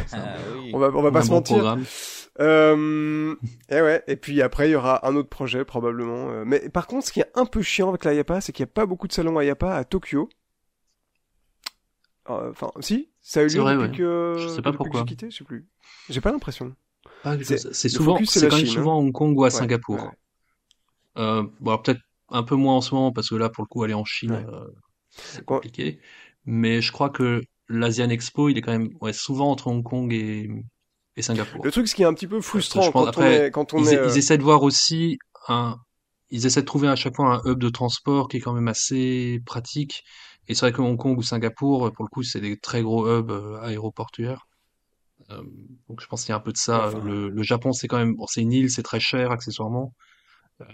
oui. on va, on va un pas se bon mentir. programme. Euh, et ouais, et puis après il y aura un autre projet probablement. euh, Mais par contre, ce qui est un peu chiant avec la IAPA, c'est qu'il n'y a pas beaucoup de salons à IAPA à Tokyo. Enfin, si, ça a eu lieu vrai, depuis ouais. que, Je sais pas depuis pourquoi. j'ai quitté, je sais plus. J'ai pas l'impression. Ah, C'est- souvent, c'est quand même Chine, souvent à Hong Kong ou à Ouais, Singapour. ouais. Euh, bon, peut-être un peu moins en ce moment parce que là, pour le coup, aller en Chine, Ouais. euh, c'est compliqué. Mais je crois que l'Asian Expo, il est quand même ouais, souvent entre Hong Kong et, et Singapour. Le truc, ce qui est un petit peu frustrant je pense, quand, après, on est, quand on Ils, est, euh, ils essaient de voir aussi un, ils essaient de trouver à chaque fois un hub de transport qui est quand même assez pratique. Et c'est vrai que Hong Kong ou Singapour, pour le coup, c'est des très gros hubs euh, aéroportuaires. Euh, donc je pense qu'il y a un peu de ça. Enfin. le, le Japon, c'est quand même, bon, c'est une île, c'est très cher accessoirement.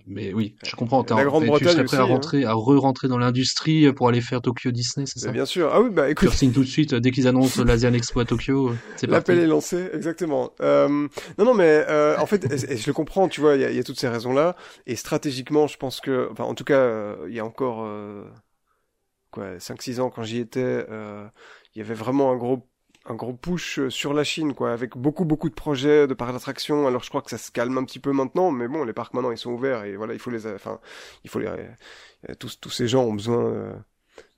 Mais oui, je comprends. La Grande-Bretagne tu serais prêt à aussi, hein. rentrer, à re-rentrer dans l'industrie pour aller faire Tokyo Disney, c'est ça? bien sûr. Ah oui, bah Tu écoute, signes tout de suite dès qu'ils annoncent l'Asian Expo à Tokyo. C'est. L'appel est lancé, exactement. Euh, non, non, mais euh, en fait, et, et je le comprends, tu vois, il y a, il y a toutes ces raisons-là, et stratégiquement, je pense que, enfin, en tout cas, euh, il y a encore euh, quoi, 5-6 ans quand j'y étais, euh, il y avait vraiment un gros un gros push euh, sur la Chine, quoi, avec beaucoup beaucoup de projets de parcs d'attraction. Alors je crois que ça se calme un petit peu maintenant, mais bon, les parcs maintenant ils sont ouverts et voilà, il faut les, enfin, il faut les, euh, tous tous ces gens ont besoin.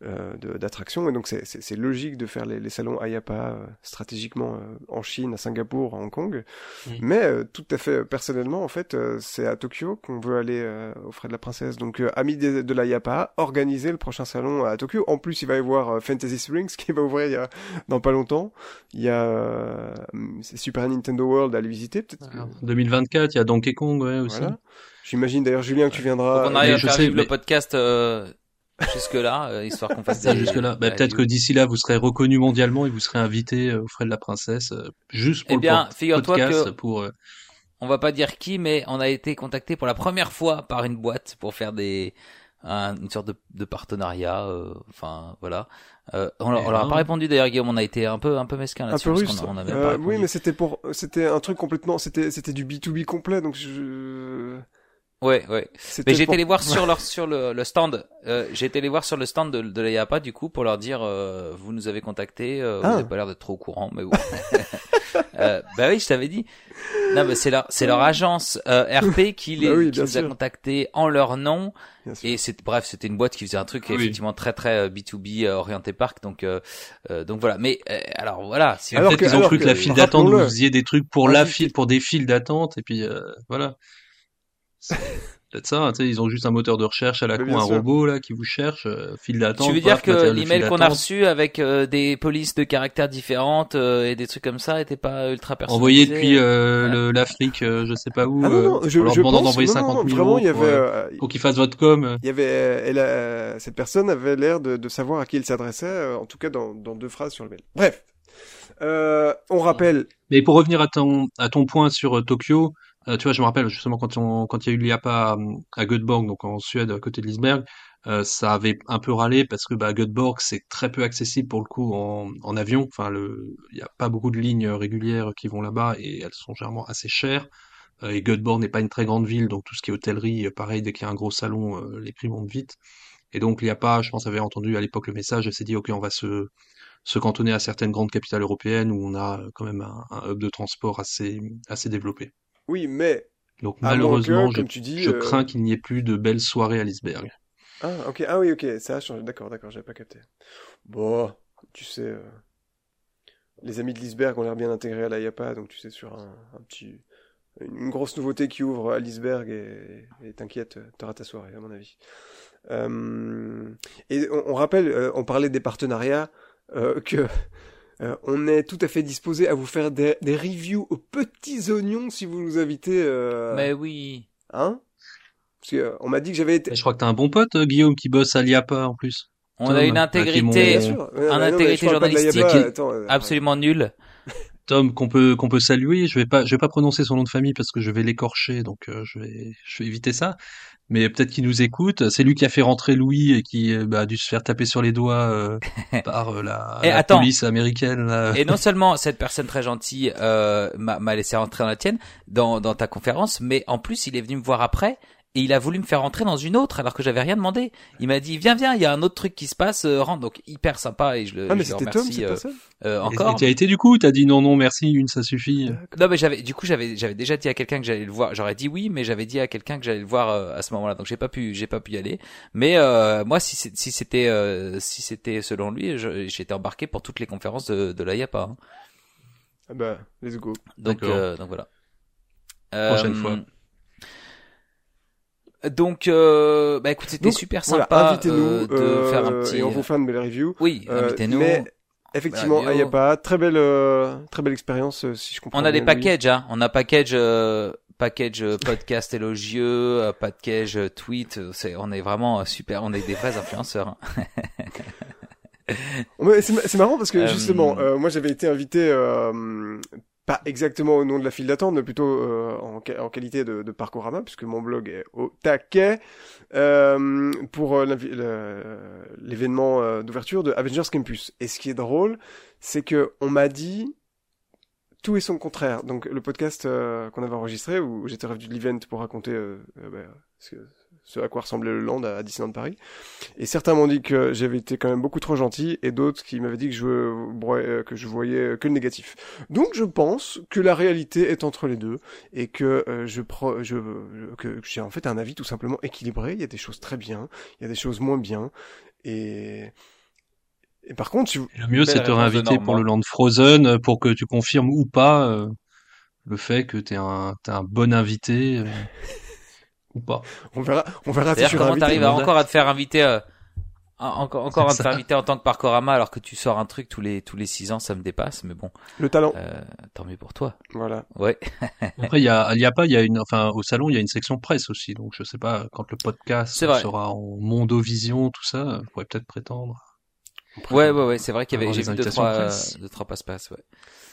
Euh, de- d'attractions et donc c'est- c'est c'est logique de faire les, les salons IAPA euh, stratégiquement euh, en Chine, à Singapour, à Hong Kong. Mm. Mais euh, tout à fait personnellement, en fait, euh, c'est à Tokyo qu'on veut aller euh, aux frais de la princesse. Donc, euh, amis de, de l'IAPA, organiser le prochain salon à Tokyo. En plus, il va y avoir euh, Fantasy Springs qui va ouvrir il y a, dans pas longtemps. Il y a euh, c'est Super Nintendo World à aller visiter, peut-être. que- En 2024, il y a Donkey Kong, ouais, aussi. Voilà. J'imagine d'ailleurs Julien que tu viendras. Qu'on arrive à je faire sais, vivre le podcast euh, jusque-là, euh, histoire qu'on fasse Ça, des... jusque-là. Bah, ouais, peut-être que d'ici là, vous serez reconnu mondialement et vous serez invité euh, aux frais de la princesse, euh, juste pour Eh bien, le podcast, que- pour, euh, On va pas dire qui, mais on a été contacté pour la première fois par une boîte pour faire des un- une sorte de, de partenariat. euh, Enfin, voilà. Euh, on, leur- on leur a pas répondu d'ailleurs, Guillaume. On a été un peu un peu mesquin un là-dessus. peu parce russe. qu'on a- on avait Euh, pas oui, mais c'était pour, c'était un truc complètement, c'était, c'était du B2B complet, donc je, Ouais, ouais. Mais j'ai pour- été les voir sur leur sur le, le stand. Euh, j'ai été les voir sur le stand de, de la IAPA du coup pour leur dire euh, vous nous avez contacté, euh, Ah. vous n'avez pas l'air d'être trop au courant, mais bon. euh, bah oui, je t'avais dit. Non, mais c'est leur c'est leur agence euh, RP qui les Bah oui, qui nous a contactés en leur nom et c'est bref c'était une boîte qui faisait un truc Oui. effectivement très très euh, B2B euh, orienté parc donc euh, euh, donc voilà. Mais euh, alors voilà. Si Alors qu'ils ont cru que, que- la file d'attente, vous faisiez des trucs pour la file, pour des files d'attente, et puis euh, voilà. C'est- Peut-être ça, tu sais, ils ont juste un moteur de recherche à la con, un sûr. robot là qui vous cherche, euh, file d'attente. Tu veux dire paf, que l'email qu'on a reçu avec euh, des polices de caractères différentes euh, et des trucs comme ça était pas ultra personnalisé Envoyé depuis euh, l'Afrique, euh, je sais pas où, Ah non, non, je, en leur demandant d'envoyer non, non, 50 000 vraiment, euros il y pour, avait, euh, euh, pour qu'ils fassent votre com. il y avait, elle a- cette personne avait l'air de, de savoir à qui il s'adressait, euh, en tout cas dans, dans deux phrases sur le mail. Bref, euh, on rappelle, Mais pour revenir à ton à ton point sur euh, Tokyo, euh, tu vois, je me rappelle justement quand on quand il y a eu l'IAPA à, à Göteborg, donc en Suède, à côté de Lisberg, euh, ça avait un peu râlé parce que bah, Göteborg c'est très peu accessible pour le coup en, en avion. Enfin, il y a pas beaucoup de lignes régulières qui vont là-bas et elles sont généralement assez chères. Euh, et Göteborg n'est pas une très grande ville, donc tout ce qui est hôtellerie, euh, pareil, dès qu'il y a un gros salon, euh, les prix montent vite. Et donc l'IAPA, je pense, avait entendu à l'époque le message et s'est dit ok, on va se se cantonner à certaines grandes capitales européennes où on a euh, quand même un, un hub de transport assez assez développé. Oui, mais Donc à moins que, malheureusement, je, comme tu dis, je euh, crains qu'il n'y ait plus de belles soirées à Lisberg. Ah, ok. Ah oui, ok. Ça a changé. D'accord, d'accord. J'avais pas capté. Bon, tu sais, euh, les amis de Lisberg ont l'air bien intégrés à la IAPA, donc tu sais, sur un, un petit, une grosse nouveauté qui ouvre à Lisberg et t'inquiète, t'auras ta soirée, à mon avis. Euh, et on, on rappelle, on parlait des partenariats, que euh, on est tout à fait disposé à vous faire des, des reviews aux petits oignons si vous nous invitez. Euh, Mais oui. Hein? Parce que euh, on m'a dit que j'avais été. Je crois que t'as un bon pote, euh, Guillaume, qui bosse à l'IAPA en plus. On Tom, a une intégrité mon-. Ouais, non, intégrité journalistique Yaba, qui- attends, euh, absolument nulle. Tom qu'on peut qu'on peut saluer. Je vais pas je vais pas prononcer son nom de famille parce que je vais l'écorcher, donc euh, je vais je vais éviter ça. Mais peut-être qu'il nous écoute. C'est lui qui a fait rentrer Louis et qui euh, bah, a dû se faire taper sur les doigts euh, par euh, la, Et la attends. police américaine. là. Et non seulement cette personne très gentille euh, m'a m'a laissé rentrer dans la tienne, dans, dans ta conférence, mais en plus il est venu me voir après et il a voulu me faire rentrer dans une autre alors que j'avais rien demandé. Il m'a dit viens viens, il y a un autre truc qui se passe, euh, rentre. Donc hyper sympa et je le, Ah, mais je le Tom, remercie euh, euh, encore. Et tu as été du coup, t'as dit non non merci, une ça suffit? Non mais j'avais du coup j'avais j'avais déjà dit à quelqu'un que j'allais le voir. J'aurais dit oui, mais j'avais dit à quelqu'un que j'allais le voir euh, à ce moment-là. Donc j'ai pas pu j'ai pas pu y aller. Mais euh, moi si c'était euh, si c'était selon lui, j'étais embarqué pour toutes les conférences de, de la IAPA. hein. Ah bah, let's go. Donc euh, donc voilà. Prochaine Euh, fois. Donc euh, bah écoute c'était super Voilà, sympa invitez-nous euh, de euh, faire un petit. et on vous fait une belle review. Oui, Euh, invitez-nous. Mais effectivement, Voilà, il y a Yo. pas très belle, très belle expérience si je comprends. On a des packages, hein. On a package, package podcast élogieux, package tweet. C'est, on est vraiment super. On est des vrais influenceurs. hein. C'est ma- c'est marrant parce que Euh, justement, euh, moi j'avais été invité euh, pas exactement au nom de la file d'attente, mais plutôt euh, en, en qualité de, de Parcourama, puisque mon blog est au taquet euh, pour euh, l'événement euh, d'ouverture de Avengers Campus. Et ce qui est drôle, c'est que on m'a dit tout et son contraire. Donc le podcast euh, qu'on avait enregistré, où j'étais revenu de l'event pour raconter euh, bah, ce, que- ce à quoi ressemblait le land à Disneyland Paris. Et certains m'ont dit que j'avais été quand même beaucoup trop gentil, et d'autres qui m'avaient dit que je, euh, que je voyais que le négatif. Donc je pense que la réalité est entre les deux, et que euh, je, pro, je, je- que j'ai en fait un avis tout simplement équilibré. Il y a des choses très bien, il y a des choses moins bien, et et par contre. Et le mieux, c'est de te réinviter pour le Land Frozen euh, pour que tu confirmes ou pas euh, le fait que t'es un, t'es un bon invité euh, ou pas. on verra, on verra si je suis comment t'arrives encore à te faire inviter, euh, en- encore, encore à te faire inviter en tant que Parcorama alors que tu sors un truc tous les tous les six ans, ça me dépasse. Mais bon, Le talent, euh, tant mieux pour toi. voilà. Ouais. Après, il y a, il y a pas, il y a une, enfin, au salon, il y a une section presse aussi. Donc, je sais pas, quand le podcast sera en Mondovision, tout ça, on pourrait peut-être prétendre. Ouais, ouais, ouais. C'est vrai qu'il y avait, j'ai des vu deux trois, euh, deux trois passe-passe. Ouais.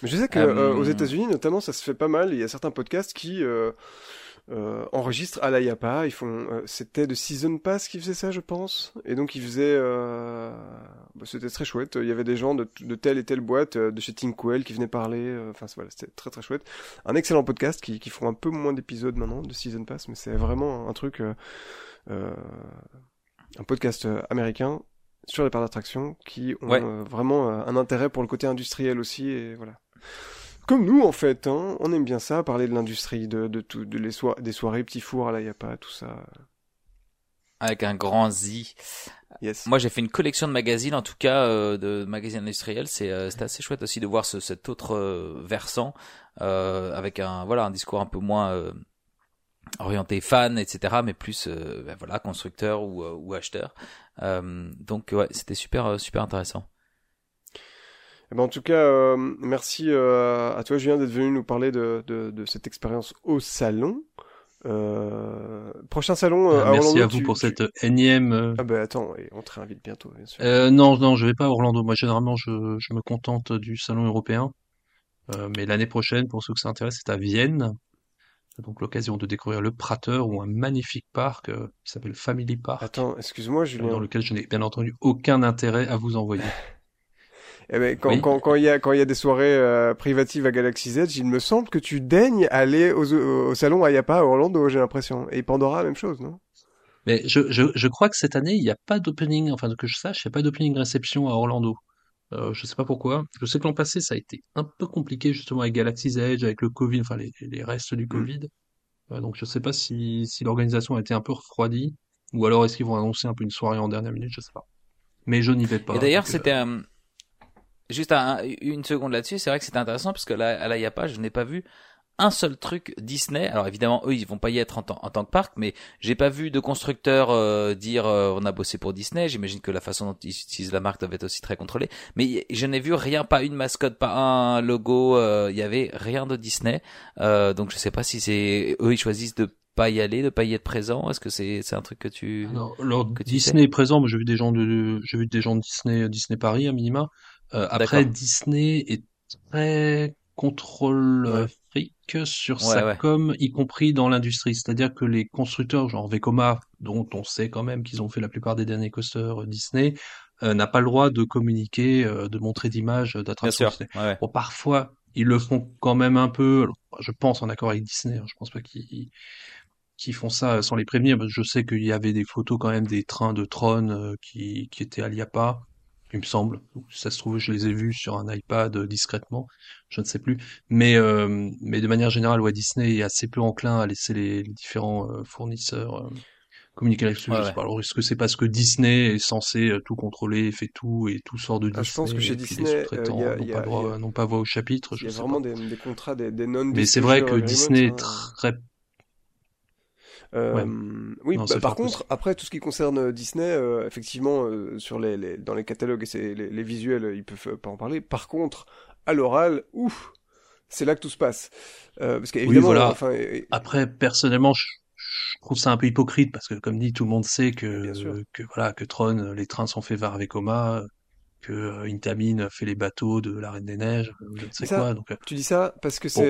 Mais je sais que Euh, euh, aux États-Unis, notamment, ça se fait pas mal. Il y a certains podcasts qui euh, enregistrent à la IAPA. Ils font, euh, c'était de Season Pass qui faisait ça, je pense. Et donc ils faisaient, euh, bah, c'était très chouette. Il y avait des gens de, de telle et telle boîte, euh, de chez Tinkwell, qui venaient parler. euh, Enfin voilà, c'était très très chouette. Un excellent podcast qui, qui font un peu moins d'épisodes maintenant de Season Pass, mais c'est vraiment un truc, un podcast américain sur les parcs d'attraction qui ont Ouais. vraiment un intérêt pour le côté industriel aussi et voilà. Comme nous en fait, hein, on aime bien ça, parler de l'industrie, de, de tout, de les soi- des soirées petits fours à la Yapa, tout ça. Avec un grand Z. Yes. Moi, j'ai fait une collection de magazines, en tout cas euh, de magazines industriels. C'est euh, assez chouette aussi de voir ce, cet autre euh, versant euh, avec un voilà un discours un peu moins euh, orienté fan, etc. Mais plus, euh, ben voilà, constructeur ou, euh, ou acheteur. Euh, donc ouais, c'était super, super intéressant. Eh ben, en tout cas, euh, merci euh, à toi Julien d'être venu nous parler de, de, de cette expérience au salon. Euh, prochain salon euh, à merci Orlando, à vous tu- pour tu- cette énième. euh, Ah bah attends, on te réinvite bientôt, bien sûr. Non, non, je vais pas à Orlando. Moi, généralement, je, je me contente du salon européen. Mais l'année prochaine, pour ceux que ça intéresse, c'est à Vienne. Donc l'occasion de découvrir le Prater ou un magnifique parc qui s'appelle Family Park, Attends, excuse-moi Julien. dans lequel je n'ai bien entendu aucun intérêt à vous envoyer. Eh ben, quand, Oui. quand, quand il y a, quand il y a des soirées euh, privatives à Galaxy Z, il me semble que tu daignes aller au, au salon à Yapa à Orlando, j'ai l'impression. Et Pandora, même chose, non? Mais je, je, je crois que cette année, il n'y a pas d'opening, enfin que je sache, il n'y a pas d'opening réception à Orlando. Euh, je sais pas pourquoi. Je sais que l'an passé, ça a été un peu compliqué justement avec Galaxy's Edge, avec le Covid, enfin les, les restes Mm. du Covid. Euh, donc je sais pas si, si l'organisation a été un peu refroidie, ou alors est-ce qu'ils vont annoncer un peu une soirée en dernière minute, je sais pas. Mais je n'y vais pas. Et d'ailleurs, euh, c'était un- juste un- une seconde là-dessus. C'est vrai que c'était intéressant parce que là, à la Yapa, je n'ai pas vu un seul truc Disney. Alors évidemment, eux, ils vont pas y être en, tant- en tant que parc, mais j'ai pas vu de constructeur euh, dire euh, on a bossé pour Disney. J'imagine que la façon dont ils utilisent la marque doit être aussi très contrôlée. Mais je n'ai vu rien, pas une mascotte, pas un logo. euh, Il y avait rien de Disney. Euh, donc je sais pas si c'est eux, ils choisissent de pas y aller, de pas y être présent. Est-ce que c'est c'est un truc que tu Alors, alors, que tu Disney est présent, mais j'ai vu des gens de, j'ai vu des gens de Disney, Disney Paris à minima. Euh, après. Disney est très contrôle fric sur Ouais, sa ouais. com, y compris dans l'industrie. C'est-à-dire que les constructeurs, genre Vekoma, dont on sait quand même qu'ils ont fait la plupart des derniers coasters euh, Disney, euh, n'a pas le droit de communiquer, euh, de montrer d'images d'attractions. Bon, parfois, ils le font quand même un peu, alors, je pense en accord avec Disney, hein, je pense pas qu'ils font ça sans les prévenir. Je sais qu'il y avait des photos quand même des trains de Tron qui, qui étaient à l'IAPA, il me semble. Ça se trouve, je les ai vus sur un iPad euh, discrètement, je ne sais plus. Mais, euh, mais de manière générale, ouais, Disney est assez peu enclin à laisser les, les différents euh, fournisseurs euh, communiquer. Ouais, je sais ouais. Alors, est-ce que c'est parce que Disney est censé tout contrôler, fait tout et tout sort de Ah, Disney je pense que chez Disney, les sous-traitants n'ont pas voix au chapitre, Il y a vraiment des, des contrats, des, des non Mais c'est vrai que Disney est hein. très Euh, Ouais. Oui, Non, bah, par contre, après tout ce qui concerne euh, Disney, euh, effectivement, euh, sur les, les- dans les catalogues et les, les visuels, ils peuvent pas en parler. Par contre, à l'oral, ouf, c'est là que tout se passe. Parce qu'évidemment, voilà. enfin, et- Après, personnellement, je, je trouve ça un peu hypocrite parce que, comme dit, tout le monde sait que, que voilà, que Tron, les trains sont faits vers Vekoma, que euh, Intamin fait les bateaux de la Reine des Neiges, euh, je ne sais ça- quoi. Donc, euh, tu dis ça parce que Bon.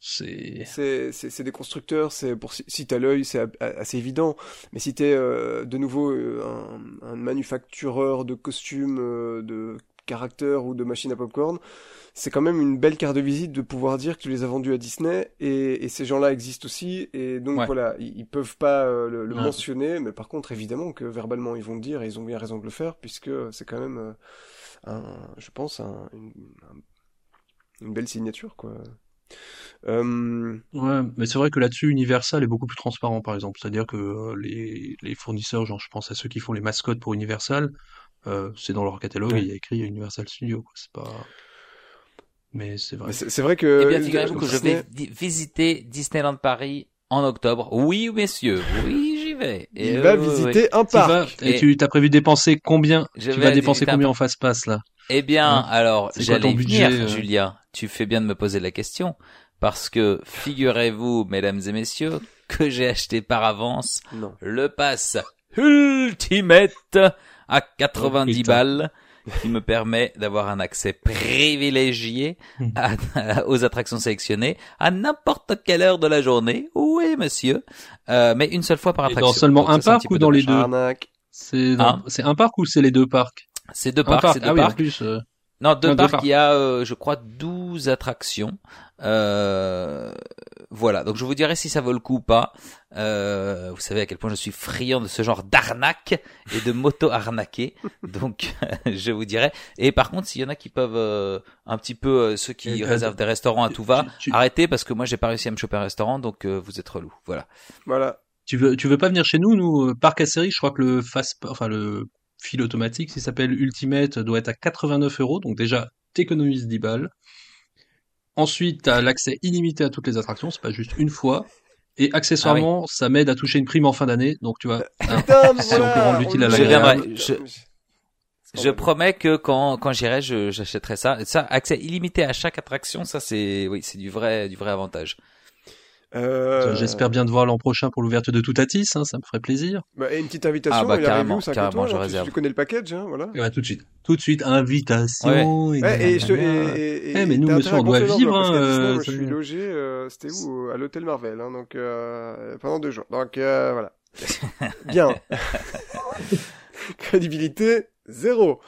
c'est c'est des constructeurs, c'est pour si, t'as l'œil, c'est assez évident. Mais si t'es euh, de nouveau euh, un, un manufactureur de costumes, euh, de caractères ou de machines à popcorn, c'est quand même une belle carte de visite de pouvoir dire que tu les as vendus à Disney et, et ces gens-là existent aussi et donc Ouais. voilà, ils, ils peuvent pas euh, le, le Ouais. mentionner, mais par contre évidemment que verbalement ils vont le dire et ils ont bien raison de le faire puisque c'est quand même euh, un, je pense un, une, un- une belle signature quoi. Euh, Ouais, mais c'est vrai que là-dessus, Universal est beaucoup plus transparent, par exemple. C'est-à-dire que euh, les, les fournisseurs, genre, je pense à ceux qui font les mascottes pour Universal, euh, c'est dans leur catalogue Ouais. et il y a écrit Universal Studio, quoi. C'est pas. Mais c'est vrai. C'est vrai que. Eh bien, figurez-vous que je vais visiter Disneyland Paris en octobre. Oui, messieurs, oui, Et Il euh, va oui, oui, oui. visiter un Tu vas, parc. et Et- tu t'as prévu dépenser combien? Je Tu vais vas dépenser combien en fast pass, là? Eh bien, Hein? alors, C'est quoi j'allais venir, budget, euh? Julien. Tu fais bien de me poser la question. Parce que, figurez-vous, mesdames et messieurs, que j'ai acheté par avance Non. le pass Ultimate à 90 Oh, putain. balles qui me permet d'avoir un accès privilégié à- à- aux attractions sélectionnées à n'importe quelle heure de la journée. Oui, monsieur. Euh, mais une seule fois par Et attraction. dans seulement Donc un parc ou dans les deux? C'est dans- Hein c'est un parc ou c'est les deux parcs? C'est deux Un parcs, parc. c'est deux Ah oui, en parcs. plus, euh, Non, deux Non, deux parcs, il y a, euh, je crois, 12 attractions. Euh, voilà, donc je vous dirai si ça vaut le coup ou pas. Euh, vous savez à quel point je suis friand de ce genre d'arnaque et de moto arnaquées. donc, je vous dirai. Et par contre, s'il y en a qui peuvent euh, un petit peu, euh, ceux qui euh, réservent des restaurants à tout va, tu- tu- arrêtez parce que moi j'ai pas réussi à me choper un restaurant, donc euh, vous êtes relou. Voilà. Voilà. Tu veux, tu veux pas venir chez nous, nous, euh, parc à série, je crois que le fast, enfin, le fil automatique, s'il s'appelle Ultimate, doit être à 89 euros. Donc déjà, t'économises 10 balles. Ensuite, t'as l'accès illimité à toutes les attractions, c'est pas juste une fois. Et accessoirement, ça m'aide à toucher une prime en fin d'année. Donc tu vois, hein, Si on peut rendre l'utile à le Je. Je- promets que quand quand j'irai, j'achèterai ça. Ça, accès illimité à chaque attraction, ça c'est oui, c'est du vrai du vrai avantage. Euh, J'espère bien te voir l'an prochain pour l'ouverture de Toutatis, hein, ça me ferait plaisir. Bah, et une petite invitation, Ah, bah, il arrive carrément, où, carrément, toi, je hein, réserve. Tu connais le package, hein, voilà. Et bah, tout de suite. Tout de suite, invitation. et Ouais, et, je et, Eh, mais nous, monsieur, on doit vivre, hein, euh, je suis logé, euh, c'était où À l'hôtel Marvel, hein, donc euh, pendant deux jours. Donc euh, voilà. Bien. Crédibilité zéro.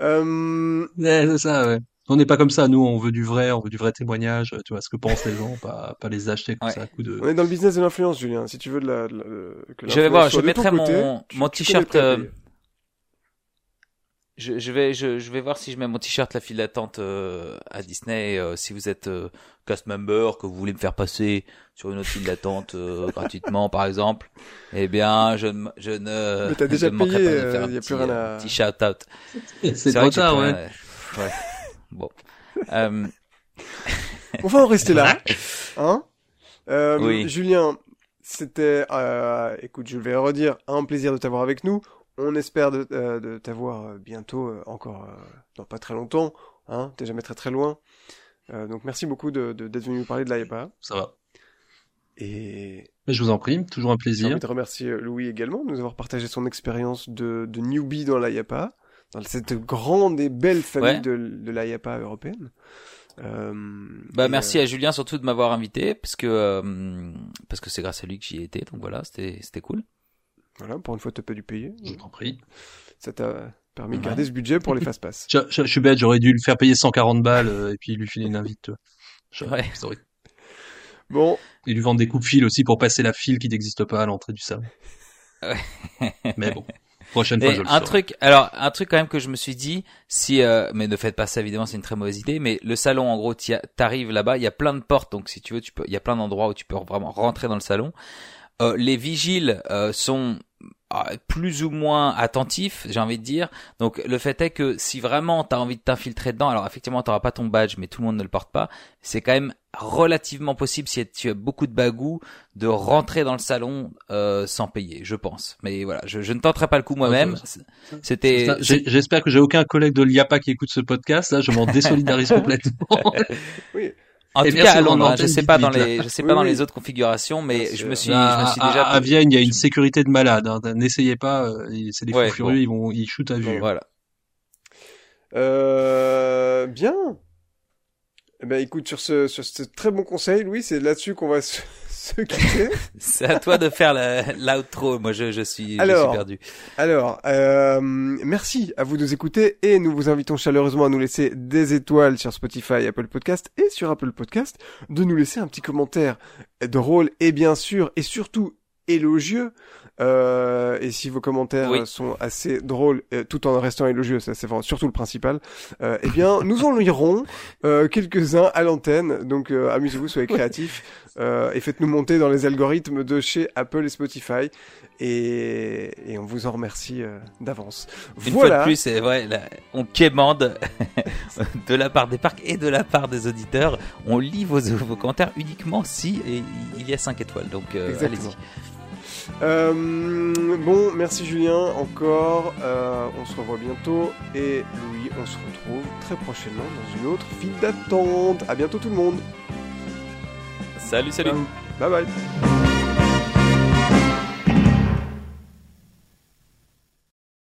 Euh, Ouais, c'est ça, ouais. On n'est pas comme ça, nous, on veut du vrai, on veut du vrai témoignage, tu vois, ce que pensent les gens, pas, pas les acheter comme Ouais. ça à coup de... on est dans le business de l'influence, Julien. Si tu veux de la, de la- que Je vais voir, je mettrai mon mon t-shirt. euh. Je, je vais je, je vais voir si je mets mon t-shirt la file d'attente euh, à Disney. euh, si vous êtes euh, cast member, que vous voulez me faire passer sur une autre file d'attente euh, gratuitement, par exemple, eh bien, je, ne- je ne. Mais t'as déjà je ne manquerai payé, pas de euh, faire un y a plus rien à- euh, petit shout out. C'est trop tard, ouais. ouais. Bon. Euh, On va en rester là. Hein Euh, Oui. Julien, c'était, euh, écoute, je vais redire, un plaisir de t'avoir avec nous. On espère de, euh, de t'avoir bientôt, encore euh, dans pas très longtemps. Hein T'es jamais très très loin. Euh, donc merci beaucoup de, de- d'être venu nous parler de l'AIPA. Ça va. Et Mais je vous en prie, toujours un plaisir. envie de remercier Louis également de nous avoir partagé son expérience de, de newbie dans l'AIAPA, dans cette grande et belle famille Ouais. de, de l'AIAPA européenne. Euh, bah merci euh, à Julien surtout de m'avoir invité parce que euh, parce que c'est grâce à lui que j'y ai été. Donc voilà, c'était c'était cool. Voilà, pour une fois, t'as pas dû payer. Je t'en prie. Ça t'a permis de Ouais. garder ce budget pour les fast-pass. Je, je- je suis bête, j'aurais dû le faire payer 140 balles et puis lui filer une invite. Je- Ouais. Bon, Et lui vendre des coups de fil aussi pour passer la file qui n'existe pas à l'entrée du salon. Ouais. Mais bon, prochaine fois Et je le un truc, alors un truc quand même que je me suis dit, si, euh, mais ne faites pas ça évidemment, c'est une très mauvaise idée. Mais le salon, en gros, t'arrives là-bas, il y a plein de portes, donc si tu veux, tu peux, il y a plein d'endroits où tu peux vraiment rentrer dans le salon. Euh, les vigiles euh, sont euh, plus ou moins attentifs, j'ai envie de dire. Donc le fait est que si vraiment t'as envie de t'infiltrer dedans, alors effectivement t'auras pas ton badge, mais tout le monde ne le porte pas. C'est quand même relativement possible si tu as beaucoup de bagou de rentrer dans le salon euh, sans payer, je pense. Mais voilà, je, je ne tenterai pas le coup moi-même. C'était J'espère que j'ai aucun collègue de l'IAPA qui écoute ce podcast. Là, je m'en désolidarise complètement. oui. en Et tout cas à Londres. hein, je sais pas vite, dans les, je sais Oui, pas dans les autres configurations, mais Bien je sûr. me suis, je me suis à- déjà. à Vienne, il y a une sécurité de malade. hein. N'essayez pas, euh, c'est des Ouais, fous furieux, bon. ils vont, ils shootent à vue. Voilà. Euh, bien. Eh ben, écoute, sur ce, sur ce très bon conseil, Louis, c'est là-dessus qu'on va se, se quitter. C'est à toi de faire l'outro. Moi, je, je suis, je Alors. suis perdu. Alors, euh, merci à vous de nous écouter et nous vous invitons chaleureusement à nous laisser des étoiles sur Spotify, Apple Podcast et sur Apple Podcast, de nous laisser un petit commentaire drôle et bien sûr et surtout élogieux. Euh, et si vos commentaires Oui. sont assez drôles euh, tout en restant élogieux, ça c'est surtout le principal, euh, eh bien nous en lirons quelques-uns à l'antenne. Donc amusez-vous, soyez créatifs et faites-nous monter dans les algorithmes de chez Apple et Spotify. Et, et on vous en remercie d'avance. Une voilà. fois de plus, c'est vrai, là, on quémande de la part des parcs et de la part des auditeurs. On lit vos, vos commentaires uniquement si il y a 5 étoiles. Donc, euh, allez-y. Euh, bon, merci Julien encore. Euh, on se revoit bientôt. Et Louis, on se retrouve très prochainement dans une autre file d'attente. À bientôt tout le monde. Salut, salut. Bye bye.